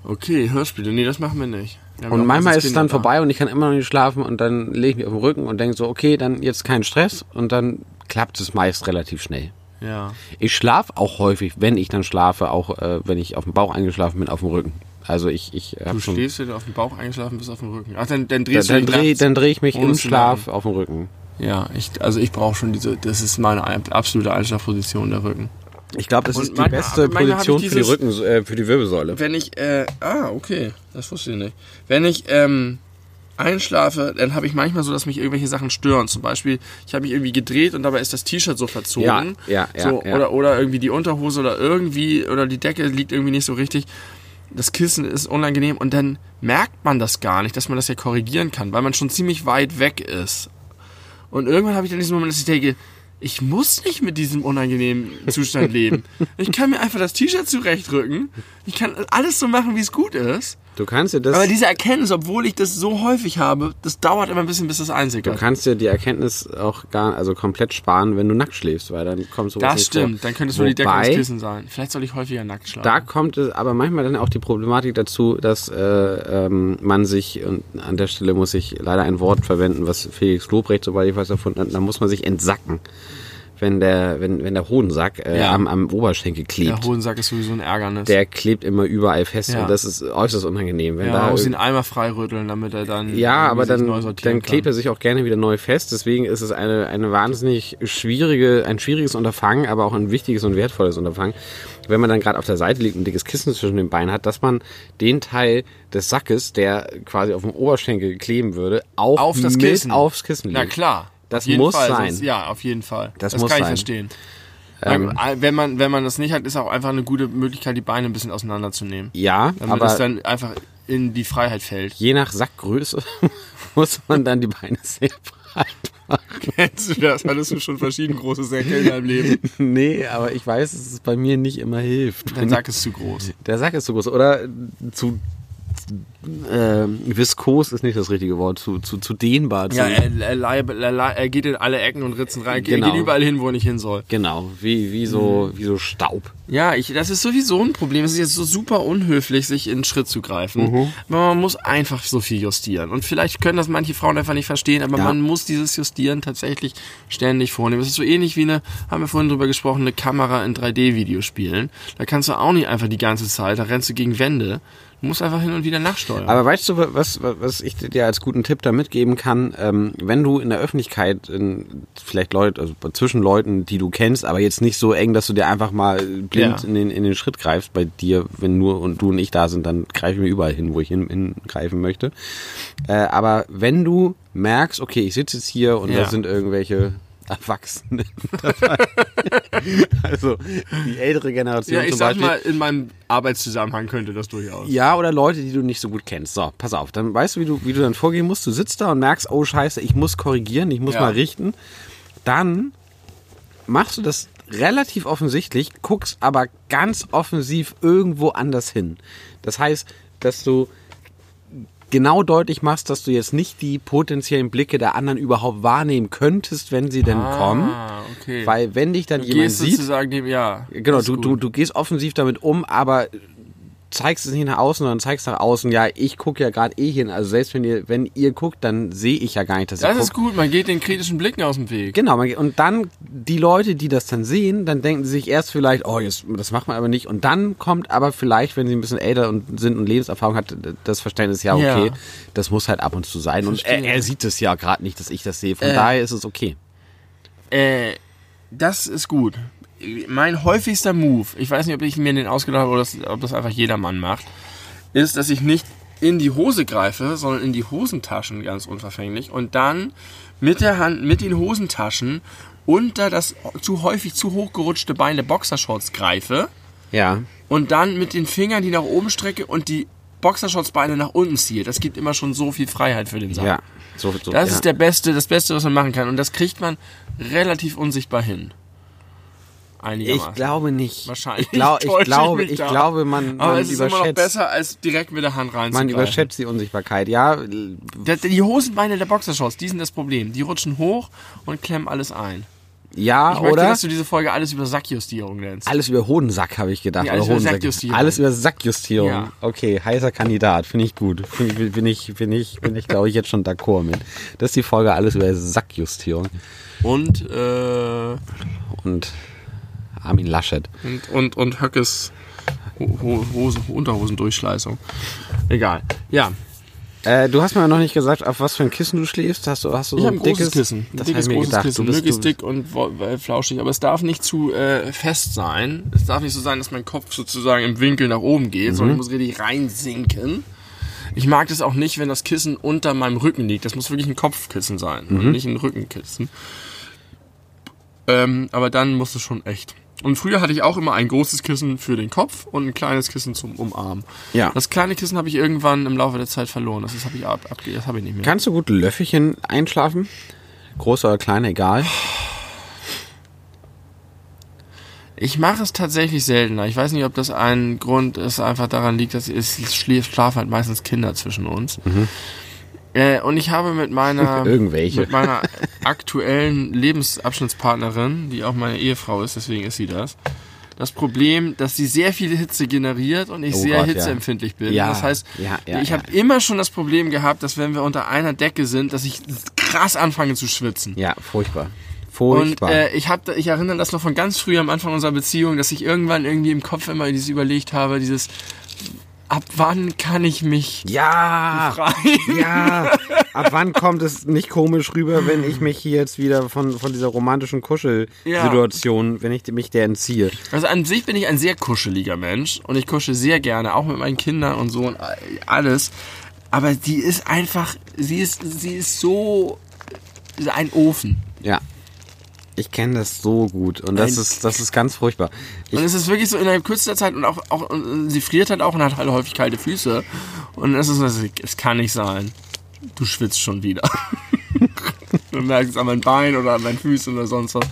Okay, Hörspiele. Nee, das machen wir nicht. Wir Und manchmal ist es dann da. vorbei und ich kann immer noch nicht schlafen und dann lege ich mich auf den Rücken und denke so, okay, dann jetzt kein Stress und dann klappt es meist relativ schnell. Ja. Ich schlafe auch häufig, wenn ich dann schlafe, auch äh, wenn ich auf dem Bauch eingeschlafen bin, auf dem Rücken. Also ich, ich Du stehst, wenn du auf dem Bauch eingeschlafen bist, auf dem Rücken. Ach, dann, dann Dann, drehst dann du dich drehe nachts. dann dreh ich mich im Schlaf auf den Rücken. Ja, ich, also ich brauche schon diese, das ist meine absolute Einschlafposition, der Rücken. Ich glaube, das Und ist die manchmal- beste Position für die Rücken, äh, für die Wirbelsäule. Wenn ich, äh, ah, okay, das wusste ich nicht. Wenn ich, ähm, einschlafe, dann habe ich manchmal so, dass mich irgendwelche Sachen stören. Zum Beispiel, ich habe mich irgendwie gedreht und dabei ist das T-Shirt so verzogen. Ja, ja, ja, so, ja. Oder, oder irgendwie die Unterhose oder irgendwie, oder die Decke liegt irgendwie nicht so richtig. Das Kissen ist unangenehm und dann merkt man das gar nicht, dass man das ja korrigieren kann, weil man schon ziemlich weit weg ist. Und irgendwann habe ich dann diesen Moment, dass ich denke, ich muss nicht mit diesem unangenehmen Zustand leben. Ich kann mir einfach das T-Shirt zurechtrücken. Ich kann alles so machen, wie es gut ist. Du kannst dir das, Aber diese Erkenntnis, obwohl ich das so häufig habe, das dauert immer ein bisschen, bis das du einsickert. kannst dir die Erkenntnis auch gar, also komplett sparen, wenn du nackt schläfst, weil dann kommt sowas Das nicht stimmt, vor. dann könnte es nur die Decke Wobei, Kissen sein. Vielleicht soll ich häufiger nackt schlafen. Da kommt es aber manchmal dann auch die Problematik dazu, dass äh, ähm, man sich, und an der Stelle muss ich leider ein Wort verwenden, was Felix Lobrecht, sobald ich was erfunden hat, da muss man sich entsacken, wenn der, wenn, wenn der Hodensack äh, Ja. am, am Oberschenkel klebt. der Hodensack ist sowieso ein Ärgernis. Der klebt immer überall fest Ja. und das ist äußerst unangenehm. Wenn ja, da man muss ihn einmal freirütteln, damit er dann ja, aber dann, dann klebt er sich auch gerne wieder neu fest. Deswegen ist es eine, eine wahnsinnig schwierige, ein schwieriges Unterfangen, aber auch ein wichtiges und wertvolles Unterfangen, wenn man dann gerade auf der Seite liegt und ein dickes Kissen zwischen den Beinen hat, dass man den Teil des Sackes, der quasi auf dem Oberschenkel kleben würde, auch Auf das Kissen. aufs Kissen legt. Na klar. Das muss Fall, sein. Sonst, ja, auf jeden Fall. Das Das, muss kann ich sein. verstehen. Ähm, wenn, man, wenn man das nicht hat, ist auch einfach eine gute Möglichkeit, die Beine ein bisschen auseinanderzunehmen. ja, Damit aber es dann einfach in die Freiheit fällt. je nach Sackgröße muss man dann die Beine sehr breit machen. Kennst du das? Hattest du schon verschieden große Säcke in deinem Leben? Nee, aber ich weiß, dass es bei mir nicht immer hilft. Dein Sack ist zu groß. Der Sack ist zu groß. Oder zu äh, viskos ist nicht das richtige Wort. Zu, zu, zu dehnbar. Zu, Ja, er, er, er, er geht in alle Ecken und Ritzen rein. Er Genau. geht überall hin, wo er nicht hin soll. Genau, wie, wie, so, Mhm. wie so Staub. Ja, ich, das ist sowieso ein Problem. Es ist jetzt so super unhöflich, sich in den Schritt zu greifen. Aber man muss einfach so viel justieren. Und vielleicht können das manche Frauen einfach nicht verstehen, aber Ja. man muss dieses Justieren tatsächlich ständig vornehmen. Es ist so ähnlich wie eine, haben wir vorhin drüber gesprochen, eine Kamera in 3D-Videospielen. Da kannst du auch nicht einfach die ganze Zeit, da rennst du gegen Wände. Du musst einfach hin und wieder nachsteuern. Aber weißt du, was, was ich dir als guten Tipp da mitgeben kann? Ähm, wenn du in der Öffentlichkeit, in, vielleicht Leute, also zwischen Leuten, die du kennst, aber jetzt nicht so eng, dass du dir einfach mal blind Ja. in, den, in den Schritt greifst, bei dir, wenn nur und du und ich da sind, dann greife ich mir überall hin, wo ich hin, hingreifen möchte. Äh, aber wenn du merkst, okay, ich sitze jetzt hier und Ja. da sind irgendwelche Erwachsenen dabei. also die ältere Generation ja, ich zum sag Beispiel. mal, in meinem Arbeitszusammenhang könnte das durchaus. Ja, oder Leute, die du nicht so gut kennst. So, pass auf, dann weißt du, wie du, wie du dann vorgehen musst. Du sitzt da und merkst, oh scheiße, ich muss korrigieren, ich muss Ja. mal richten. Dann machst du das relativ offensichtlich, guckst aber ganz offensiv irgendwo anders hin. Das heißt, dass du genau deutlich machst, dass du jetzt nicht die potenziellen Blicke der anderen überhaupt wahrnehmen könntest, wenn sie denn kommen. Ah, okay. Weil wenn dich dann du jemand gehst sieht, sozusagen dem, ja. Genau, du, gut. du, du gehst offensiv damit um, aber zeigst es nicht nach außen, sondern zeigst nach außen, ja, ich gucke ja gerade eh hin. Also selbst wenn ihr, wenn ihr guckt, dann sehe ich ja gar nicht, dass ihr Das guckt. ist gut, man geht den kritischen Blicken aus dem Weg. Genau, man- und dann die Leute, die das dann sehen, dann denken sie sich erst vielleicht, oh, jetzt, das macht man aber nicht. Und dann kommt aber vielleicht, wenn sie ein bisschen älter und sind und Lebenserfahrung hat, das Verständnis, ja, okay, Ja. das muss halt ab und zu sein. Und er, er sieht es ja gerade nicht, dass ich das sehe. Von Äh. daher ist es okay. Äh, das ist gut. Mein häufigster Move, ich weiß nicht, ob ich mir den ausgedacht habe oder das, ob das einfach jedermann macht, ist, dass ich nicht in die Hose greife, sondern in die Hosentaschen ganz unverfänglich und dann mit der Hand, mit den Hosentaschen unter das zu häufig zu hochgerutschte Bein der Boxershorts greife Ja. und dann mit den Fingern die nach oben strecke und die Boxershorts-Beine nach unten ziehe. Das gibt immer schon so viel Freiheit für den Sack. Ja. So, so, Das ja. ist der beste, das Beste, was man machen kann. Und das kriegt man relativ unsichtbar hin. Ich glaube nicht. Wahrscheinlich. Ich, glaub, ich, glaube, ich da. glaube, man, Aber man es ist immer noch überschätzt. besser, als direkt mit der Hand Man reinzugreifen. überschätzt die Unsichtbarkeit. Ja, Die Hosenbeine der Boxershorts, die sind das Problem. Die rutschen hoch und klemmen alles ein. ja, Ich möchte, oder? dass du diese Folge alles über Sackjustierung nennst. Alles über Hodensack habe ich gedacht. Nee, alles über. Sackjustierung. Alles über Sackjustierung. Ja. Okay, heißer Kandidat. Finde ich gut. Find ich, bin ich, bin ich, bin ich, glaube ich, jetzt schon d'accord mit. Das ist die Folge alles über Sackjustierung. Und, äh, Und Armin Laschet. und, und, und Höckes Ho Ho Hose, Unterhosendurchschleißung. Egal. Ja, Äh, du hast mir noch nicht gesagt, auf was für ein Kissen du schläfst. Hast du, hast du Ich so ein ein großes dickes Kissen. Ein Das dickes, großes gedacht. Kissen. Möglichst dick und äh, flauschig. Aber es darf nicht zu äh, fest sein. Es darf nicht so sein, dass mein Kopf sozusagen im Winkel nach oben geht, Mhm. sondern ich muss richtig reinsinken. Ich mag das auch nicht, wenn das Kissen unter meinem Rücken liegt. Das muss wirklich ein Kopfkissen sein Mhm. und nicht ein Rückenkissen. Ähm, aber dann muss es schon echt. Und früher hatte ich auch immer ein großes Kissen für den Kopf und ein kleines Kissen zum Umarmen. Ja. Das kleine Kissen habe ich irgendwann im Laufe der Zeit verloren. Das habe ich ab, abge das habe ich nicht mehr. Kannst du gut Löffelchen einschlafen? Groß oder klein, egal. Ich mache es tatsächlich seltener. Ich weiß nicht, ob das ein Grund ist, einfach daran liegt, dass es schlafen halt meistens Kinder zwischen uns. Äh, und ich habe mit meiner Irgendwelche. mit meiner aktuellen Lebensabschnittspartnerin, die auch meine Ehefrau ist, deswegen ist sie das. Das Problem, dass sie sehr viel Hitze generiert und ich Oh sehr Gott, ja. hitzeempfindlich bin. Ja, das heißt, ja, ja, ich ja. habe immer schon das Problem gehabt, dass wenn wir unter einer Decke sind, dass ich krass anfange zu schwitzen. Ja, furchtbar. Und Furchtbar. äh, ich hab, ich erinnere das noch von ganz früh am Anfang unserer Beziehung, dass ich irgendwann irgendwie im Kopf immer dieses überlegt habe, dieses ab wann kann ich mich ja, befreien? ja. Ab wann kommt es nicht komisch rüber, wenn ich mich hier jetzt wieder von, von dieser romantischen Kuschelsituation, wenn ich mich der entziehe? Also an sich bin ich ein sehr kuscheliger Mensch und ich kusche sehr gerne, auch mit meinen Kindern und so und alles. Aber die ist einfach, sie ist, sie ist so ein Ofen. Ja. Ich kenne das so gut und das Ein- ist, das ist ganz furchtbar. Ich, Und es ist wirklich so innerhalb kürzester Zeit und auch, auch und sie friert halt auch und hat halt häufig kalte Füße. Und es ist so, es kann nicht sein. Du schwitzt schon wieder. du merkst es an meinen Beinen oder an meinen Füßen oder sonst was.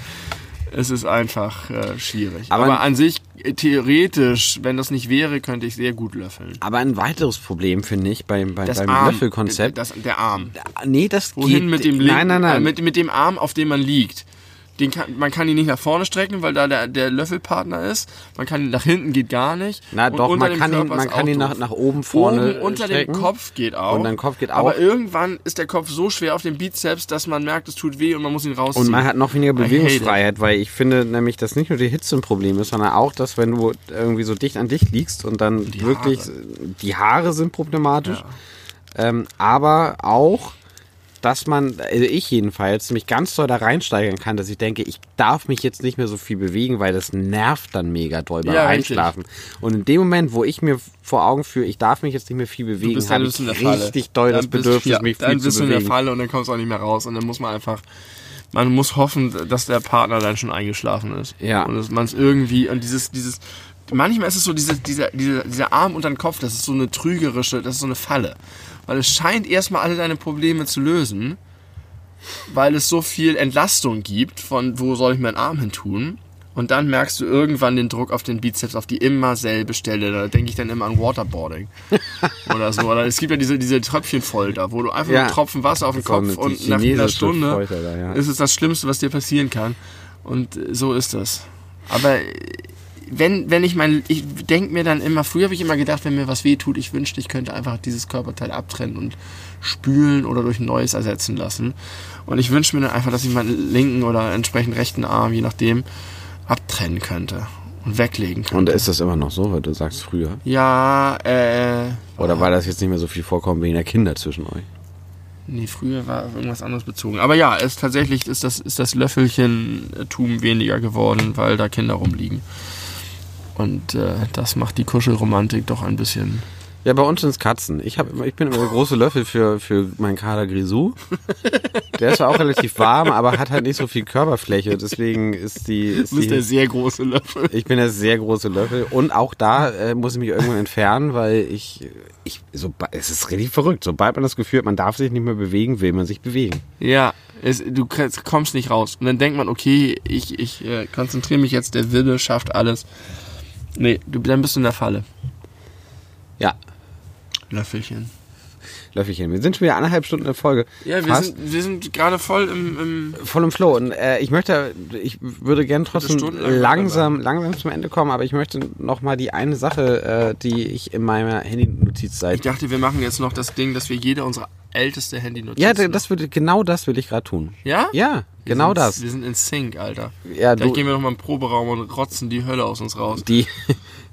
Es ist einfach äh, schwierig. Aber- Aber, an sich, äh, theoretisch, wenn das nicht wäre, könnte ich sehr gut löffeln. aber ein weiteres Problem finde ich beim, beim, beim Arm, Löffelkonzept. Das, der Arm. nee, das Wohin geht. mit dem linken, Nein, nein, nein. Äh, mit, mit dem Arm, auf dem man liegt. Den kann, man kann ihn nicht nach vorne strecken, weil da der, der Löffelpartner ist. Man kann ihn nach hinten geht gar nicht. Na doch, man kann ihn, man kann ihn nach, nach oben vorne Oben unter strecken. dem Kopf geht auch. Und dein Kopf geht Aber auch. irgendwann ist der Kopf so schwer auf dem Bizeps, dass man merkt, es tut weh und man muss ihn rausziehen. Und man hat noch weniger Bewegungsfreiheit, weil ich finde nämlich, dass nicht nur die Hitze ein Problem ist, sondern auch, dass wenn du irgendwie so dicht an dicht liegst und dann die wirklich Haare. die Haare sind problematisch, ähm, aber auch, dass man, also ich jedenfalls, mich ganz doll da reinsteigern kann, dass ich denke, ich darf mich jetzt nicht mehr so viel bewegen, weil das nervt dann mega doll beim Ja, richtig. Einschlafen. Und in dem Moment, wo ich mir vor Augen führe, ich darf mich jetzt nicht mehr viel bewegen, bist dann habe bist ich richtig doll das Dann bist- Bedürfnis, ja, mich dann viel bist zu du in der bewegen. Falle und dann kommst du auch nicht mehr raus. Und dann muss man einfach, man muss hoffen, dass der Partner dann schon eingeschlafen ist. Ja. Und dass man es irgendwie, und dieses, dieses, manchmal ist es so, diese, dieser, dieser, dieser Arm unter den Kopf, das ist so eine trügerische, das ist so eine Falle. Weil es scheint erstmal alle deine Probleme zu lösen, weil es so viel Entlastung gibt von, wo soll ich meinen Arm hin tun? Und dann merkst du irgendwann den Druck auf den Bizeps auf die immer selbe Stelle. Da denke ich dann immer an Waterboarding oder so. Oder es gibt ja diese, diese Tröpfchenfolter, wo du einfach Ja. einen Tropfen Wasser auf den Kopf und nach einer Stunde da, ja. ist es das Schlimmste, was dir passieren kann. Und so ist das. Aber wenn, wenn ich mein, ich denke mir dann immer, früher habe ich immer gedacht, wenn mir was weh tut, ich wünschte, ich könnte einfach dieses Körperteil abtrennen und spülen oder durch ein neues ersetzen lassen. Und ich wünsche mir dann einfach, dass ich meinen linken oder entsprechend rechten Arm, je nachdem, abtrennen könnte und weglegen könnte. Und ist das immer noch so, weil du sagst früher? ja, äh, Oder war das jetzt nicht mehr so viel vorkommen wegen der Kinder zwischen euch? Nee, früher war irgendwas anderes bezogen. Aber ja, es tatsächlich ist das, ist das Löffelchentum weniger geworden, weil da Kinder rumliegen. Und äh, das macht die Kuschelromantik doch ein bisschen. Ja, bei uns sind es Katzen. Ich, hab, ich bin immer der große Löffel für, für meinen Kader Grisou. Der ist zwar auch relativ warm, aber hat halt nicht so viel Körperfläche. Deswegen ist die. Ist Du bist der die sehr große Löffel. ich bin der sehr große Löffel. Und auch da äh, muss ich mich irgendwann entfernen, weil ich. ich so, es ist richtig verrückt. Sobald man das Gefühl hat, man darf sich nicht mehr bewegen, will man sich bewegen. Ja, es, du kommst nicht raus. Und dann denkt man, okay, ich, ich äh, konzentriere mich jetzt, der Wille schafft alles. Nee, du, dann bist du in der Falle. Ja, Löffelchen. Löffelchen. Wir sind schon wieder eineinhalb Stunden in der Folge. Ja, wir Fast. sind, wir sind gerade voll im, im voll im Flow. Und äh, ich möchte, ich würde gern trotzdem langsam, langsam zum Ende kommen, aber ich möchte noch mal die eine Sache, äh, die ich in meiner Handy-Notiz Ich seit. dachte, wir machen jetzt noch das Ding, dass wir jeder unsere älteste Handy-Notiz Ja, das würde, genau das will ich gerade tun. Ja? Ja, Wir genau sind, das. Wir sind in Sync, Alter. Ja, Gleich du, gehen wir noch mal im Proberaum und rotzen die Hölle aus uns raus. die,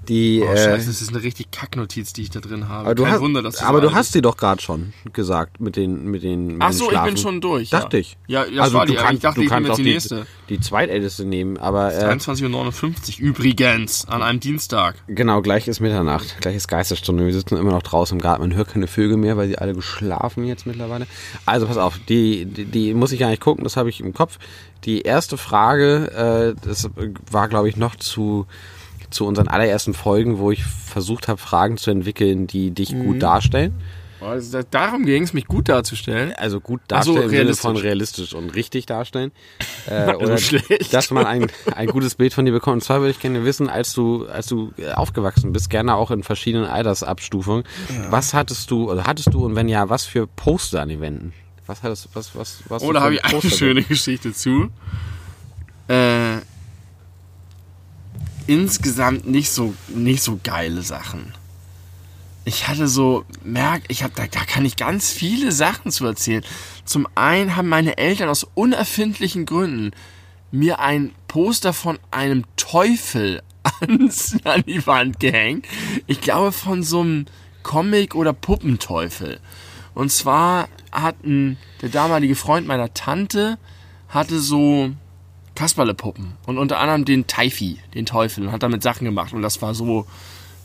die, Oh, äh, scheiße, das ist eine richtig Kacknotiz, die ich da drin habe. aber du Kein hast, Wunder, dass aber du hast sie doch gerade schon gesagt mit den, mit den. Mit Ach so, ich bin schon durch. Dachte ja. ich. Ja, das also war du die, kannst, ich dachte, du ich kannst jetzt die die, nächste. die zweitälteste nehmen, aber äh, 23.59 Uhr übrigens, an einem Dienstag. Genau, gleich ist Mitternacht, gleich ist Geisterstunde. Wir sitzen immer noch draußen im Garten. Man hört keine Vögel mehr, weil sie alle geschlafen jetzt mittlerweile. Also pass auf, die, die, die muss ich gar nicht gucken, das habe ich im Kopf. Die erste Frage, äh, das war glaube ich noch zu zu unseren allerersten Folgen, wo ich versucht habe, Fragen zu entwickeln, die dich Mhm. gut darstellen. Also, darum ging es, mich gut darzustellen. Also gut darstellen Sinne realistisch. von realistisch und richtig darstellen. Äh, Also oder schlecht. dass man ein, ein gutes Bild von dir bekommt. Und zwar würde ich gerne wissen, als du, als du äh, aufgewachsen bist, gerne auch in verschiedenen Altersabstufungen, was hattest du, oder hattest du und wenn ja, was für Poster an den Wänden? Was hattest was, was, was Oh, da für habe ich eine schöne Geschichte zu. Äh, insgesamt nicht so, nicht so geile Sachen. Ich hatte so, merk, ich hab, da, da kann ich ganz viele Sachen zu erzählen. Zum einen haben meine Eltern aus unerfindlichen Gründen mir ein Poster von einem Teufel ans, an die Wand gehängt. Ich glaube von so einem Comic- oder Puppenteufel. Und zwar hatten der damalige Freund meiner Tante hatte so Kasperlepuppen und unter anderem den Taifi, den Teufel, und hat damit Sachen gemacht. Und das war so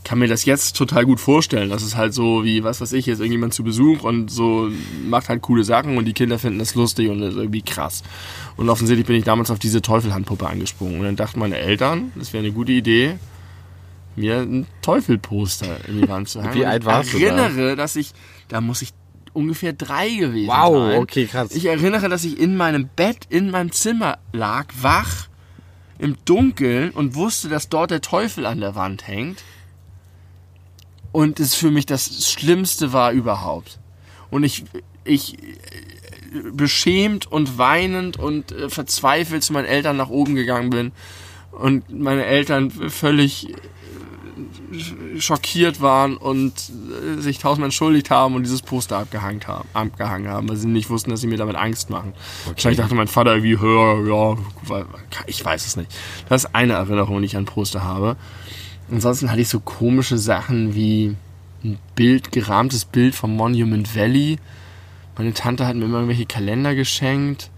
kann mir das jetzt total gut vorstellen. Das ist halt so wie, was weiß ich, jetzt irgendjemand zu Besuch und so macht halt coole Sachen und die Kinder finden das lustig und das ist irgendwie krass. Und offensichtlich bin ich damals auf diese Teufelhandpuppe angesprungen. Und dann dachten meine Eltern, das wäre eine gute Idee, mir ein Teufelposter in die Wand zu hängen. Wie alt warst ich du da? erinnere, dass ich, da muss ich ungefähr drei gewesen Wow, sein. okay, krass. Ich erinnere, dass ich in meinem Bett in meinem Zimmer lag, wach, im Dunkeln und wusste, dass dort der Teufel an der Wand hängt. Und es für mich das Schlimmste war überhaupt. Und ich, ich äh, beschämt und weinend und äh, verzweifelt zu meinen Eltern nach oben gegangen bin und meine Eltern völlig schockiert waren und äh, sich tausendmal entschuldigt haben und dieses Poster abgehangen haben, abgehangen haben, weil sie nicht wussten, dass sie mir damit Angst machen. Wahrscheinlich dachte mein Vater irgendwie, hör, ja, weil- ich weiß es nicht. Das ist eine Erinnerung, die ich an Poster habe. Ansonsten hatte ich so komische Sachen wie ein Bild, gerahmtes Bild vom Monument Valley. Meine Tante hat mir immer irgendwelche Kalender geschenkt.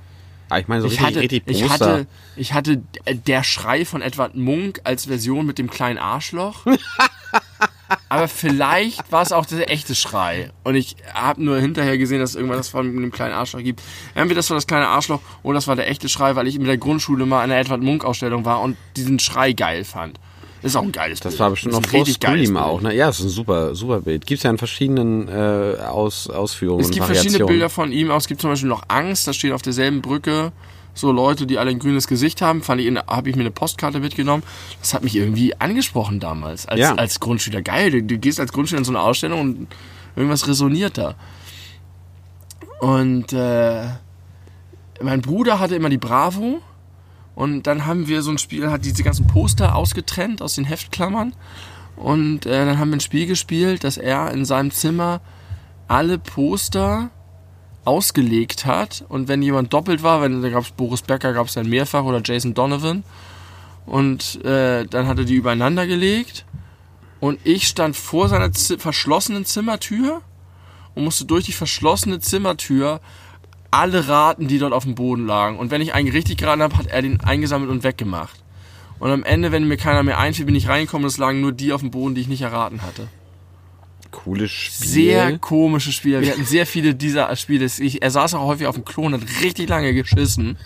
Ah, ich meine, so Ich richtig, hatte, richtig ich hatte, ich hatte äh, der Schrei von Edward Munk als Version mit dem kleinen Arschloch. Aber vielleicht war es auch der echte Schrei. Und ich habe nur hinterher gesehen, dass es irgendwann das von dem kleinen Arschloch gibt. Entweder das war das kleine Arschloch oder das war der echte Schrei, weil ich mit der Grundschule mal an einer Edward Munk Ausstellung war und diesen Schrei geil fand. Ist auch ein geiles Bild. Das war bestimmt noch vor Scream auch, ne? Ja, es ist ein super, super Bild. Gibt's ja in verschiedenen äh, Aus, Ausführungen Es gibt verschiedene. Bilder von ihm. auch. Es gibt zum Beispiel noch Angst. Da steht auf derselben Brücke so Leute, die alle ein grünes Gesicht haben. Fand ich, habe ich mir eine Postkarte mitgenommen. Das hat mich irgendwie angesprochen damals als, Ja. als Grundschüler. Geil, du, du gehst als Grundschüler in so eine Ausstellung und irgendwas resoniert da. Und äh, mein Bruder hatte immer die Bravo. Und dann haben wir so ein Spiel, hat diese ganzen Poster ausgetrennt aus den Heftklammern. Und äh, dann haben wir ein Spiel gespielt, dass er in seinem Zimmer alle Poster ausgelegt hat. Und wenn jemand doppelt war, wenn da gab es Boris Becker, gab es dann mehrfach oder Jason Donovan. Und äh, dann hat er die übereinander gelegt. Und ich stand vor seiner Zi verschlossenen Zimmertür und musste durch die verschlossene Zimmertür alle raten, die dort auf dem Boden lagen. Und wenn ich einen richtig geraten habe, hat er den eingesammelt und weggemacht. Und am Ende, wenn mir keiner mehr einfiel, bin ich reingekommen und es lagen nur die auf dem Boden, die ich nicht erraten hatte. Cooles Spiel. Sehr komische Spiele. Wir hatten sehr viele dieser Spiele. Ich, er saß auch häufig auf dem Klo und hat richtig lange geschissen.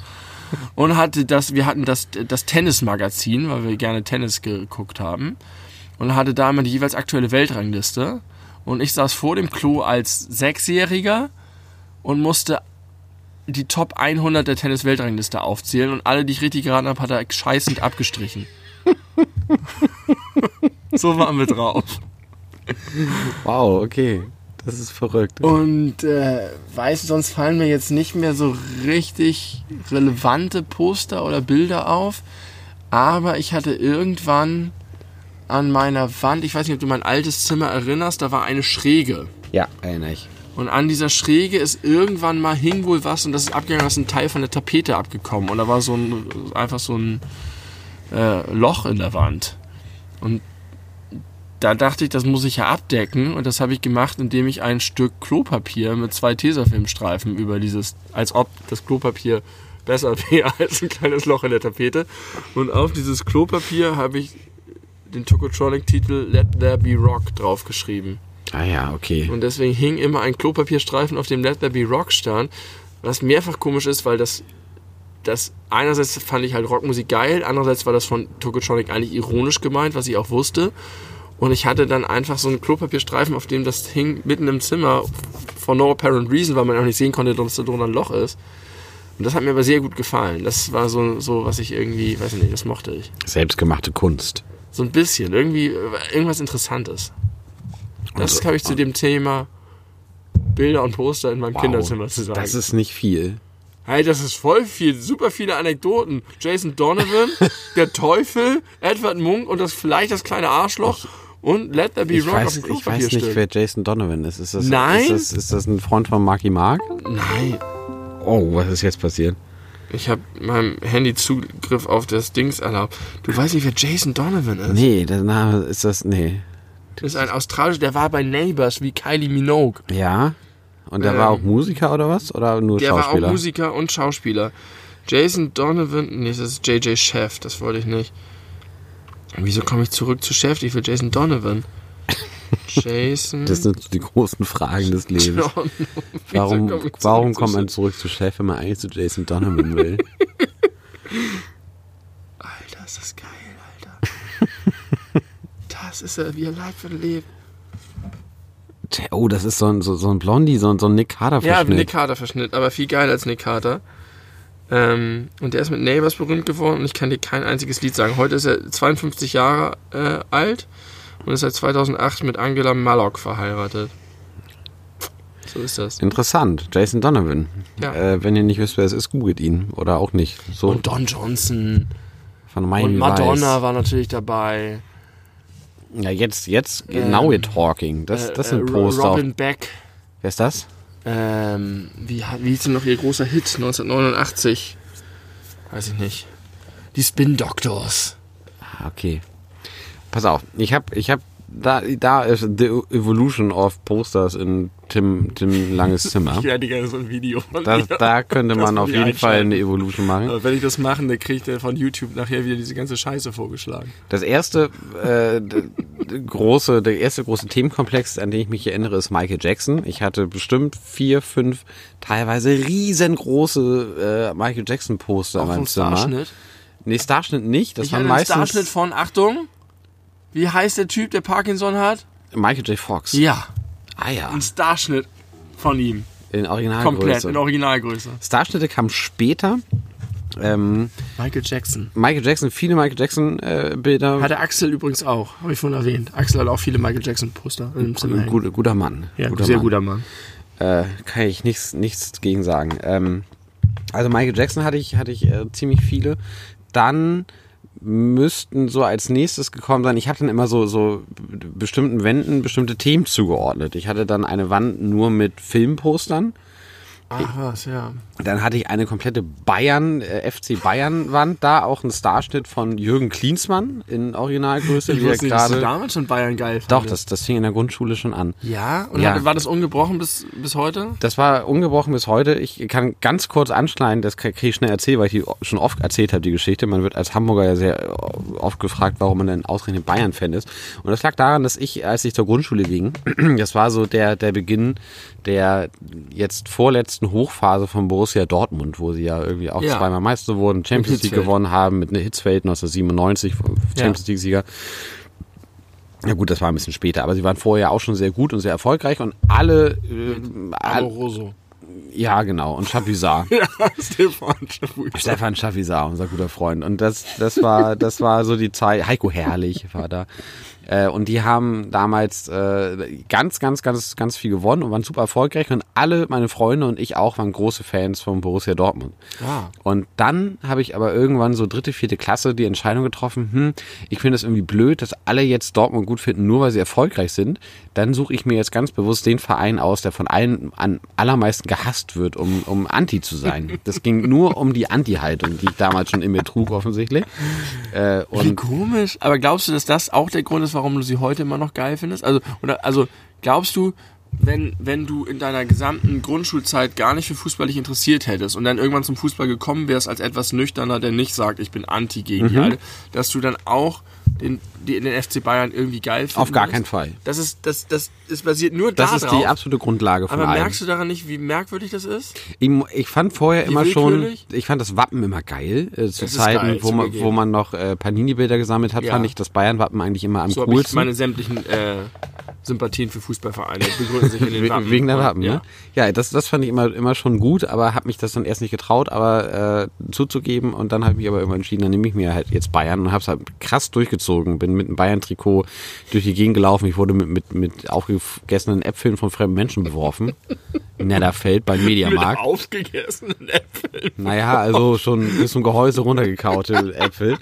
Und hatte das, wir hatten das, das Tennismagazin, weil wir gerne Tennis geguckt haben. Und hatte da immer die jeweils aktuelle Weltrangliste. Und ich saß vor dem Klo als Sechsjähriger und musste die Top 100 der Tennis-Weltrangliste aufzählen. Und alle, die ich richtig geraten habe, hat er scheißend abgestrichen. so waren wir drauf. Wow, okay. Das ist verrückt. Und äh, weiß, sonst fallen mir jetzt nicht mehr so richtig relevante Poster oder Bilder auf. Aber ich hatte irgendwann an meiner Wand, ich weiß nicht, ob du mein altes Zimmer erinnerst, da war eine Schräge. Ja, erinnere ich. Und an dieser Schräge ist irgendwann mal hing wohl was und das ist abgegangen, da ist ein Teil von der Tapete abgekommen. Und da war so ein, einfach so ein äh, Loch in der Wand. Und da dachte ich, das muss ich ja abdecken. Und das habe ich gemacht, indem ich ein Stück Klopapier mit zwei Tesafilmstreifen über dieses, als ob das Klopapier besser wäre als ein kleines Loch in der Tapete. Und auf dieses Klopapier habe ich den Tokotronic-Titel Let There Be Rock draufgeschrieben. Ah ja, okay. Und deswegen hing immer ein Klopapierstreifen, auf dem Let There Be Rock stand. Was mehrfach komisch ist, weil das, das einerseits fand ich halt Rockmusik geil, andererseits war das von Tokotronic eigentlich ironisch gemeint, was ich auch wusste. Und ich hatte dann einfach so einen Klopapierstreifen, auf dem das hing mitten im Zimmer for no apparent reason, weil man auch nicht sehen konnte, dass da drunter ein Loch ist. Und das hat mir aber sehr gut gefallen. Das war so, so was ich irgendwie, weiß ich nicht, das mochte ich. Selbstgemachte Kunst. So ein bisschen, irgendwie, äh, irgendwas Interessantes. Das habe ich zu dem Thema Bilder und Poster in meinem Wow, Kinderzimmer zu sagen. Das ist nicht viel. hey, das ist voll viel, super viele Anekdoten. Jason Donovan, der Teufel, Edward Munk und das vielleicht das kleine Arschloch und Let There Be Ich Rock weiß, auf dem ich weiß nicht, wer Jason Donovan ist. Ist das, Nein? Ist das, ist das ein Freund von Marky Mark? Nein, Oh, was ist jetzt passiert? ich habe meinem Handy Zugriff auf das Dings erlaubt. Du weißt nicht, wer Jason Donovan ist? Nee, der Name ist das. Nee. Das ist ein Australischer, der war bei Neighbors wie Kylie Minogue. Ja? Und der war Ähm, auch Musiker oder was? Oder nur Der war Schauspieler? auch Musiker und Schauspieler. Jason Donovan, nee, das ist JJ Chef, das wollte ich nicht. Wieso komme ich zurück zu Chef? Ich will Jason Donovan. Jason. Das sind so die großen Fragen des Lebens. Warum, warum kommt man zurück zu Chef, wenn man eigentlich zu Jason Donovan will? Alter, ist das geil. Das ist ja wie er lebt Leben. Tja, Oh, das ist so ein, so, so ein Blondie, so, ein- so ein Nick Carter Ja. Nick Carter Verschnitt, aber viel geiler als Nick Carter. Ähm, und der ist mit Neighbors berühmt geworden und ich kann dir kein einziges Lied sagen. Heute ist er 52 Jahre äh, alt und ist seit 2008 mit Angela Mallock verheiratet. So ist das. Interessant. Jason Donovan. Ja. Äh, wenn ihr nicht wisst, wer es ist, googelt ihn. Oder auch nicht. So Und Don Johnson von Miami und Madonna Vice. war natürlich dabei. Ja, jetzt, jetzt, Ähm, now we're talking. Das, Äh, das äh, sind Poster. auf- Robin Beck. Wer ist das? Ähm, wie, wie hieß denn noch ihr großer Hit 1989? Weiß ich nicht. Die Spin Doctors. Ah, Okay. Pass auf. Ich hab, ich hab, da, da ist The Evolution of Posters in Tim, Tim Langes Zimmer. Ich hätte gerne so ein Video von Da, mir. da könnte Das man auf jeden Fall eine Evolution machen. Aber wenn ich das mache, dann kriegt er von YouTube nachher wieder diese ganze Scheiße vorgeschlagen. Das erste äh, große, der erste große Themenkomplex, an den ich mich erinnere, ist Michael Jackson. Ich hatte bestimmt vier, fünf, teilweise riesengroße äh, Michael Jackson Poster in meinem Zimmer. Starschnitt. Nee, Starschnitt nicht. Das Ich war hatte einen meistens Starschnitt von, Achtung, wie heißt der Typ, der Parkinson hat? Michael J. Fox. Ja, Ah ja, ein Starschnitt von ihm. in Komplett, Originalgröße. in Originalgröße. Starschnitte kamen später. Ähm, Michael Jackson. Michael Jackson, viele Michael Jackson äh, Bilder. Hatte Axel übrigens auch, habe ich vorhin erwähnt. Axel hat auch viele Michael Jackson Poster im Zimmer. Gut, guter Mann. Ja, guter sehr Mann. guter Mann. Äh, kann ich nichts, nichts gegen sagen. Ähm, also Michael Jackson hatte ich, hatte ich äh, ziemlich viele. Dann müssten so als nächstes gekommen sein. Ich hatte dann immer so, so bestimmten Wänden bestimmte Themen zugeordnet. Ich hatte dann eine Wand nur mit Filmpostern. Ach was, ja. Dann hatte ich eine komplette Bayern, äh, FC Bayern Wand da, auch ein Starschnitt von Jürgen Klinsmann in Originalgröße, Ich wusste nicht, dass du gerade. damals schon Bayern geil Doch, fandest. das, das fing in der Grundschule schon an. Ja? Und Ja. Hat, war das ungebrochen bis, bis heute? Das war ungebrochen bis heute. Ich kann ganz kurz anschneiden, das kriege ich schnell erzählen, weil ich die schon oft erzählt habe, die Geschichte. Man wird als Hamburger ja sehr oft gefragt, warum man denn ausgerechnet Bayern-Fan ist. Und das lag daran, dass ich, als ich zur Grundschule ging, das war so der, der Beginn der jetzt vorletzten Hochphase von Borussia Dortmund, wo sie ja irgendwie auch Ja. zweimal Meister wurden, Champions League gewonnen haben, mit einer Hitzfeld 1997, Champions League-Sieger. Ja gut, das war ein bisschen später, aber sie waren vorher auch schon sehr gut und sehr erfolgreich und alle, äh, Amoroso. ja, genau. Und Chapuisat. Ja. Stefan Chapuisat, unser guter Freund. Und das, das war, das war so die Zeit. Heiko Herrlich war da. Äh, und die haben damals äh, ganz, ganz, ganz, ganz viel gewonnen und waren super erfolgreich. Und alle meine Freunde und ich auch waren große Fans von Borussia Dortmund. Ah. Und dann habe ich aber irgendwann so dritte, vierte Klasse die Entscheidung getroffen, hm, ich finde es irgendwie blöd, dass alle jetzt Dortmund gut finden, nur weil sie erfolgreich sind. Dann suche ich mir jetzt ganz bewusst den Verein aus, der von allen am allermeisten gehasst wird, um, um Anti zu sein. Das ging nur um die Anti-Haltung, die ich damals schon in mir trug, offensichtlich. Äh, Wie komisch. Aber glaubst du, dass das auch der Grund ist, warum du sie heute immer noch geil findest? Also, oder, also, glaubst du, wenn, wenn du in deiner gesamten Grundschulzeit gar nicht für Fußball dich interessiert hättest und dann irgendwann zum Fußball gekommen wärst als etwas nüchterner, der nicht sagt, ich bin anti gegen Mhm. die alle, dass du dann auch den, die, den FC Bayern irgendwie geil findest? auf gar keinen Fall. Das ist, das, das ist basiert nur Das darauf. ist die absolute Grundlage von aber allem. merkst du daran nicht, wie merkwürdig das ist? Ich, ich fand vorher Wie immer schon, ich fand das Wappen immer geil. Äh, zu ist Zeiten, geil, wo, man, wo man noch äh, Panini-Bilder gesammelt hat, Ja. fand ich das Bayern-Wappen eigentlich immer am So habe ich coolsten. meine sämtlichen äh, Sympathien für Fußballvereine begründen sich in den Wappen. Wegen der Wappen, ja. ne? Ja, das, das fand ich immer, immer schon gut, aber habe mich das dann erst nicht getraut, aber äh, zuzugeben und dann habe ich mich aber irgendwann entschieden, dann nehme ich mir halt jetzt Bayern und habe es halt krass durchgezogen. Bin mit einem Bayern-Trikot durch die Gegend gelaufen. Ich wurde mit, mit, mit aufgegessenen Äpfeln von fremden Menschen beworfen. In Netterfeld beim Mit Mediamarkt. aufgegessenen Äpfeln. Naja, also schon bis zum Gehäuse runtergekaute Äpfel.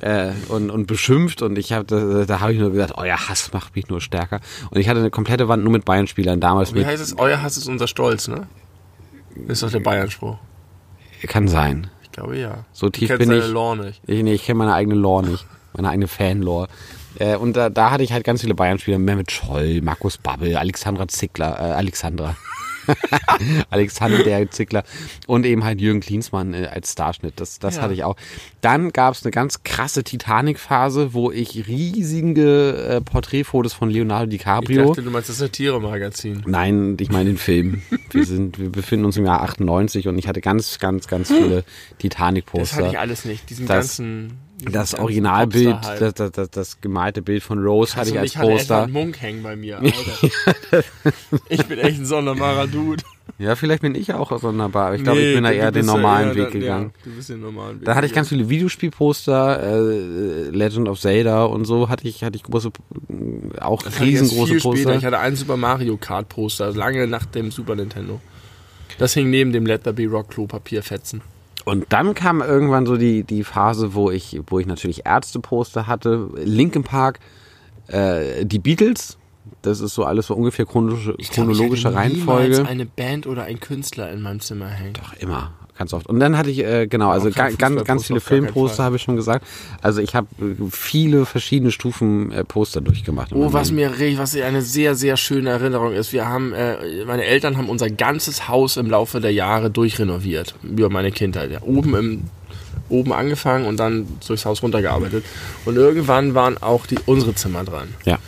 Äh, und, und beschimpft und ich habe da, da habe ich nur gesagt, euer Hass macht mich nur stärker und ich hatte eine komplette Wand nur mit Bayern-Spielern damals Wie mit heißt es? Euer Hass ist unser Stolz, ne? Ist doch der Bayern-Spruch. kann sein Ich glaube ja. So tief bin ich. Lore nicht. Ich, nee, ich kenne meine eigene Lore nicht. Meine eigene Fan-Lore. Äh, und da, da hatte ich halt ganz viele Bayern-Spieler. Mehmet Scholl, Markus Babbel, Alexandra Zickler, äh, Alexandra. Alexander der Zickler und eben halt Jürgen Klinsmann äh, als Starschnitt. Das, das Ja. hatte ich auch. Dann gab es eine ganz krasse Titanic-Phase, wo ich riesige äh, Porträtfotos von Leonardo Ich DiCaprio. dachte, du meinst das Satire-Magazin. Nein, ich meine den Film. Wir sind, wir befinden uns im Jahr 98 und ich hatte ganz, ganz, ganz viele Das hatte Titanic-Poster. ich alles nicht. Diesen Das- ganzen. Das Originalbild, Popstar-Hype. das, das, das, das gemalte Bild von Rose hatte Also ich als ich hatte Poster. Munk hängen bei mir, ich bin echt ein sonderbarer Dude. Ja, vielleicht bin ich auch sonderbar, aber ich glaube, ich bin da eher den normalen eher Weg gegangen. Ja, du bist den normalen Weg. Da hatte ich ganz viele Videospielposter, äh, Legend of Zelda und so hatte ich, hatte ich große, auch Das hatte ich riesengroße viel später. Poster. Ich hatte ein Super Mario Kart Poster, lange nach dem Super Nintendo. Das hing neben dem Let There Be Rock Klopapierfetzen. Und dann kam irgendwann so die, die Phase, wo ich, wo ich natürlich Ärzteposter hatte, Linkin Park, äh, die Beatles, das ist so alles so ungefähr chronologische, Ich glaub, chronologische ich hatte Reihenfolge. eine Band oder ein Künstler in meinem Zimmer hängen. Doch, immer. Ganz oft. Und dann hatte ich, äh, genau, also ga, ganz, ganz viele Filmposter habe ich schon gesagt. Also ich habe äh, viele verschiedene Stufen äh, Poster durchgemacht. Oh, was mir richtig, was eine sehr, sehr schöne Erinnerung ist. Wir haben, äh, meine Eltern haben unser ganzes Haus im Laufe der Jahre durchrenoviert. Über meine Kindheit. Ja, oben im, oben angefangen und dann durchs Haus runtergearbeitet. Und irgendwann waren auch die, unsere Zimmer dran. Ja.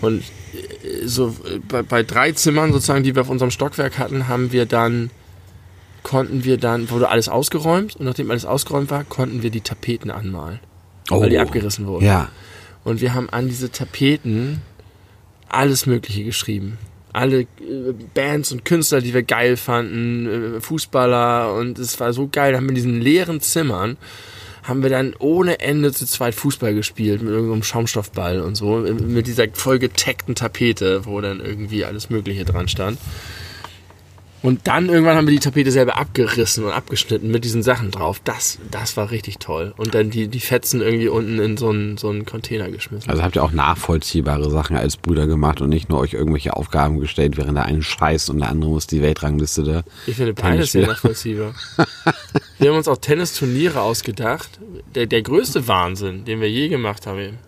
Und äh, so äh, bei, bei drei Zimmern sozusagen, die wir auf unserem Stockwerk hatten, haben wir dann, konnten wir dann, wurde alles ausgeräumt und nachdem alles ausgeräumt war, konnten wir die Tapeten anmalen. Weil die abgerissen wurden. Oh. Ja. Und wir haben an diese Tapeten alles Mögliche geschrieben. Alle äh, Bands und Künstler, die wir geil fanden, äh, Fußballer und es war so geil. Da haben wir in diesen leeren Zimmern haben wir dann ohne Ende zu zweit Fußball gespielt mit irgendeinem Schaumstoffball und so, äh, mit dieser voll getackten Tapete, wo dann irgendwie alles Mögliche dran stand. Und dann irgendwann haben wir die Tapete selber abgerissen und abgeschnitten mit diesen Sachen drauf. Das, das war richtig toll. Und dann die, die Fetzen irgendwie unten in so einen, so einen Container geschmissen. Also habt ihr auch nachvollziehbare Sachen als Brüder gemacht und nicht nur euch irgendwelche Aufgaben gestellt, während der eine scheißt und der andere muss die Weltrangliste da. Ich finde beides sehr nachvollziehbar. wir haben uns auch Tennisturniere ausgedacht. Der, der größte Wahnsinn, den wir je gemacht haben,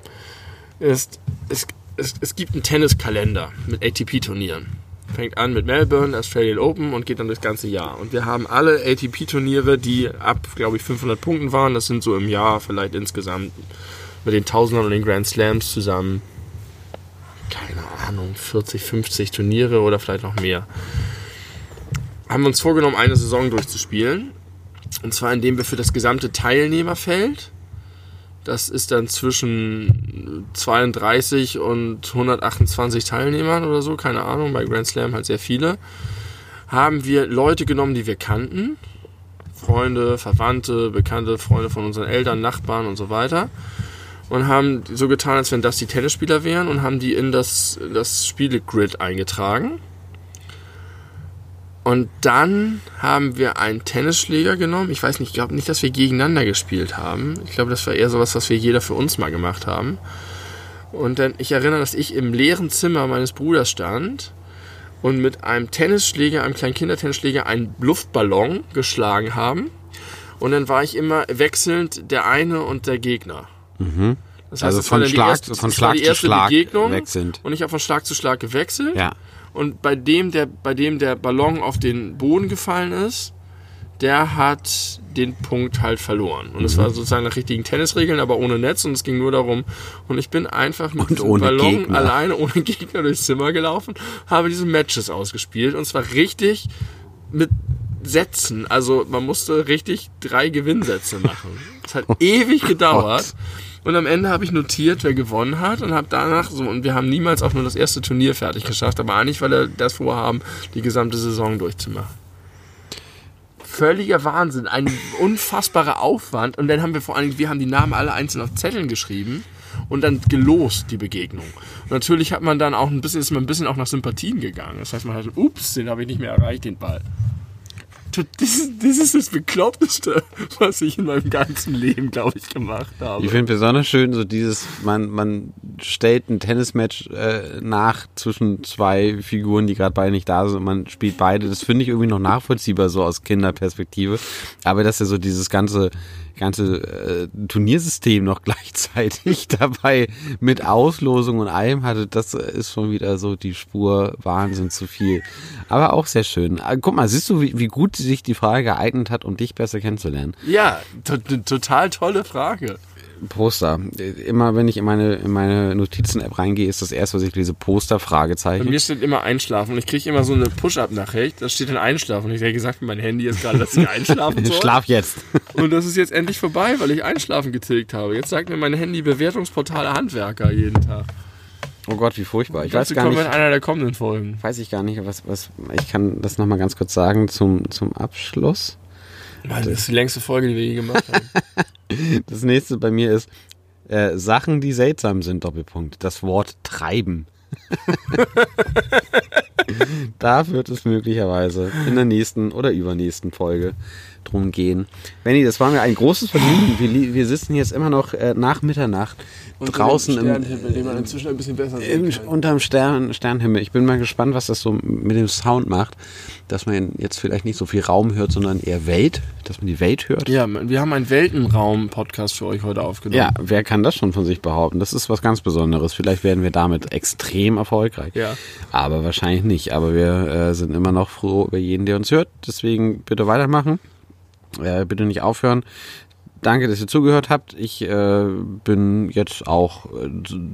ist, es, es, es gibt einen Tenniskalender mit ATP-Turnieren. Fängt an mit Melbourne, Australian Open und geht dann das ganze Jahr. Und wir haben alle ATP-Turniere, die ab, glaube ich, 500 Punkten waren. Das sind so im Jahr vielleicht insgesamt mit den Tausendern und den Grand Slams zusammen, keine Ahnung, 40, 50 Turniere oder vielleicht noch mehr haben wir uns vorgenommen, eine Saison durchzuspielen. Und zwar indem wir für das gesamte Teilnehmerfeld, das ist dann zwischen 32 und 128 Teilnehmern oder so, keine Ahnung, bei Grand Slam halt sehr viele, haben wir Leute genommen, die wir kannten. Freunde, Verwandte, bekannte Freunde von unseren Eltern, Nachbarn und so weiter. Und haben so getan, als wenn das die Tennisspieler wären und haben die in das, das Spielegrid eingetragen. Und dann haben wir einen Tennisschläger genommen. Ich weiß nicht, ich glaube nicht, dass wir gegeneinander gespielt haben. Ich glaube, das war eher sowas, was wir jeder für uns mal gemacht haben. Und dann, ich erinnere, dass ich im leeren Zimmer meines Bruders stand und mit einem Tennisschläger, einem kleinen Kindertennisschläger, einen Luftballon geschlagen haben. Und dann war ich immer wechselnd der eine und der Gegner. Das Also das von war dann die Schlag- erste, von Schlag zu Schlag Begegnung wechselnd. Und ich habe von Schlag zu Schlag gewechselt. Ja. Und bei dem, der, bei dem der Ballon auf den Boden gefallen ist, der hat den Punkt halt verloren. Und es Mhm. war sozusagen nach richtigen Tennisregeln, aber ohne Netz. Und es ging nur darum. Und ich bin einfach mit ohne Ballon Gegner. alleine ohne Gegner durchs Zimmer gelaufen, habe diese Matches ausgespielt. Und zwar richtig mit Sätzen. Also man musste richtig drei Gewinnsätze machen. Es hat ewig gedauert. Und am Ende habe ich notiert, wer gewonnen hat und habe danach so, und wir haben niemals auch nur das erste Turnier fertig geschafft, aber eigentlich, weil wir das vorhaben, die gesamte Saison durchzumachen. Völliger Wahnsinn, ein unfassbarer Aufwand. Und dann haben wir vor allem, wir haben die Namen alle einzeln auf Zetteln geschrieben und dann gelost die Begegnung. Und natürlich hat man dann auch ein bisschen, ist man ein bisschen auch nach Sympathien gegangen. Das heißt, man hat, ups, den habe ich nicht mehr erreicht, den Ball. Das, das ist das Bekloppteste, was ich in meinem ganzen Leben, glaube ich, gemacht habe. Ich finde besonders schön so dieses, man, man stellt ein Tennismatch äh, nach zwischen zwei Figuren, die gerade beide nicht da sind und man spielt beide. Das finde ich irgendwie noch nachvollziehbar so aus Kinderperspektive. Aber dass er so dieses ganze ganze äh, Turniersystem noch gleichzeitig dabei mit Auslosung und allem hatte, das ist schon wieder so die Spur Wahnsinn zu viel. Aber auch sehr schön. Ah, Guck mal, siehst du, wie, wie gut sich die Frage geeignet hat, um dich besser kennenzulernen? Ja, to total tolle Frage. Poster. Immer wenn ich in meine, in meine Notizen-App reingehe, ist das erste, was ich lese, Poster, Bei Fragezeichen. mir steht immer Einschlafen und ich kriege immer so eine Push-Up-Nachricht, da steht dann Einschlafen und ich habe gesagt, mein Handy ist gerade, dass ich einschlafen soll. Schlaf jetzt. Und das ist jetzt endlich vorbei, weil ich Einschlafen getilgt habe. Jetzt sagt mir mein Handy Bewertungsportale Handwerker jeden Tag. Oh Gott, wie furchtbar. Ich weiß gar nicht, in einer der kommenden Folgen. weiß ich gar nicht, was, was, ich kann das nochmal ganz kurz sagen zum, zum Abschluss. Mann, das ist die längste Folge, die wir je gemacht haben. Das nächste bei mir ist äh, Sachen, die seltsam sind, Doppelpunkt. Das Wort treiben. da wird es möglicherweise in der nächsten oder übernächsten Folge drum gehen. Benny, das war mir ein großes Vergnügen. Wir, wir sitzen jetzt immer noch äh, nach Mitternacht draußen im, Sternhimmel, den man inzwischen ein bisschen besser sehen kann. unterm Stern, Sternhimmel. Ich bin mal gespannt, was das so mit dem Sound macht, dass man jetzt vielleicht nicht so viel Raum hört, sondern eher Welt, dass man die Welt hört. Ja, wir haben einen Weltenraum-Podcast für euch heute aufgenommen. Ja, wer kann das schon von sich behaupten? Das ist was ganz Besonderes. Vielleicht werden wir damit extrem erfolgreich. Ja. Aber wahrscheinlich nicht. Aber wir äh, sind immer noch froh über jeden, der uns hört. Deswegen bitte weitermachen. Äh, bitte nicht aufhören. Danke, dass ihr zugehört habt. Ich äh, bin jetzt auch äh,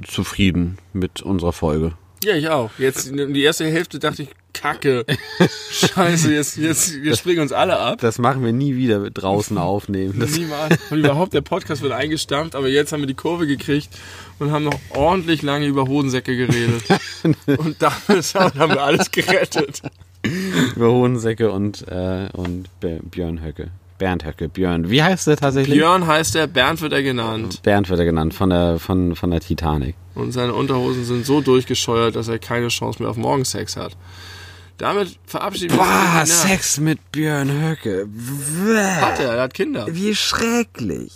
zufrieden mit unserer Folge. Ja, ich auch. Jetzt die erste Hälfte dachte ich, Kacke. Scheiße, jetzt, jetzt wir springen uns alle ab. Das machen wir nie wieder draußen aufnehmen. Das, Niemals. Und überhaupt, der Podcast wird eingestampft, aber jetzt haben wir die Kurve gekriegt und haben noch ordentlich lange über Hodensäcke geredet. Und damit haben wir alles gerettet. über Hohensäcke und, äh, und Björn Höcke. Bernd Höcke. Björn. Wie heißt der tatsächlich? Björn heißt er, Bernd wird er genannt. Bernd wird er genannt, von der, von, von der Titanic. Und seine Unterhosen sind so durchgescheuert, dass er keine Chance mehr auf Morgensex hat. Damit verabschieden wir Boah, uns. Ja, Sex mit Björn Höcke. Hat er, er hat Kinder. Wie schrecklich.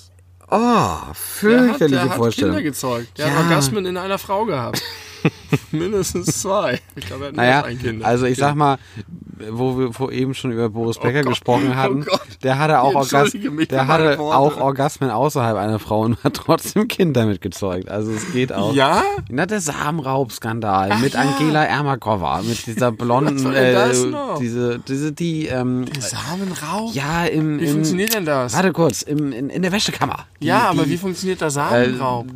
Oh, Der hat, fürchterliche der hat Kinder gezeugt. Der Ja. hat Orgasmen in einer Frau gehabt. Mindestens zwei. Ich glaube, er hat Naja, ein Kind. also ich sag mal, wo wir vor eben schon über Boris Becker Gott. gesprochen hatten, Oh der hatte auch, Orgas der hatte auch Orgasmen außerhalb einer Frau und hat trotzdem Kinder mitgezeugt. Also es geht auch. Ja? Na, der Samenraubskandal mit ja. Angela Ermakova, mit dieser blonden, äh, noch? diese, diese, die, ähm, Samenraub? ja, im, Wie im, funktioniert denn das? Warte kurz, im, in, in der Wäschekammer. Die, ja, aber die, wie funktioniert der äh, Samenraub?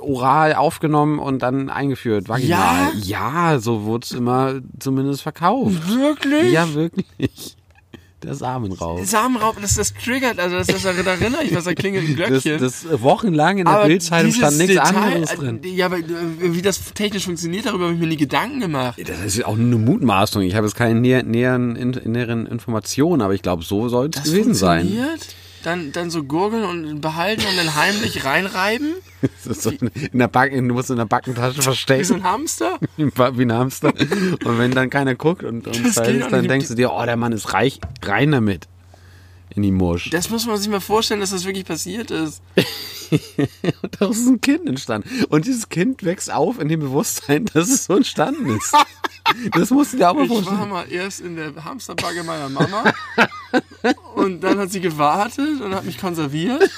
oral aufgenommen und dann eingeführt, vaginal. Ja? Ja, so wurde es immer zumindest verkauft. Wirklich? Ja, wirklich. Der Samenraub. Samenraub, das, das triggert, also das, das, da erinnere ich was, da klingelt ein Das, Glöckchen. das wochenlang in der Bildzeitung stand nichts Detail, anderes äh, drin. Ja, aber äh, wie das technisch funktioniert, darüber habe ich mir nie Gedanken gemacht. Das ist auch nur eine Mutmaßung. Ich habe jetzt keine näher, näheren, näheren Informationen, aber ich glaube, so soll es Das gewesen sein. funktioniert? Dann, dann so gurgeln und behalten und dann heimlich reinreiben? So in der Backen, du musst in der Backentasche Wie so verstecken, ein Hamster? wie ein Hamster. Und wenn dann keiner guckt und, und ist, dann denkst du dir, oh, der Mann ist reich, rein damit. In die Mursch. Das muss man sich mal vorstellen, dass das wirklich passiert ist. Und daraus ist ein Kind entstanden. Und dieses Kind wächst auf in dem Bewusstsein, dass es so entstanden ist. Das musst du dir auch mal Ich war vorstellen. mal erst in der Hamsterbagge meiner Mama und dann hat sie gewartet und hat mich konserviert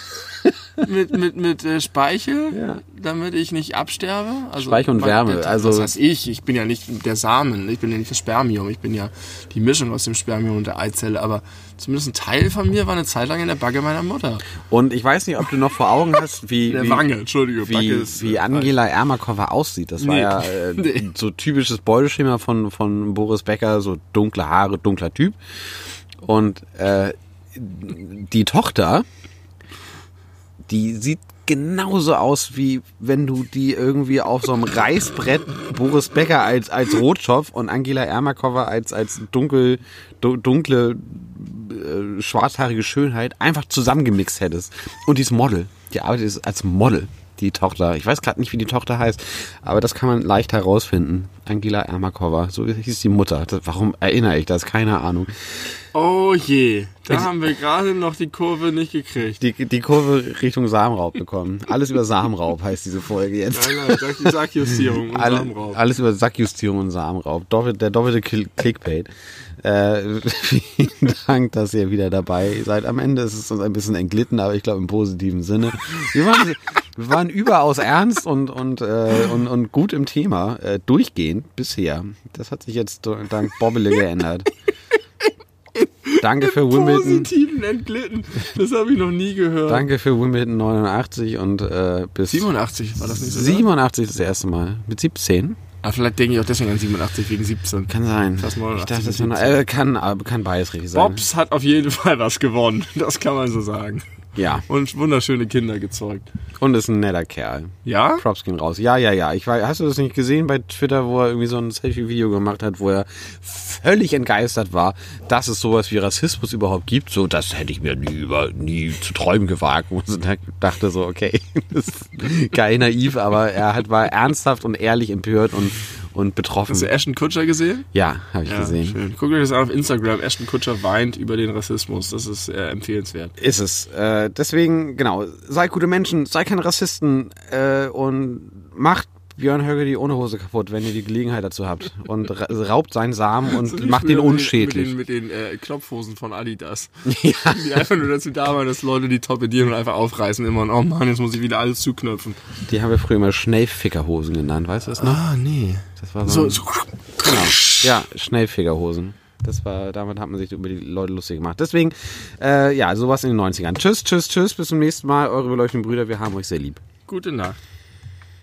mit, mit, mit äh, Speichel, Ja. damit ich nicht absterbe. Also, Speichel und Wärme, Das, also- das heißt ich, ich bin ja nicht der Samen, ich bin ja nicht das Spermium, ich bin ja die Mischung aus dem Spermium und der Eizelle, aber zumindest ein Teil von mir war eine Zeit lang in der Bagge meiner Mutter. Und ich weiß nicht, ob du noch vor Augen hast, wie, der wie, Wange, Entschuldige, Backe wie, ist, wie äh, Angela Ermakova aussieht. Das war Nee. ja äh, Nee. so typisches Beuteschema von, von Boris Becker, so dunkle Haare, dunkler Typ. Und äh, die Tochter, die sieht genauso aus, wie wenn du die irgendwie auf so einem Reißbrett Boris Becker als, als Rotschopf und Angela Ermakova als, als dunkel, du, dunkle, äh, schwarzhaarige Schönheit einfach zusammengemixt hättest. Und die ist Model. Die arbeitet als Model, die Tochter. Ich weiß gerade nicht, wie die Tochter heißt, aber das kann man leicht herausfinden. Angela Ermakova, so hieß die Mutter. Das, warum erinnere ich das? Keine Ahnung. Oh je, da haben wir gerade noch die Kurve nicht gekriegt. Die, die Kurve Richtung Samenraub bekommen. Alles über Samenraub heißt diese Folge jetzt. Nein, nein, Sack- Sackjustierung und Alle, Samenraub. alles über Sackjustierung und Samenraub. Doppelt, der doppelte Cl- Clickbait. Äh, vielen Dank, dass ihr wieder dabei seid. Am Ende ist es uns ein bisschen entglitten, aber ich glaube im positiven Sinne. Wir waren, wir waren überaus ernst und, und, äh, und, und gut im Thema, äh, durchgehend bisher. Das hat sich jetzt dank Bobbele geändert. Danke für Wimbledon. Positiven entglitten. Das habe ich noch nie gehört. Danke für Wimbledon 89 und äh, bis 87 war das nicht so? 87 das erste Mal. Mit 17? Ah, vielleicht denke ich auch deswegen an 87 wegen 17. Kann sein. 89 ich dachte, das mit wäre noch, äh, kann, kann beides richtig sein. Bobs hat auf jeden Fall was gewonnen. Das kann man so sagen. Ja. Und wunderschöne Kinder gezeugt. Und ist ein netter Kerl. Ja? Props gehen raus. Ja, ja, ja. Ich war, hast du das nicht gesehen bei Twitter, wo er irgendwie so ein Selfie-Video gemacht hat, wo er völlig entgeistert war, dass es sowas wie Rassismus überhaupt gibt? So, das hätte ich mir nie, über, nie zu träumen gewagt. Und dachte so, okay, das ist geil naiv, aber er hat, war ernsthaft und ehrlich empört und, und betroffen. Hast du Ashton Kutscher gesehen? Ja, habe ich Ja, gesehen. schön. Guckt euch das an auf Instagram. Ashton Kutscher weint über den Rassismus. Das ist äh, empfehlenswert. Ist es. Äh, deswegen, genau, seid gute Menschen, seid keine Rassisten äh, und macht Björn Höcke die Unterhose kaputt, wenn ihr die Gelegenheit dazu habt. Und ra raubt seinen Samen und So wie macht den- unschädlich. Mit den, mit den äh, Knopfhosen von Adidas. Ja. Die einfach nur dazu da waren, dass Leute die torpedieren und einfach aufreißen immer. Und oh Mann, jetzt muss ich wieder alles zuknöpfen. Die haben wir früher immer Schnellfickerhosen genannt, weißt du das noch? Ah, nee. Das war So, so, so genau. Ja, Schnellfickerhosen. Das war, damit hat man sich über die Leute lustig gemacht. Deswegen, äh, ja, sowas in den 90ern. Tschüss, tschüss, tschüss, bis zum nächsten Mal. Eure beleuchteten Brüder, wir haben euch sehr lieb. gute Nacht.